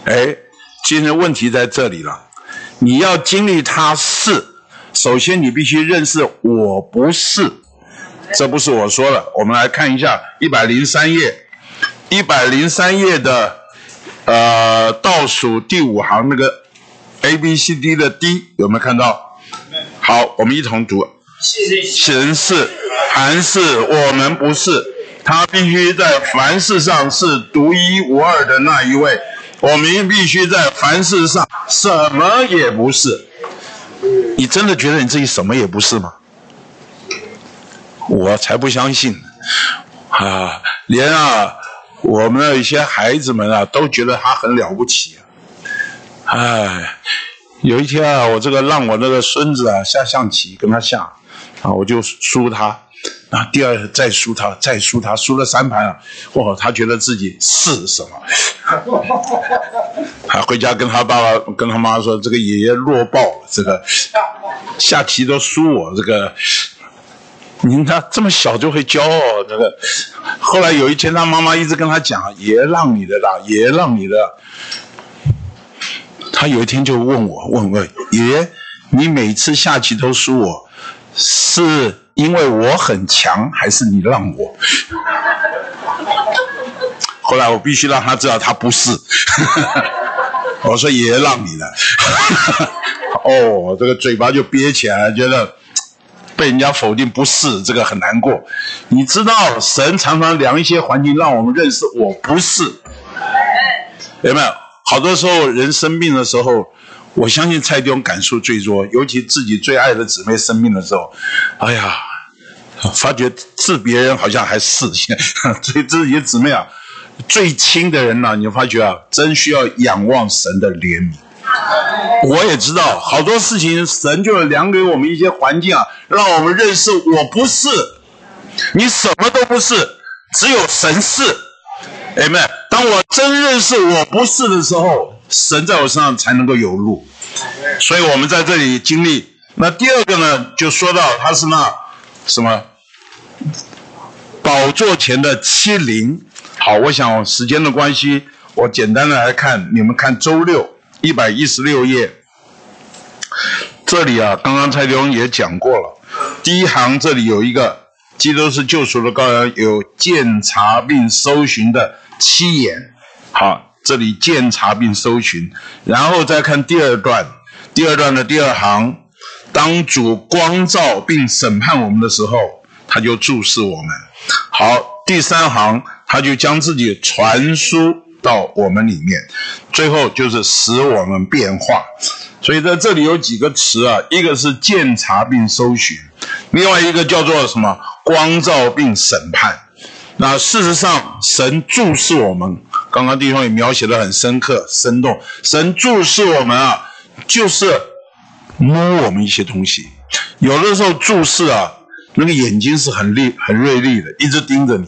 哎，今天问题在这里了。你要经历他是，首先你必须认识我不是，这不是我说的。我们来看一下一百零三页，一百零三页的呃倒数第五行那个 A B C D 的 D 有没有看到？好，我们一同读。神是，凡是我们不是，他必须在凡事上是独一无二的那一位。我们必须在凡事上什么也不是。你真的觉得你自己什么也不是吗？我才不相信啊！连啊，我们的一些孩子们啊，都觉得他很了不起。哎，有一天啊，我这个让我那个孙子啊下象棋，跟他下啊，我就输他。啊，第二再输他，再输他，输了三盘啊！哇，他觉得自己是什么？还回家跟他爸爸、跟他妈说：“这个爷爷弱爆了，这个下棋都输我。”这个，您他这么小就会骄傲，这个。后来有一天，他妈妈一直跟他讲：“爷爷让你的啦，爷爷让你的。”他有一天就问我：“问问爷爷，你每次下棋都输我，是？”因为我很强，还是你让我？后来我必须让他知道他不是。我说爷爷让你的。哦，这个嘴巴就憋起来，觉得被人家否定不是，这个很难过。你知道，神常常量一些环境，让我们认识我不是。有没有？好多时候人生病的时候，我相信蔡弟兄感受最多，尤其自己最爱的姊妹生病的时候，哎呀，发觉治别人好像还是所以 自己的姊妹啊，最亲的人呢、你发觉啊，真需要仰望神的怜悯。我也知道好多事情，神就是量给我们一些环境啊，让我们认识我不是，你什么都不是，只有神是。哎妹，当我真认识我不是的时候，神在我身上才能够有路。所以我们在这里经历。那第二个呢，就说到他是那什么宝座前的欺凌。好，我想时间的关系，我简单的来看，你们看周六一百一十六页，这里啊，刚刚蔡弟也讲过了，第一行这里有一个基督是救赎的羔羊，有鉴察并搜寻的七眼。好，这里鉴察并搜寻，然后再看第二段，第二段的第二行，当主光照并审判我们的时候，他就注视我们。好，第三行，他就将自己传输到我们里面，最后就是使我们变化。所以在这里有几个词啊，一个是鉴察并搜寻，另外一个叫做什么？光照并审判。那事实上，神注视我们，刚刚弟兄也描写的很深刻、生动。神注视我们啊，就是摸我们一些东西。有的时候注视啊，那个眼睛是很利、很锐利的，一直盯着你，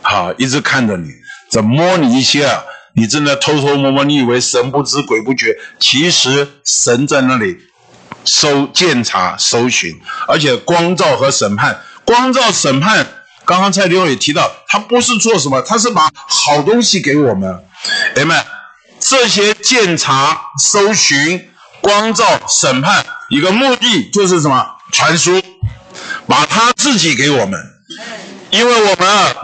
好，一直看着你，怎摸你一些啊？你正在偷偷摸摸，你以为神不知鬼不觉，其实神在那里搜、检查、搜寻，而且光照和审判，光照审判。刚刚蔡弟兄也提到，他不是做什么，他是把好东西给我们，哎们，这些检查、搜寻、光照、审判，一个目的就是什么？传输，把他自己给我们，因为我们啊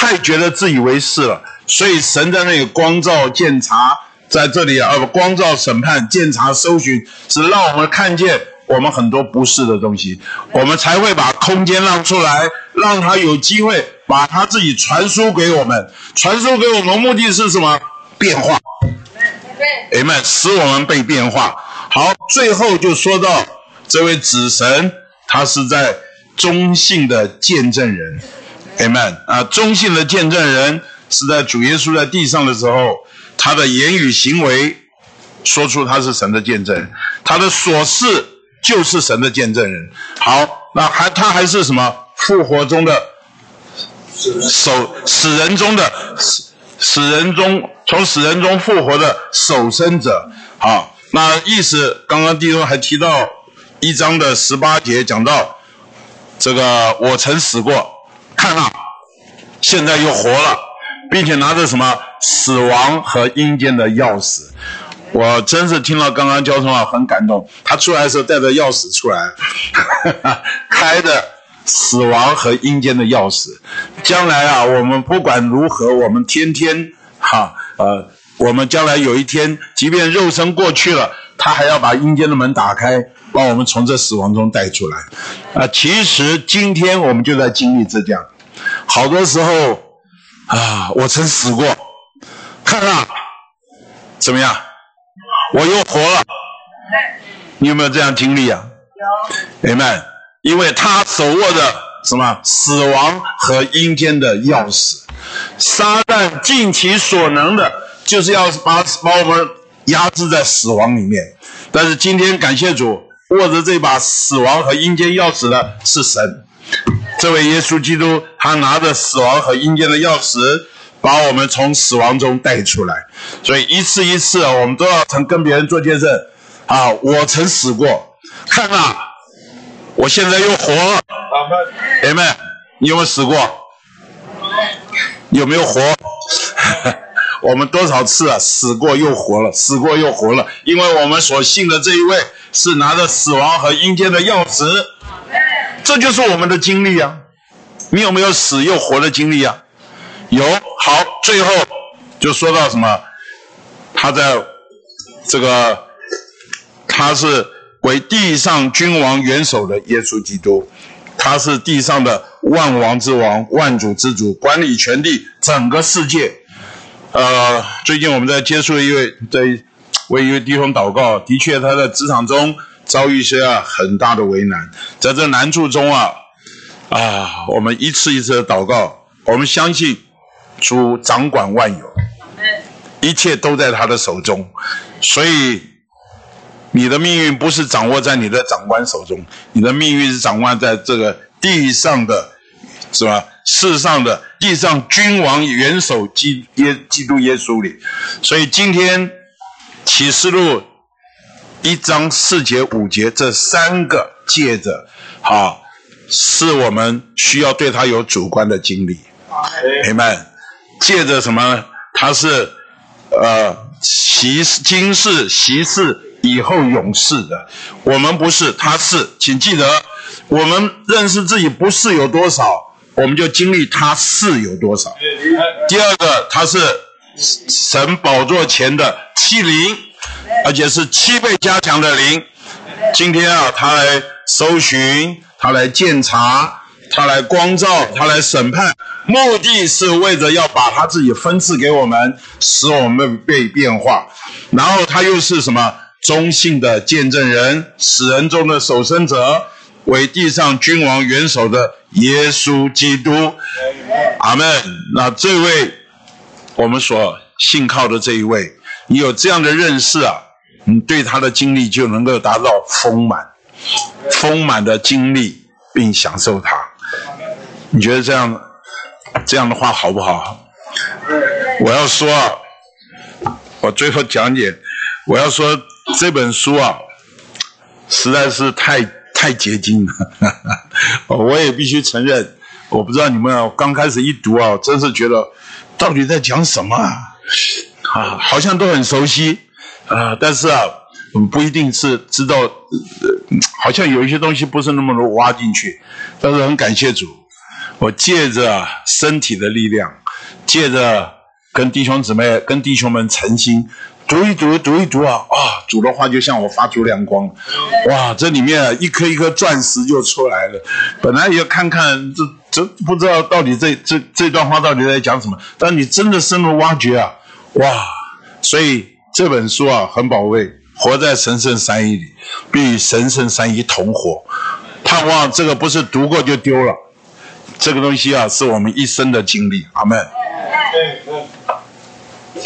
太觉得自以为是了，所以神在那里光照、检查，在这里啊，不光照、审判、检查、搜寻，是让我们看见。我们很多不是的东西，我们才会把空间让出来，让他有机会把他自己传输给我们。传输给我们目的是什么？变化。哎，使我们被变化。好，最后就说到这位子神，他是在中性的见证人。哎们啊，中性的见证人是在主耶稣在地上的时候，他的言语行为说出他是神的见证，他的所事。就是神的见证人。好，那还他还是什么复活中的守死人中的死死人中从死人中复活的守生者。好，那意思刚刚弟兄还提到一章的十八节讲到这个我曾死过，看啊，现在又活了，并且拿着什么死亡和阴间的钥匙。我真是听了刚刚交通啊，很感动。他出来的时候带着钥匙出来，开的死亡和阴间的钥匙。将来啊，我们不管如何，我们天天哈呃，我们将来有一天，即便肉身过去了，他还要把阴间的门打开，把我们从这死亡中带出来。啊，其实今天我们就在经历这样，好多时候啊，我曾死过，看啊，怎么样？我又活了，你有没有这样经历啊？有，Amen。因为他手握着什么死亡和阴间的钥匙，撒旦尽其所能的，就是要把把我们压制在死亡里面。但是今天感谢主，握着这把死亡和阴间钥匙的是神，这位耶稣基督，他拿着死亡和阴间的钥匙。把我们从死亡中带出来，所以一次一次，我们都要曾跟别人做见证啊！我曾死过，看啊，我现在又活了。姐妹，你有没有死过？有没有活？我们多少次啊，死过又活了，死过又活了，因为我们所信的这一位是拿着死亡和阴间的钥匙，这就是我们的经历啊！你有没有死又活的经历啊？有好，最后就说到什么？他在这个他是为地上君王元首的耶稣基督，他是地上的万王之王、万主之主，管理全地整个世界。呃，最近我们在接触一位在为一位弟兄祷告，的确他在职场中遭遇一些啊很大的为难，在这难处中啊啊，我们一次一次的祷告，我们相信主掌管万有，一切都在他的手中，所以你的命运不是掌握在你的长官手中，你的命运是掌握在这个地上的，是吧？世上的地上君王元首基耶基督耶稣里，所以今天启示录一章四节五节这三个借着，好，是我们需要对他有主观的经历，明白？借着什么？他是呃习今世习世以后永世的，我们不是，他是，请记得，我们认识自己不是有多少。我们就经历他是有多少。第二个，他是神宝座前的七灵，而且是七倍加强的灵。今天啊，他来搜寻，他来鉴察，他来光照，他来审判，目的是为着要把他自己分赐给我们，使我们被变化。然后他又是什么？中性的见证人，死人中的守生者。为地上君王元首的耶稣基督，阿门。那这位我们所信靠的这一位，你有这样的认识啊，你对他的经历就能够达到丰满、丰满的经历，并享受他。你觉得这样这样的话好不好？我要说，我最后讲解，我要说这本书啊，实在是太。太结晶了，我也必须承认，我不知道你们啊刚开始一读啊，真是觉得到底在讲什么啊？好像都很熟悉啊，但是啊，不一定是知道，好像有一些东西不是那么容易挖进去。但是很感谢主，我借着身体的力量，借着跟弟兄姊妹、跟弟兄们诚心。读一读，读一读啊啊！主的话就向我发出亮光，哇！这里面一颗一颗钻石就出来了。本来也要看看这这，不知道到底这这这段话到底在讲什么。但你真的深入挖掘啊，哇！所以这本书啊很宝贵，活在神圣三一里，并与神圣三一同活。盼望这个不是读过就丢了，这个东西啊是我们一生的经历。阿门。